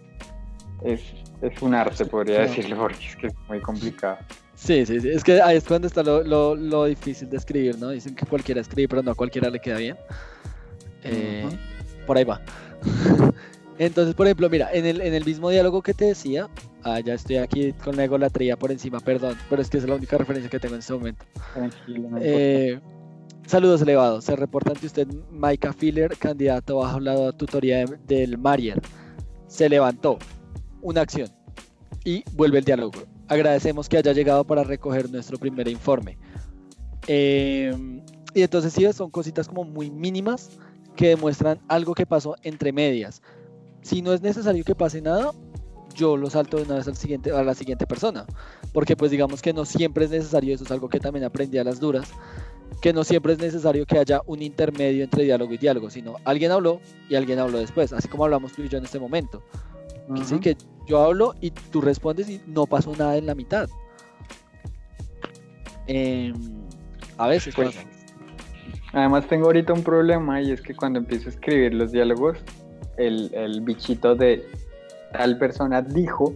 es, un arte, podría decirlo, porque es que es muy complicado. Sí, sí, sí. Es que ahí es cuando está lo, difícil de escribir, ¿no? Dicen que cualquiera escribe, pero no a cualquiera le queda bien. Eh, por ahí va. Entonces, por ejemplo, mira, en el, en el mismo diálogo que te decía, ah, ya estoy aquí con la egolatría por encima, perdón, pero es que es la única referencia que tengo en este momento. Tranquilo, eh, Saludos elevados. Se reporta ante usted Maika Filler, candidato bajo la tutoría del Marier. Se levantó. Una acción. Y vuelve el diálogo. Agradecemos que haya llegado para recoger nuestro primer informe. Em, y entonces sí, son cositas como muy mínimas que demuestran algo que pasó entre medias. Si no es necesario que pase nada, yo lo salto de una vez al siguiente, a la siguiente persona. Porque pues digamos que no siempre es necesario, eso es algo que también aprendí a las duras, que no siempre es necesario que haya un intermedio entre diálogo y diálogo, sino alguien habló y alguien habló después, así como hablamos tú y yo en este momento. Así que yo hablo y tú respondes y no pasó nada en la mitad. Em, a veces pues, Además tengo ahorita un problema y es que cuando empiezo a escribir los diálogos, el, el bichito de tal persona dijo,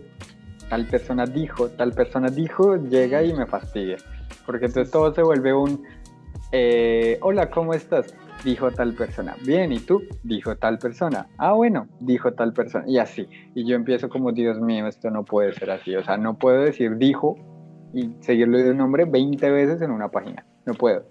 tal persona dijo, tal persona dijo, llega y me fastidia. Porque entonces todo se vuelve un eh, hola, ¿cómo estás? Dijo tal persona. Bien, ¿y tú? Dijo tal persona. Ah, bueno, dijo tal persona. Y así. Y yo empiezo como, Dios mío, esto no puede ser así. O sea, no puedo decir dijo y seguirlo de un nombre 20 veces en una página. No puedo.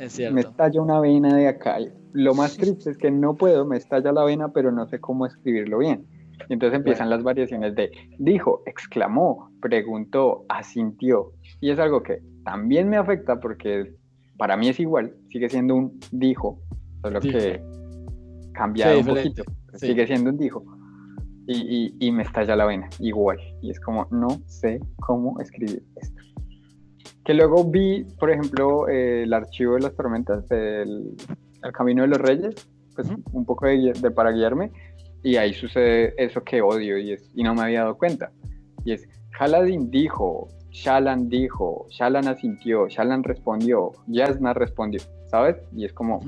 Es cierto. Me estalla una vena de acá. Lo más triste es que no puedo, me estalla la vena, pero no sé cómo escribirlo bien. Y entonces empiezan las variaciones de dijo, exclamó, preguntó, asintió. Y es algo que también me afecta porque para mí es igual, sigue siendo un dijo, solo que cambiado un poquito, sigue siendo un dijo. Y, y, me estalla la vena, igual. Y es como, no sé cómo escribir esto. Que luego vi, por ejemplo, el archivo de las tormentas, el, el Camino de los Reyes, pues un poco de, de, para guiarme, y ahí sucede eso que odio y, es, y no me había dado cuenta. Y es, Haladin dijo, Shalan dijo, Shalan asintió, Shalan respondió, Yasna respondió, ¿sabes? Y es como,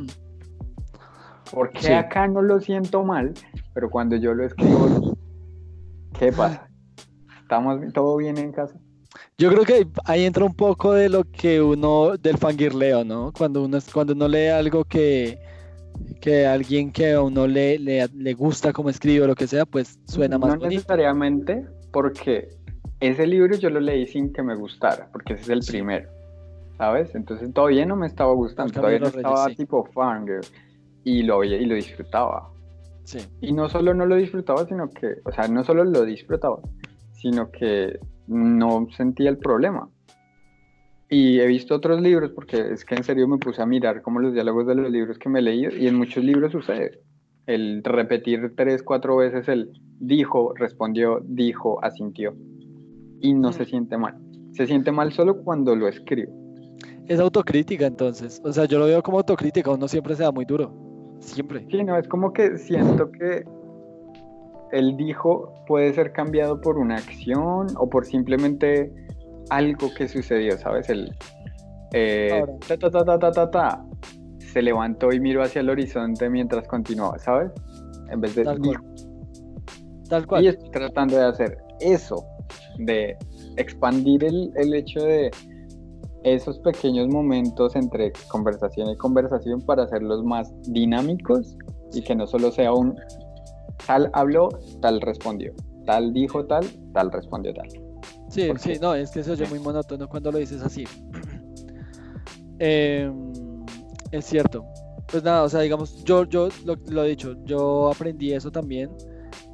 ¿por qué acá no lo siento mal? Pero cuando yo lo escribo, ¿qué pasa? ¿Estamos todo bien en casa? Yo creo que ahí entra un poco de lo que uno, del fangirleo, ¿no? Cuando uno, cuando uno lee algo que, que alguien que a uno le, le, gusta como escribe o lo que sea, pues suena más no necesariamente porque ese libro yo lo leí sin que me gustara, porque ese es el primero, ¿sabes? Entonces todavía no me estaba gustando, todavía no estaba tipo fangirl y lo y lo disfrutaba. Sí. Y no solo no lo disfrutaba, sino que, o sea, no solo lo disfrutaba, sino que no sentía el problema. Y he visto otros libros, porque es que en serio me puse a mirar como los diálogos de los libros que me he leído, y en muchos libros sucede. El repetir tres, cuatro veces el dijo, respondió, dijo, asintió y no se siente mal. Se siente mal solo cuando lo escribo. Es autocrítica entonces. O sea, yo lo veo como autocrítica, uno siempre se da muy duro. Siempre. Sí, no, es como que siento que el dijo puede ser cambiado por una acción o por simplemente algo que sucedió, ¿sabes? El eh, ta, ta, ta, ta, ta, ta, se levantó y miró hacia el horizonte mientras continuaba, ¿sabes? En vez de Tal Cual. Tal cual. Y estoy tratando de hacer eso de expandir el, el hecho de esos pequeños momentos entre conversación y conversación para hacerlos más dinámicos y que no solo sea un tal habló, tal respondió, tal dijo tal, tal respondió tal. Sí, sí, no, es que eso es muy monótono cuando lo dices así. Em, es cierto. Pues nada, o sea, digamos, yo, yo lo, lo he dicho, yo aprendí eso también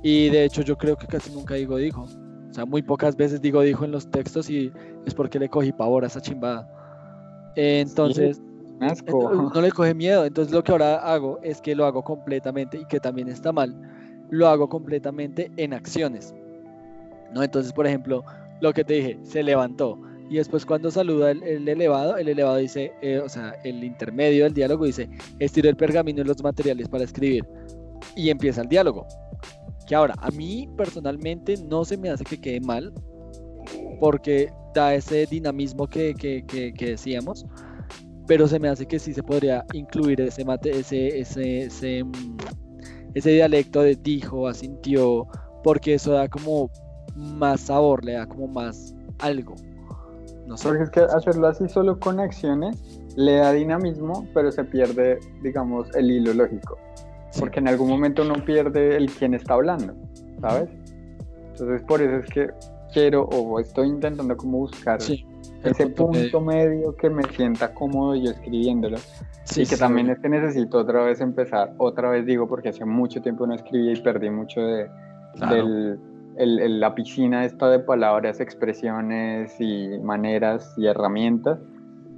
y de hecho yo creo que casi nunca digo dijo. O sea, muy pocas veces digo dijo en los textos y es porque le cogí pavor a esa chimbada. Entonces, no le coge miedo. Entonces lo que ahora hago es que lo hago completamente y que también está mal. Lo hago completamente en acciones. ¿no? Entonces, por ejemplo, lo que te dije, se levantó. Y después cuando saluda el, elevado, el elevado dice, eh, o sea, el intermedio del diálogo dice, estiró el pergamino y los materiales para escribir. Y empieza el diálogo. Que ahora, a mí personalmente no se me hace que quede mal, porque da ese dinamismo que, decíamos, pero se me hace que sí se podría incluir ese, ese, ese, ese, mm, ese dialecto de dijo, asintió, porque eso da como más sabor, le da como más algo. No sé. Porque es que hacerlo así solo con acciones le da dinamismo, pero se pierde, digamos, el hilo lógico. Porque en algún momento uno pierde el quién está hablando, ¿sabes? Entonces por eso es que quiero o estoy intentando como buscar ese punto, medio. que me sienta cómodo yo escribiéndolo. y que también es que necesito otra vez empezar, otra vez digo, porque hace mucho tiempo no escribía y perdí mucho de, la piscina esta de palabras, expresiones y maneras y herramientas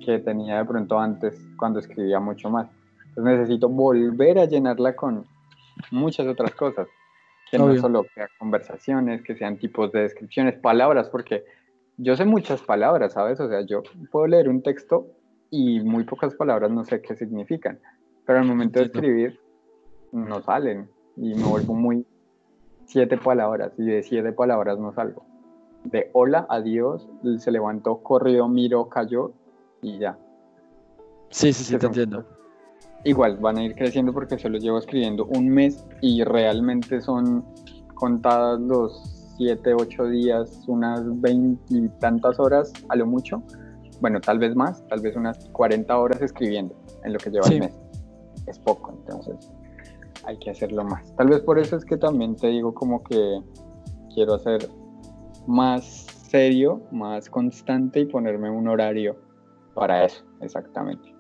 que tenía de pronto antes cuando escribía mucho más. Entonces necesito volver a llenarla con muchas otras cosas, que no solo sea conversaciones, que sean tipos de descripciones, palabras, porque yo sé muchas palabras, ¿sabes? O sea, yo puedo leer un texto y muy pocas palabras no sé qué significan, pero al momento de escribir no salen y me vuelvo muy siete palabras y de siete palabras no salgo. De hola, adiós, se levantó, corrió, miró, cayó y ya. Sí, sí, sí, te entiendo. Igual, van a ir creciendo porque se los llevo escribiendo un mes y realmente son contadas los 7, 8 días, unas 20 y tantas horas a lo mucho. Bueno, tal vez más, tal vez unas 40 horas escribiendo en lo que lleva el mes. Es poco, entonces hay que hacerlo más. Tal vez por eso es que también te digo como que quiero hacer más serio, más constante y ponerme un horario para eso, exactamente.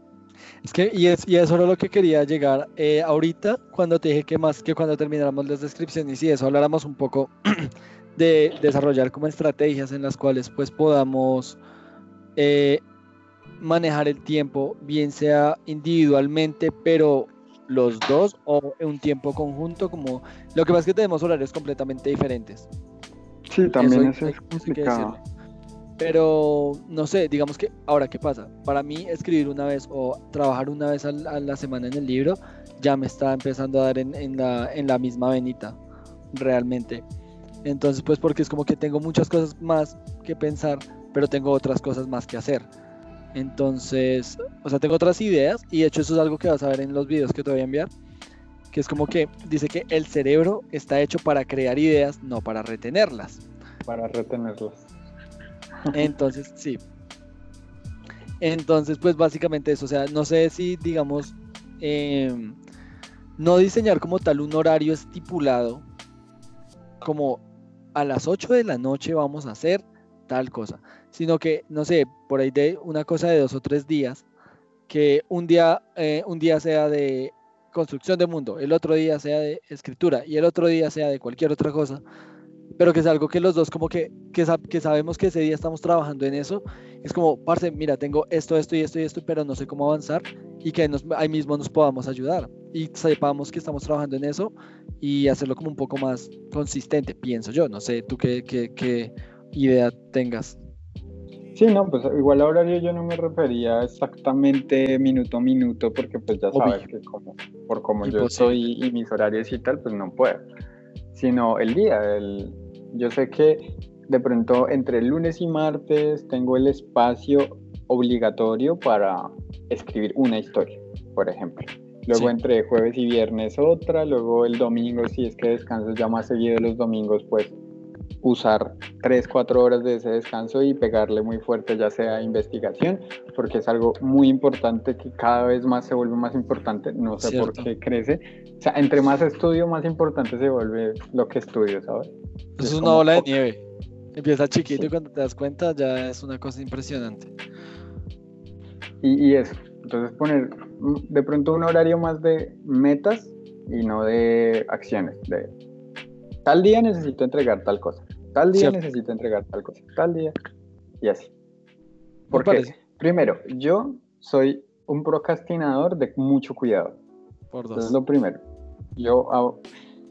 Es que, y, es, y eso era lo que quería llegar eh, ahorita, cuando te dije que más que cuando termináramos las descripciones y eso, habláramos un poco de desarrollar como estrategias en las cuales pues podamos eh, manejar el tiempo, bien sea individualmente, pero los dos o en un tiempo conjunto, como lo que pasa es que tenemos horarios completamente diferentes. Sí, también eso, es complicado. Pero no sé, digamos que ahora qué pasa. Para mí escribir una vez o trabajar una vez a la semana en el libro ya me está empezando a dar en, la, en la misma venita, realmente. Entonces, pues porque es como que tengo muchas cosas más que pensar, pero tengo otras cosas más que hacer. Entonces, o sea, tengo otras ideas y de hecho eso es algo que vas a ver en los videos que te voy a enviar, que es como que dice que el cerebro está hecho para crear ideas, no para retenerlas. Para retenerlas. Entonces, sí. Entonces, pues básicamente eso, o sea, no sé si, digamos, em, no diseñar como tal un horario estipulado, como a las 8 de la noche vamos a hacer tal cosa, sino que, no sé, por ahí de una cosa de dos o tres días, que un día, eh, un día sea de construcción de mundo, el otro día sea de escritura y el otro día sea de cualquier otra cosa, pero que es algo que los dos como que, que, que, sabemos que ese día estamos trabajando en eso, es como, parce, mira, tengo esto, esto y esto y esto, pero no sé cómo avanzar y que nos, ahí mismo nos podamos ayudar y sepamos que estamos trabajando en eso y hacerlo como un poco más consistente, pienso yo, no sé, tú qué, qué idea tengas. Sí, no, pues igual a horario yo no me refería exactamente minuto a minuto porque pues ya sabes que como, por como yo soy y mis horarios y tal, pues no puedo, sino el día, el, yo sé que de pronto entre lunes y martes tengo el espacio obligatorio para escribir una historia, por ejemplo. Luego entre jueves y viernes otra, luego el domingo, si es que descanso ya más seguido los domingos, pues usar 3, 4 horas de ese descanso y pegarle muy fuerte ya sea investigación, porque es algo muy importante que cada vez más se vuelve más importante, no sé por qué crece. O sea, entre más estudio, más importante se vuelve lo que estudio, ¿sabes? Es, una ola de nieve. Empieza chiquito y cuando te das cuenta ya es una cosa impresionante. Y, y eso, entonces poner de pronto un horario más de metas y no de acciones, de tal día necesito entregar tal cosa, tal día necesito entregar tal cosa, tal día y así. Porque primero, yo soy un procrastinador de mucho cuidado. Por dos. es lo primero. Yo hago,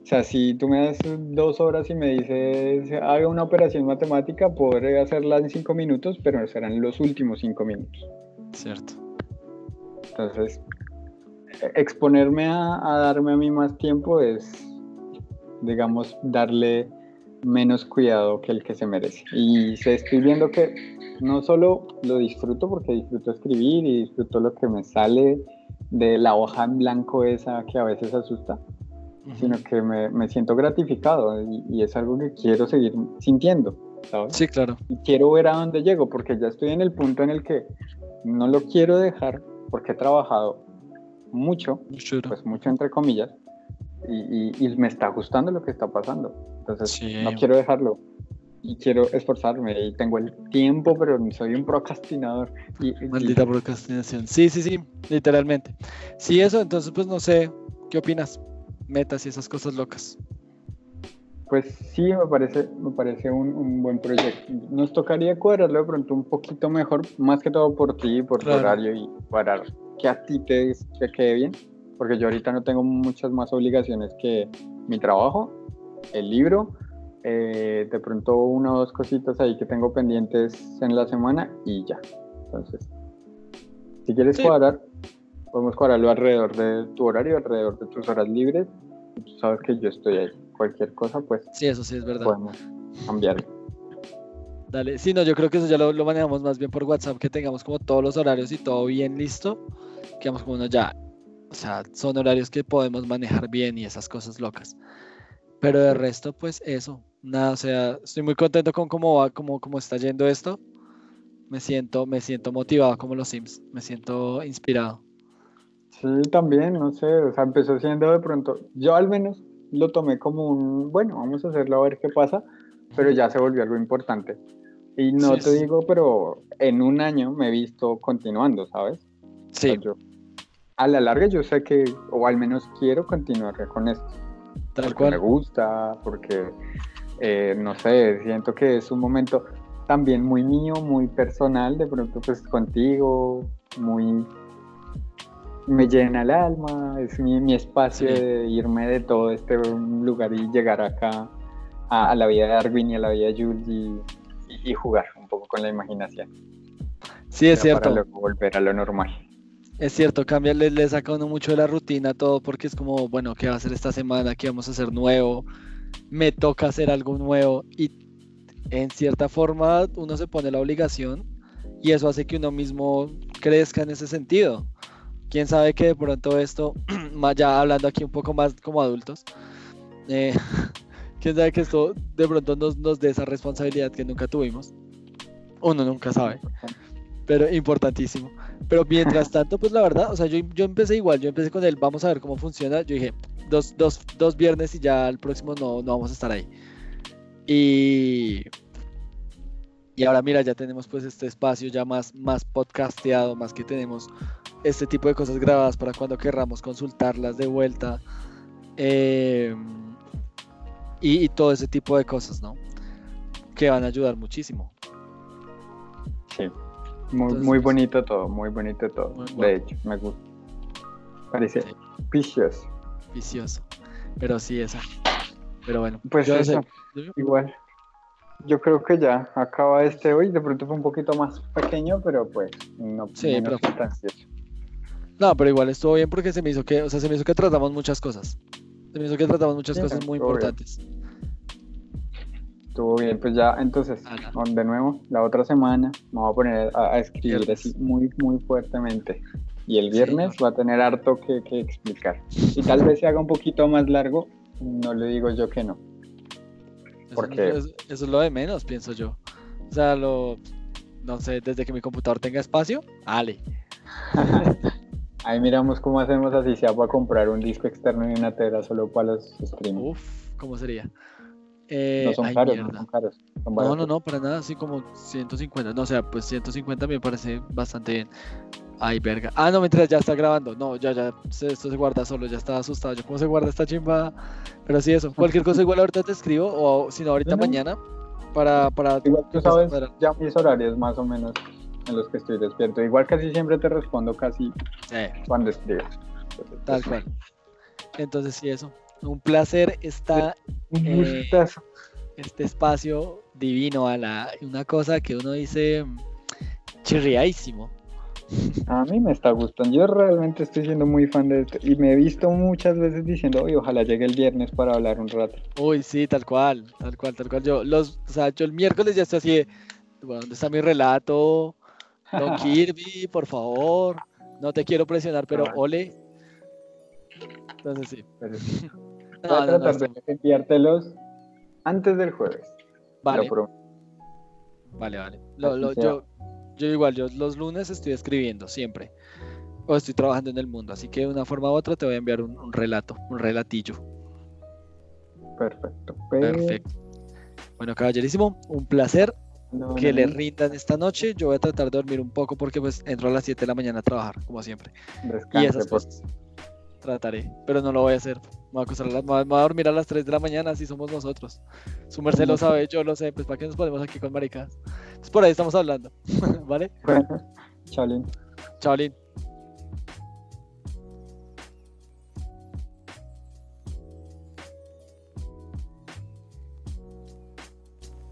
o sea, si tú me das dos horas y me dices, haga una operación matemática, podré hacerla en cinco minutos, pero serán los últimos cinco minutos. Cierto. Entonces, exponerme a, darme a mí más tiempo es, digamos, darle menos cuidado que el que se merece. Y estoy viendo que no solo lo disfruto porque disfruto escribir y disfruto lo que me sale de la hoja en blanco esa que a veces asusta, sino que me, me siento gratificado y, es algo que quiero seguir sintiendo. ¿sabes? Sí, claro. Y quiero ver a dónde llego, porque ya estoy en el punto en el que no lo quiero dejar, porque he trabajado mucho, pues mucho entre comillas, y, y, me está gustando lo que está pasando. Entonces, no quiero dejarlo y quiero esforzarme y tengo el tiempo, pero soy un procrastinador. Y, Maldita procrastinación. Sí, sí, sí, literalmente. Sí, eso, entonces pues no sé, ¿qué opinas? Metas y esas cosas locas. Pues sí, me parece, me parece un, buen proyecto. Nos tocaría cuadrarlo de pronto un poquito mejor, más que todo por ti, por tu horario y para que a ti te, te quede bien, porque yo ahorita no tengo muchas más obligaciones que mi trabajo, el libro eh, de pronto una o dos cositas ahí que tengo pendientes en la semana y ya. Entonces, si quieres cuadrar, podemos cuadrarlo alrededor de tu horario, alrededor de tus horas libres. tú sabes que yo estoy ahí. Cualquier cosa, pues. Sí, eso sí es verdad. Podemos cambiar. Dale, sí, no, yo creo que eso ya lo, lo, manejamos más bien por WhatsApp, que tengamos como todos los horarios y todo bien listo, que vamos como uno ya, o sea, son horarios que podemos manejar bien y esas cosas locas. Pero de resto, pues eso, nada, o sea, estoy muy contento con cómo va, cómo, cómo está yendo esto. Me siento, me siento motivado como los Sims, me siento inspirado. Sí, también, no sé, o sea, empezó siendo de pronto, yo al menos lo tomé como un, bueno, vamos a hacerlo a ver qué pasa, pero ya se volvió algo importante. Y no te digo, pero en un año me he visto continuando, ¿sabes? Sí. A la larga yo sé que, o al menos quiero continuar con esto. Tal porque cual. me gusta, porque eh, no sé, siento que es un momento también muy mío, muy personal, de pronto pues contigo, muy... me llena el alma, es mi, espacio de irme de todo este lugar y llegar acá a, la vida de Darwin y a la vida de Jules y, jugar un poco con la imaginación. Sí, es cierto. Para luego volver a lo normal. Es cierto, cambia, le, le, saca uno mucho de la rutina todo porque es como, bueno, ¿qué va a hacer esta semana? ¿Qué vamos a hacer nuevo? me toca hacer algo nuevo y en cierta forma uno se pone la obligación y eso hace que uno mismo crezca en ese sentido. Quién sabe que de pronto esto, ya hablando aquí un poco más como adultos, eh, quién sabe que esto de pronto nos, nos dé esa responsabilidad que nunca tuvimos. Uno nunca sabe, pero importantísimo. Pero mientras tanto, pues la verdad, o sea, yo, yo empecé igual, yo empecé con él, vamos a ver cómo funciona. Yo dije, dos, dos, dos viernes y ya el próximo no, no vamos a estar ahí. Y, y ahora mira, ya tenemos pues este espacio ya más, más podcasteado, más que tenemos este tipo de cosas grabadas para cuando querramos consultarlas de vuelta. Em, y, todo ese tipo de cosas, ¿no? Que van a ayudar muchísimo. Sí, muy, muy bonito todo, muy bonito todo. De hecho, me gusta. Parece sí vicioso. Pero sí, esa. Pero bueno. Pues eso, igual. Yo creo que ya acaba este hoy. De pronto fue un poquito más pequeño, pero pues no, sí, pero... No, pero igual estuvo bien porque se me hizo que, o sea, se me hizo que tratamos muchas cosas. Se me hizo que tratamos muchas cosas muy importantes. Estuvo bien, pues ya, entonces, de nuevo, la otra semana me voy a poner a, escribir así muy, muy fuertemente y el viernes va a tener harto que, explicar. Y tal vez se haga un poquito más largo, no le digo yo que no. Porque... Eso, es lo de menos, pienso yo. O sea, lo, no sé, desde que mi computador tenga espacio, ale. Ahí miramos cómo hacemos así sea para comprar un disco externo y una tela solo para los streams. Uf, ¿cómo sería? No eh, son caros, no son caros. no, no, no, para nada, así como 150. No, o sea, pues 150 me parece bastante bien. Ay, verga. Ah, no, mientras ya está grabando. No, ya, ya, esto se guarda solo, ya estaba asustado. Yo, ¿cómo se guarda esta chimba? Pero sí, eso. Cualquier cosa, igual ahorita te escribo, o si no, ahorita mañana, para, para. Igual tú sabes, ya mis horarios más o menos en los que estoy despierto. Igual casi siempre te respondo casi cuando escribes. Tal cual. Entonces, sí, eso. Un placer está. Eh, este espacio divino a la. Una cosa que uno dice chirriadísimo. A mí me está gustando. Yo realmente estoy siendo muy fan de esto. Y me he visto muchas veces diciendo, oye, ojalá llegue el viernes para hablar un rato. Uy, sí, tal cual, tal cual, tal cual. Yo, los, o sea, yo el miércoles ya estoy así bueno, ¿dónde está mi relato? Don Kirby, por favor. No te quiero presionar, pero ole. Entonces sí. Voy a tratar de enviártelos antes del jueves. Vale. Vale, vale. yo, yo igual, yo los lunes estoy escribiendo siempre. O estoy trabajando en el mundo. Así que de una forma u otra te voy a enviar un, relato, un relatillo. Perfecto. Perfecto. Bueno, caballerísimo, un placer que le rindan esta noche. Yo voy a tratar de dormir un poco porque pues entro a las 7 de la mañana a trabajar, como siempre. y esas cosas trataré, pero no lo voy a hacer. Me voy a, dormir a las 3 de la mañana, así somos nosotros. Su merced lo sabe, yo lo sé, pues para qué nos ponemos aquí con maricadas. Pues por ahí estamos hablando, ¿vale? Bueno, Chaolín. Chaolín.